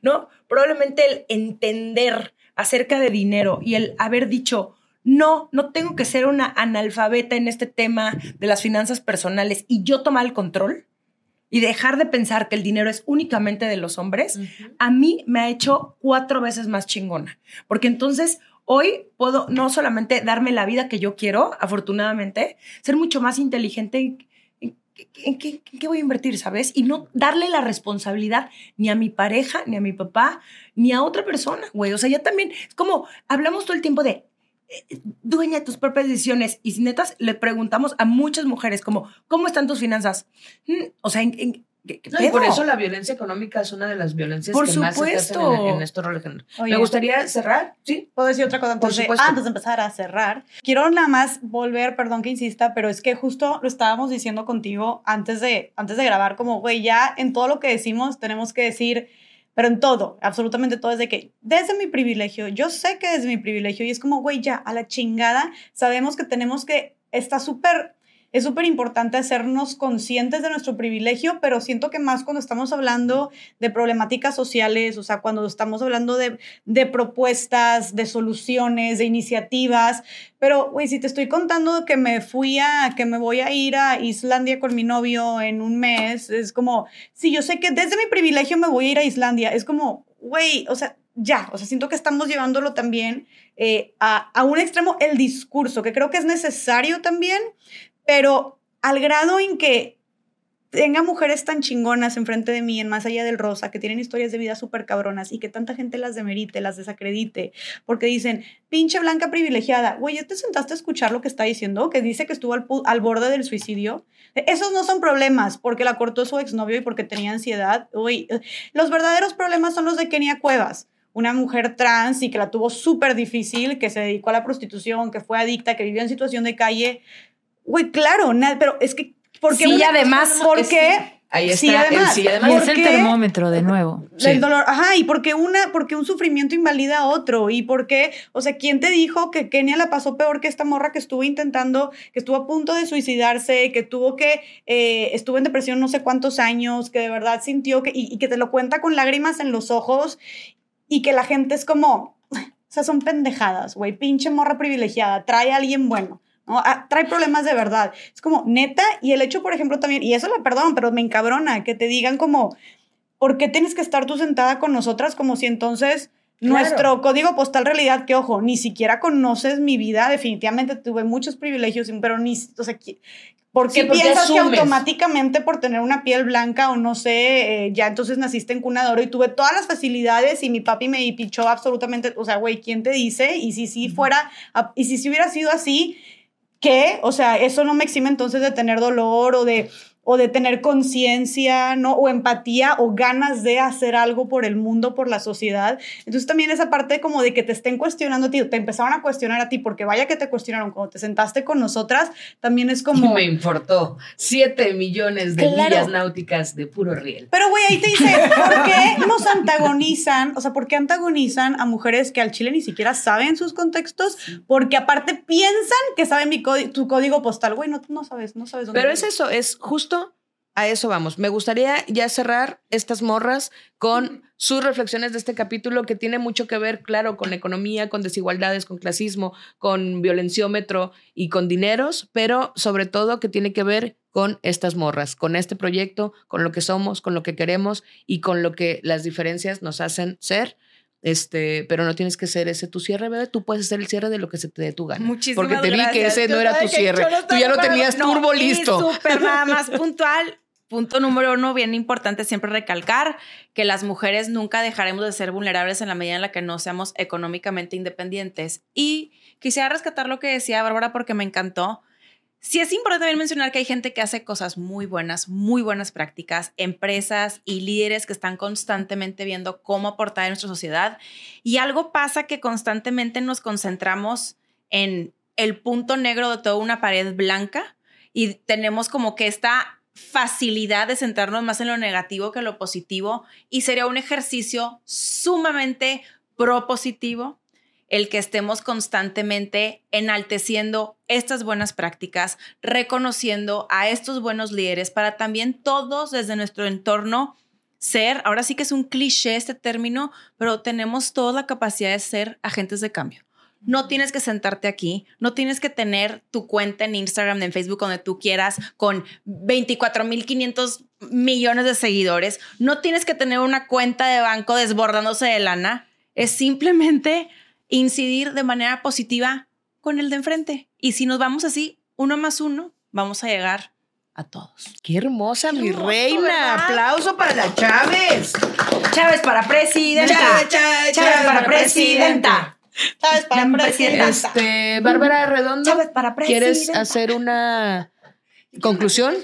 ¿no? Probablemente el entender acerca de dinero y el haber dicho, no, no tengo que ser una analfabeta en este tema de las finanzas personales y yo tomar el control y dejar de pensar que el dinero es únicamente de los hombres, a mí me ha hecho cuatro veces más chingona. Porque entonces hoy puedo no solamente darme la vida que yo quiero, afortunadamente, ser mucho más inteligente en, qué, en, qué, voy a invertir, ¿sabes? Y no darle la responsabilidad ni a mi pareja, ni a mi papá, ni a otra persona, güey. O sea, ya también es como hablamos todo el tiempo de dueña de tus propias decisiones. Y si netas le preguntamos a muchas mujeres como, ¿cómo están tus finanzas? Mm, o sea, ¿en, por eso la violencia económica es una de las violencias por que supuesto. más se hacen en, en estos roles. Me gustaría cerrar, ¿sí? ¿Puedo decir otra cosa antes, de, antes de empezar a cerrar? Quiero nada más volver, perdón que insista, pero es que justo lo estábamos diciendo contigo antes de, antes de grabar, como, güey, ya en todo lo que decimos tenemos que decir pero en todo, absolutamente todo es de que desde mi privilegio, yo sé que desde mi privilegio y es como, güey, ya, a la chingada, sabemos que tenemos que, está súper es súper importante hacernos conscientes de nuestro privilegio, pero siento que más cuando estamos hablando de problemáticas sociales, o sea, cuando estamos hablando de, de propuestas, de soluciones, de iniciativas, pero, güey, si te estoy contando que me fui a, que me voy a ir a Islandia con mi novio en un mes, es como, sí, yo sé que desde mi privilegio me voy a ir a Islandia, es como, güey, o sea, ya, o sea, siento que estamos llevándolo también eh, a, a, un extremo el discurso, que creo que es necesario también, pero al grado en que tenga mujeres tan chingonas enfrente de mí, en más allá del rosa, que tienen historias de vida súper cabronas y que tanta gente las demerite, las desacredite, porque dicen, pinche blanca privilegiada, güey, ¿ya te sentaste a escuchar lo que está diciendo? Que dice que estuvo al, borde del suicidio. Esos no son problemas, porque la cortó su exnovio y porque tenía ansiedad. Uy, los verdaderos problemas son los de Kenia Cuevas una mujer trans y que la tuvo súper difícil, que se dedicó a la prostitución, que fue adicta, que vivió en situación de calle, Güey, claro, nada, pero es que. ¿por qué sí, además. ¿Por qué? Ahí está. Sí, además. Sí, además. Y es el termómetro de nuevo. El sí. dolor. Ajá, y porque una, porque un sufrimiento invalida a otro. Y porque, o sea, ¿quién te dijo que Kenia la pasó peor que esta morra que estuvo intentando, que estuvo a punto de suicidarse, que tuvo que, eh, estuvo en depresión no sé cuántos años, que de verdad sintió que, y, y que te lo cuenta con lágrimas en los ojos y que la gente es como, o sea, son pendejadas, güey, pinche morra privilegiada, trae a alguien bueno. ¿No? Ah, trae problemas de verdad. Es como neta, y el hecho, por ejemplo, también, y eso la perdón, pero me encabrona, que te digan como, ¿por qué tienes que estar tú sentada con nosotras? Como si entonces claro. nuestro código postal realidad, que ojo, ni siquiera conoces mi vida, definitivamente tuve muchos privilegios, pero ni, o sea, ¿por qué sí, piensas asumes. que automáticamente por tener una piel blanca o no sé, eh, ya entonces naciste en cuna de oro y tuve todas las facilidades y mi papi me pichó absolutamente, o sea, güey, ¿quién te dice? Y si sí fuera, y si sí hubiera sido así, ¿Qué? O sea, eso no me exime entonces de tener dolor o de, o de tener conciencia, ¿no? O empatía o ganas de hacer algo por el mundo, por la sociedad. Entonces también esa parte como de que te estén cuestionando a ti, te empezaron a cuestionar a ti, porque vaya que te cuestionaron cuando te sentaste con nosotras, también es como... Y me importó. Siete millones de claro. millas náuticas de puro riel. Pero güey, ahí te dice, ¿por qué nos antagonizan? O sea, ¿por qué antagonizan a mujeres que al chile ni siquiera saben sus contextos? Porque aparte piensan que saben mi código, tu código postal. Güey, no, no sabes, no sabes dónde Pero es eso, es justo a eso vamos. Me gustaría ya cerrar estas morras con sus reflexiones de este capítulo que tiene mucho que ver, claro, con economía, con desigualdades, con clasismo, con violenciómetro y con dineros, pero sobre todo que tiene que ver con estas morras, con este proyecto, con lo que somos, con lo que queremos y con lo que las diferencias nos hacen ser. Este, pero no tienes que ser ese tu cierre, bebé. Tú puedes hacer el cierre de lo que se te dé tu gana. Muchísimas Porque te gracias. vi que ese yo no era tu cierre. No Tú ya lo tenías no, turbo listo. Súper nada más puntual. Punto número uno, bien importante siempre recalcar que las mujeres nunca dejaremos de ser vulnerables en la medida en la que no seamos económicamente independientes. Y quisiera rescatar lo que decía Bárbara porque me encantó. Sí es importante también mencionar que hay gente que hace cosas muy buenas, muy buenas prácticas, empresas y líderes que están constantemente viendo cómo aportar en nuestra sociedad. Y algo pasa que constantemente nos concentramos en el punto negro de toda una pared blanca y tenemos como que esta facilidad de centrarnos más en lo negativo que en lo positivo y sería un ejercicio sumamente propositivo el que estemos constantemente enalteciendo estas buenas prácticas, reconociendo a estos buenos líderes para también todos desde nuestro entorno ser, ahora sí que es un cliché este término, pero tenemos toda la capacidad de ser agentes de cambio. No tienes que sentarte aquí, no tienes que tener tu cuenta en Instagram, en Facebook, donde tú quieras, con 24.500 millones de seguidores. No tienes que tener una cuenta de banco desbordándose de lana. Es simplemente incidir de manera positiva con el de enfrente. Y si nos vamos así, uno más uno, vamos a llegar a todos. Qué hermosa, mi hermoso, reina. ¿verdad? Aplauso para la Chávez. Chávez para presidenta. Chávez, Chávez, Chávez para presidenta. ¿Sabes? Para presidenta. Este, Bárbara Redondo, Chávez para ¿quieres presidenta. hacer una conclusión?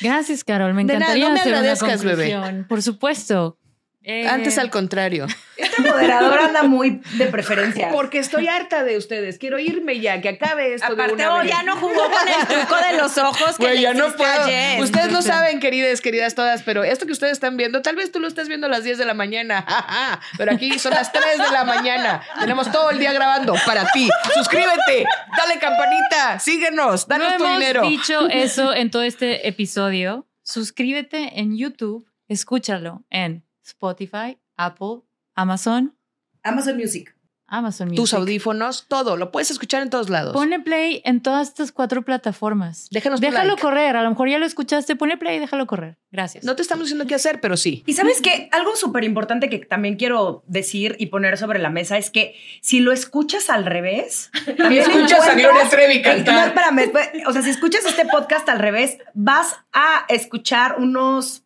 Gracias, Carol. Me De nada, encantaría no me hacer una agradezcas, bebé. conclusión. Por supuesto. Eh, Antes al contrario. Esta moderadora anda muy de preferencia. Porque estoy harta de ustedes. Quiero irme ya, que acabe esto de Aparte, una oh, vez. ya no jugó con el truco de los ojos que Güey, ya no puedo. ayer. Ustedes no saben, queridas, queridas todas, pero esto que ustedes están viendo, tal vez tú lo estés viendo a las 10 de la mañana. pero aquí son las 3 de la mañana. Tenemos todo el día grabando para ti. Suscríbete, dale campanita, síguenos, No danos tu hemos dinero. dicho eso en todo este episodio. Suscríbete en YouTube, escúchalo en Spotify, Apple, Amazon, Amazon Music. Amazon Music. Tus audífonos, todo, lo puedes escuchar en todos lados. Pone play en todas estas cuatro plataformas. Déjanos Déjalo like. correr. A lo mejor ya lo escuchaste. Pone play y déjalo correr. Gracias. No te estamos diciendo qué hacer, pero sí. Y sabes qué, algo súper importante que también quiero decir y poner sobre la mesa es que si lo escuchas al revés, también escuchas a Gloria Trevi cantar. No, espérame. o sea, si escuchas este podcast al revés, vas a escuchar unos,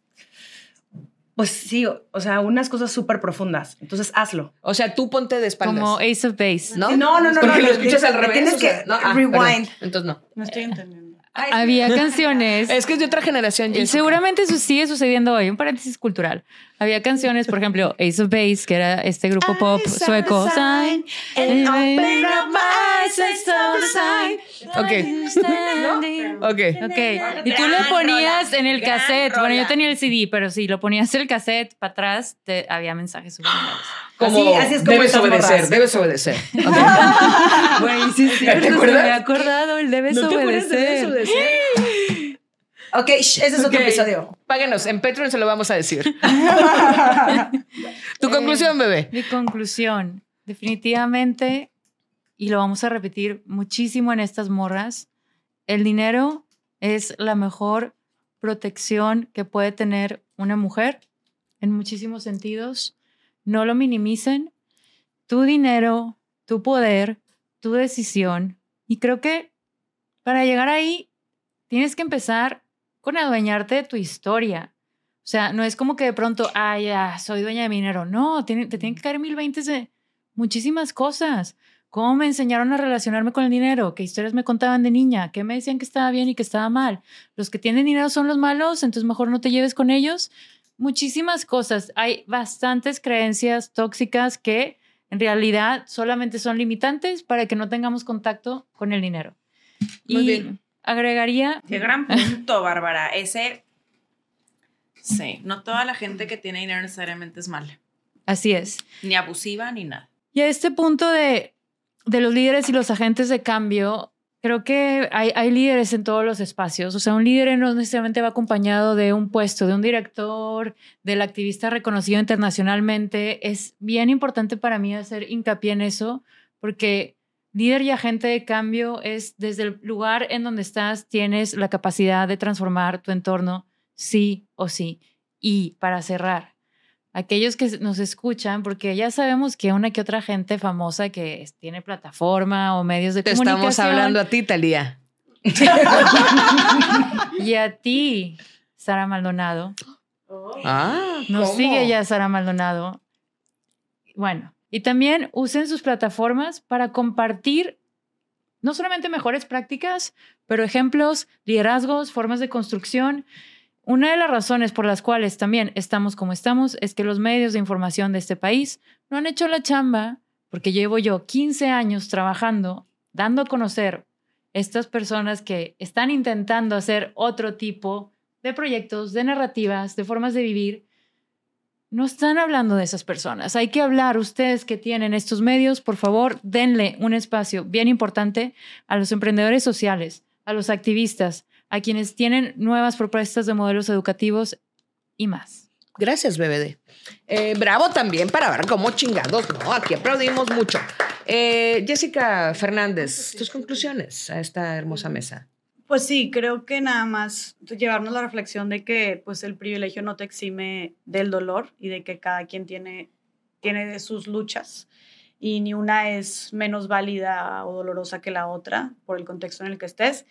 pues sí, o sea, unas cosas súper profundas. Entonces hazlo. O sea, tú ponte de espaldas. Como Ace of Base. ¿no? No, no, no, Porque no, lo no, escuchas al revés. tienes o sea, que no, ah, rewind. perdón. Entonces no. No estoy entendiendo. Había canciones. Es que es de otra generación, Y seguramente eso sigue sucediendo hoy, un paréntesis cultural. Había canciones, por ejemplo, Ace of Base, que era este grupo pop sueco. Sign, and open up my eyes and stop the sign. Ok. Ok. Ok. Y tú le Gran ponías en el cassette. Bueno, yo tenía el CD, pero sí, lo ponías el cassette para atrás, te, había mensajes subliminales. Como Así- así es como debes obedecer, morras. debes obedecer. Güey, sí, sí. ¿Te acuerdas? Me había acordado, el debes ¿No te obedecer. debes obedecer? Ok, ese es otro episodio. Páguenos, en Patreon se lo vamos a decir. tu conclusión, bebé. Mi conclusión, definitivamente, y lo vamos a repetir muchísimo en estas morras, el dinero es la mejor protección que puede tener una mujer en muchísimos sentidos. No lo minimicen. Tu dinero, tu poder, tu decisión. Y creo que para llegar ahí tienes que empezar con adueñarte de tu historia. O sea, no es como que de pronto, ah, ya, soy dueña de mi dinero. No, te tienen que caer mil veintes de muchísimas cosas. ¿Cómo me enseñaron a relacionarme con el dinero? ¿Qué historias me contaban de niña? ¿Qué me decían que estaba bien y que estaba mal? Los que tienen dinero son los malos, entonces mejor no te lleves con ellos. Muchísimas cosas. Hay bastantes creencias tóxicas que en realidad solamente son limitantes para que no tengamos contacto con el dinero. Muy y bien. Agregaría Qué gran punto, Bárbara. Ese. Sí, no toda la gente que tiene dinero necesariamente es mala, Así es. ni abusiva ni nada. Y a este punto de, de los líderes y los agentes de cambio, creo que hay, hay líderes en todos los espacios. O sea, un líder no necesariamente va acompañado de un puesto, de un director, del activista reconocido internacionalmente. Es bien importante para mí hacer hincapié en eso, porque líder y agente de cambio es desde el lugar en donde estás, tienes la capacidad de transformar tu entorno, sí o sí. Y para cerrar, aquellos que nos escuchan, porque ya sabemos que una que otra gente famosa que tiene plataforma o medios de Te comunicación. estamos hablando a ti, Talía. Y a ti, Sara Maldonado. Ah, Nos ¿cómo? sigue ya Sara Maldonado. Bueno, y también usen sus plataformas para compartir no solamente mejores prácticas, pero ejemplos, liderazgos, formas de construcción. Una de las razones por las cuales también estamos como estamos es que los medios de información de este país no han hecho la chamba porque llevo yo 15 años trabajando, dando a conocer estas personas que están intentando hacer otro tipo de proyectos, de narrativas, de formas de vivir. No están hablando de esas personas. Hay que hablar, ustedes que tienen estos medios, por favor, denle un espacio bien importante a los emprendedores sociales, a los activistas, a quienes tienen nuevas propuestas de modelos educativos y más. Gracias, BBD. Eh, bravo también para ver cómo chingados, ¿no? Aquí aplaudimos mucho. Eh, Jessica Fernández, tus conclusiones a esta hermosa mesa. Pues sí, creo que nada más llevarnos la reflexión de que pues el privilegio no te exime del dolor y de que cada quien tiene, tiene sus luchas y ni una es menos válida o dolorosa que la otra por el contexto en el que estés.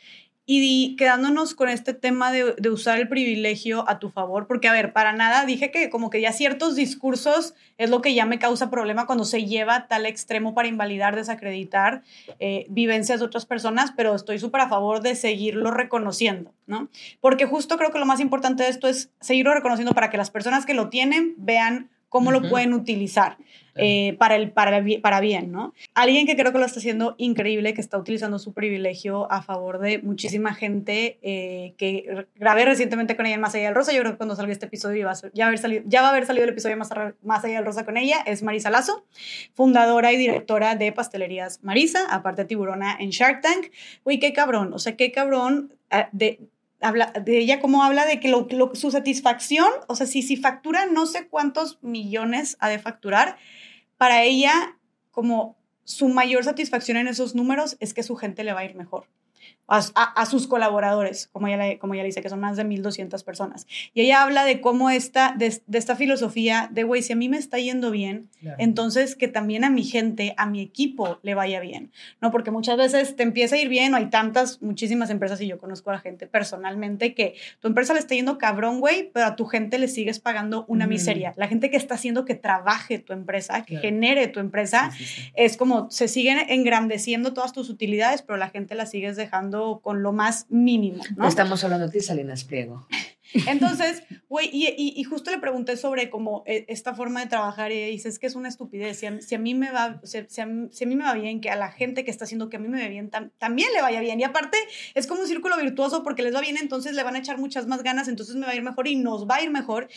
Y quedándonos con este tema de, de, usar el privilegio a tu favor, porque a ver, para nada dije que como que ya ciertos discursos es lo que ya me causa problema cuando se lleva a tal extremo para invalidar, desacreditar eh, vivencias de otras personas, pero estoy súper a favor de seguirlo reconociendo, ¿no? Porque justo creo que lo más importante de esto es seguirlo reconociendo para que las personas que lo tienen vean cómo uh -huh. lo pueden utilizar eh, para, el, para, para bien, ¿no? Alguien que creo que lo está haciendo increíble, que está utilizando su privilegio a favor de muchísima gente, eh, que grabé recientemente con ella en Más Allá del Rosa, yo creo que cuando salga este episodio ya, haber salido, ya va a haber salido el episodio Más, Más Allá del Rosa con ella, es Marisa Lazo, fundadora y directora de Pastelerías Marisa, aparte tiburona en Shark Tank. Uy, qué cabrón, o sea, qué cabrón ah, de de ella como habla de que su satisfacción, o sea, si, si factura no sé cuántos millones ha de facturar, para ella como su mayor satisfacción en esos números es que su gente le va a ir mejor. A, a, a, sus colaboradores, como ella, le, como ella le dice, que son más de 1.200 personas. Y ella habla de cómo esta, de, de esta filosofía de, güey, si a mí me está yendo bien, claro. entonces que también a mi gente, a mi equipo le vaya bien, ¿no? Porque muchas veces te empieza a ir bien, o hay tantas, muchísimas empresas, y yo conozco a la gente personalmente, que tu empresa le está yendo cabrón, güey, pero a tu gente le sigues pagando una mm. miseria. La gente que está haciendo que trabaje tu empresa, que claro. genere tu empresa, sí, sí, sí. es como se siguen engrandeciendo todas tus utilidades, pero la gente la sigues dejando con lo más mínimo. ¿no? Estamos hablando de ti, Salinas Pliego. Entonces, güey, y, y, y, justo le pregunté sobre como eh, esta forma de trabajar y dice, es que es una estupidez, si a, si a mí me va, si, si, a, si, a, mí me va bien, que a la gente que está haciendo que a mí me va bien, tam, también le vaya bien. Y aparte, es como un círculo virtuoso porque les va bien, entonces le van a echar muchas más ganas, entonces me va a ir mejor y nos va a ir mejor.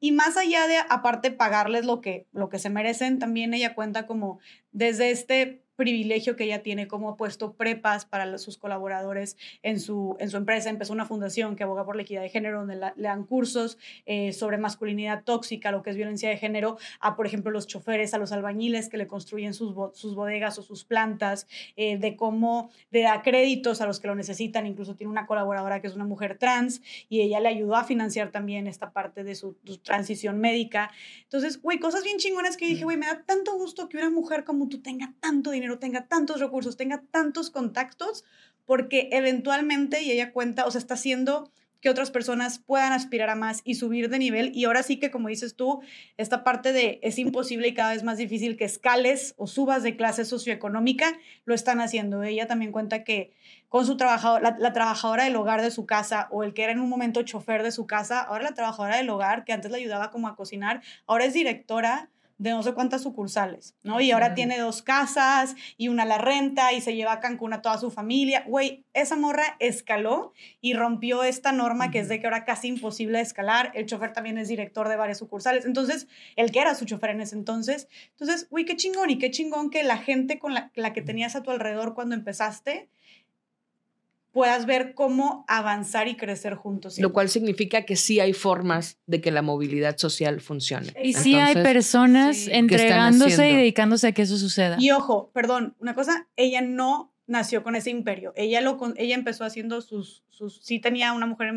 Y más allá de, aparte, pagarles lo que, lo que se merecen, también ella cuenta como desde este privilegio que ella tiene, como ha puesto prepas para los, sus colaboradores en su, en su empresa. Empezó una fundación que aboga por la equidad de género, donde la, le dan cursos eh, sobre masculinidad tóxica, lo que es violencia de género, a, por ejemplo, los choferes, a los albañiles que le construyen sus, sus bodegas o sus plantas, eh, de cómo le da créditos a los que lo necesitan. Incluso tiene una colaboradora que es una mujer trans y ella le ayudó a financiar también esta parte de su, su transición médica. Entonces, güey, cosas bien chingonas que dije, güey, me da tanto gusto que una mujer como tú tenga tanto dinero tenga tantos recursos, tenga tantos contactos, porque eventualmente, y ella cuenta, o sea, está haciendo que otras personas puedan aspirar a más y subir de nivel. Y ahora sí que, como dices tú, esta parte de es imposible y cada vez más difícil que escales o subas de clase socioeconómica, lo están haciendo. Ella también cuenta que con su trabajador, la, la, trabajadora del hogar de su casa o el que era en un momento chofer de su casa, ahora la trabajadora del hogar que antes le ayudaba como a cocinar, ahora es directora de no sé cuántas sucursales, ¿no? Y ahora tiene dos casas y una la renta y se lleva a Cancún a toda su familia. Güey, esa morra escaló y rompió esta norma que es de que ahora casi imposible escalar. El chofer también es director de varias sucursales. Entonces, el que era su chofer en ese entonces. Entonces, güey, qué chingón y qué chingón que la gente con la, la que tenías a tu alrededor cuando empezaste puedas ver cómo avanzar y crecer juntos. Siempre. Lo cual significa que sí hay formas de que la movilidad social funcione. Y sí Entonces, hay personas sí, entregándose y dedicándose a que eso suceda. Y ojo, perdón, una cosa, ella no nació con ese imperio. Ella, lo, ella empezó haciendo sus, sus, sí tenía una mujer,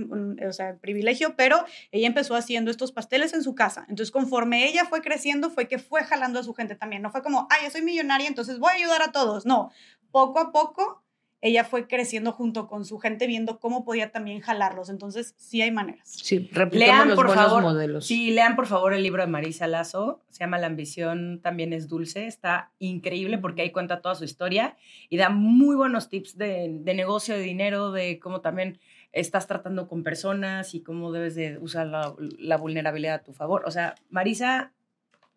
o sea, privilegio, pero ella empezó haciendo estos pasteles en su casa. Entonces, conforme ella fue creciendo, fue que fue jalando a su gente también. No fue como, ay, yo soy millonaria, entonces voy a ayudar a todos. No, poco a poco ella fue creciendo junto con su gente, viendo cómo podía también jalarlos. Entonces, sí hay maneras. Sí, replicamos lean, los por buenos favor, modelos. Sí, lean por favor el libro de Marisa Lazo. Se llama La ambición también es dulce. Está increíble porque ahí cuenta toda su historia y da muy buenos tips de, de negocio, de dinero, de cómo también estás tratando con personas y cómo debes de usar la, la vulnerabilidad a tu favor. O sea, Marisa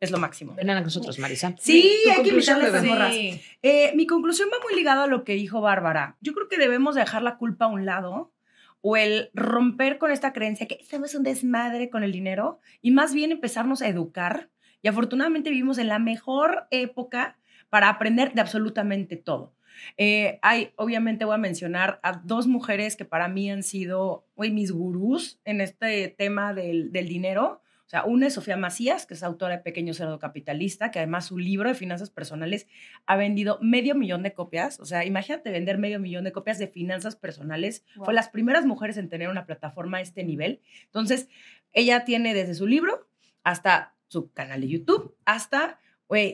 es lo máximo. Ven a nosotros, Marisa. Sí, hay que conclusión, invitarle a morras. Eh, mi conclusión va muy ligada a lo que dijo Bárbara. Yo creo que debemos dejar la culpa a un lado o el romper con esta creencia que somos un desmadre con el dinero y más bien empezarnos a educar. Y afortunadamente vivimos en la mejor época para aprender de absolutamente todo. Eh, hay, obviamente voy a mencionar a dos mujeres que para mí han sido güey, mis gurús en este tema del, del dinero. O sea, una es Sofía Macías, que es autora de Pequeño Cerdo Capitalista, que además su libro de finanzas personales ha vendido medio millón de copias. O sea, imagínate vender medio millón de copias de finanzas personales. Fue las primeras mujeres en tener una plataforma a este nivel. Entonces, ella tiene desde su libro hasta su canal de YouTube, hasta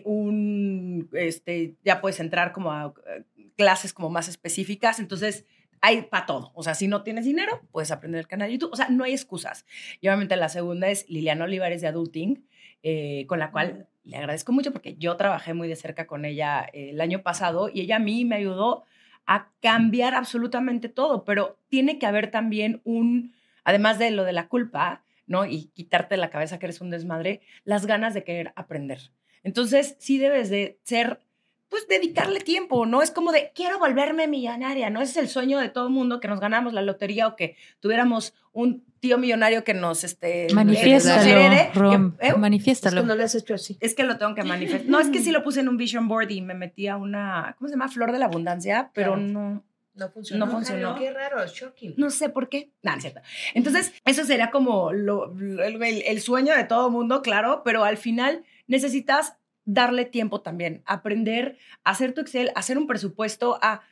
un, este, ya puedes entrar como a eh, clases como más específicas. Entonces, hay para todo. O sea, si no tienes dinero, puedes aprender el canal de YouTube. O sea, no hay excusas. Y obviamente la segunda es Liliana Olivares de Adulting, eh, con la cual le agradezco mucho porque yo trabajé muy de cerca con ella eh, el año pasado y ella a mí me ayudó a cambiar absolutamente todo, pero tiene que haber también un, además de lo de la culpa, ¿no? Y quitarte de la cabeza que eres un desmadre, las ganas de querer aprender. Entonces, sí debes de ser pues dedicarle tiempo, ¿no? Es como de, quiero volverme millonaria, ¿no? Ese es el sueño de todo el mundo, que nos ganamos la lotería o que tuviéramos un tío millonario que nos, este... Manifiéstalo, nos herede, que- Rom, ¿eh? manifiéstalo. No le has hecho así. Es que lo tengo que manifestar. No, es que sí lo puse en un vision board y me metí a una, ¿cómo se llama? Flor de la abundancia, pero Claro. no, No funcionó. No funcionó. Qué raro, shocking. no sé por qué. No, no es cierto. Entonces, eso sería como lo- lo- el, el sueño de todo mundo, claro, pero al final necesitas darle tiempo también, aprender a hacer tu Excel, a hacer un presupuesto, a,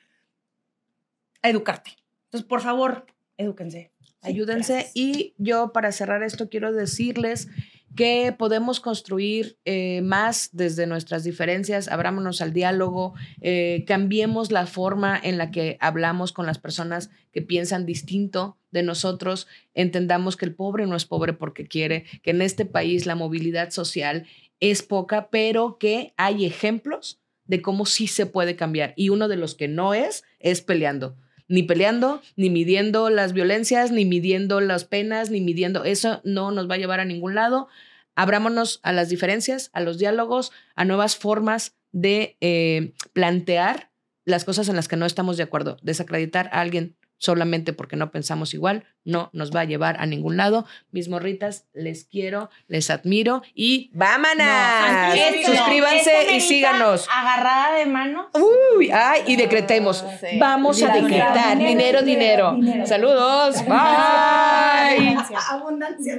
a educarte. Entonces, por favor, edúquense. Ayúdense. gracias. Y yo, para cerrar esto, quiero decirles que podemos construir eh, más desde nuestras diferencias, abrámonos al diálogo, eh, cambiemos la forma en la que hablamos con las personas que piensan distinto de nosotros, entendamos que el pobre no es pobre porque quiere, que en este país la movilidad social es poca, pero que hay ejemplos de cómo sí se puede cambiar. Y uno de los que no es, es peleando ni peleando, ni midiendo las violencias, ni midiendo las penas, ni midiendo eso, no nos va a llevar a ningún lado. Abrámonos a las diferencias, a los diálogos, a nuevas formas de eh, plantear las cosas en las que no estamos de acuerdo. Desacreditar a alguien solamente porque no pensamos igual no nos va a llevar a ningún lado. Mis morritas, les quiero, les admiro y ¡vámonos! Esto, Suscríbanse y síganos. Agarrada de manos. Uy, ay, y decretemos. Sí. Vamos a decretar dinero, dinero, dinero. dinero. Saludos. Bye. Abundancia.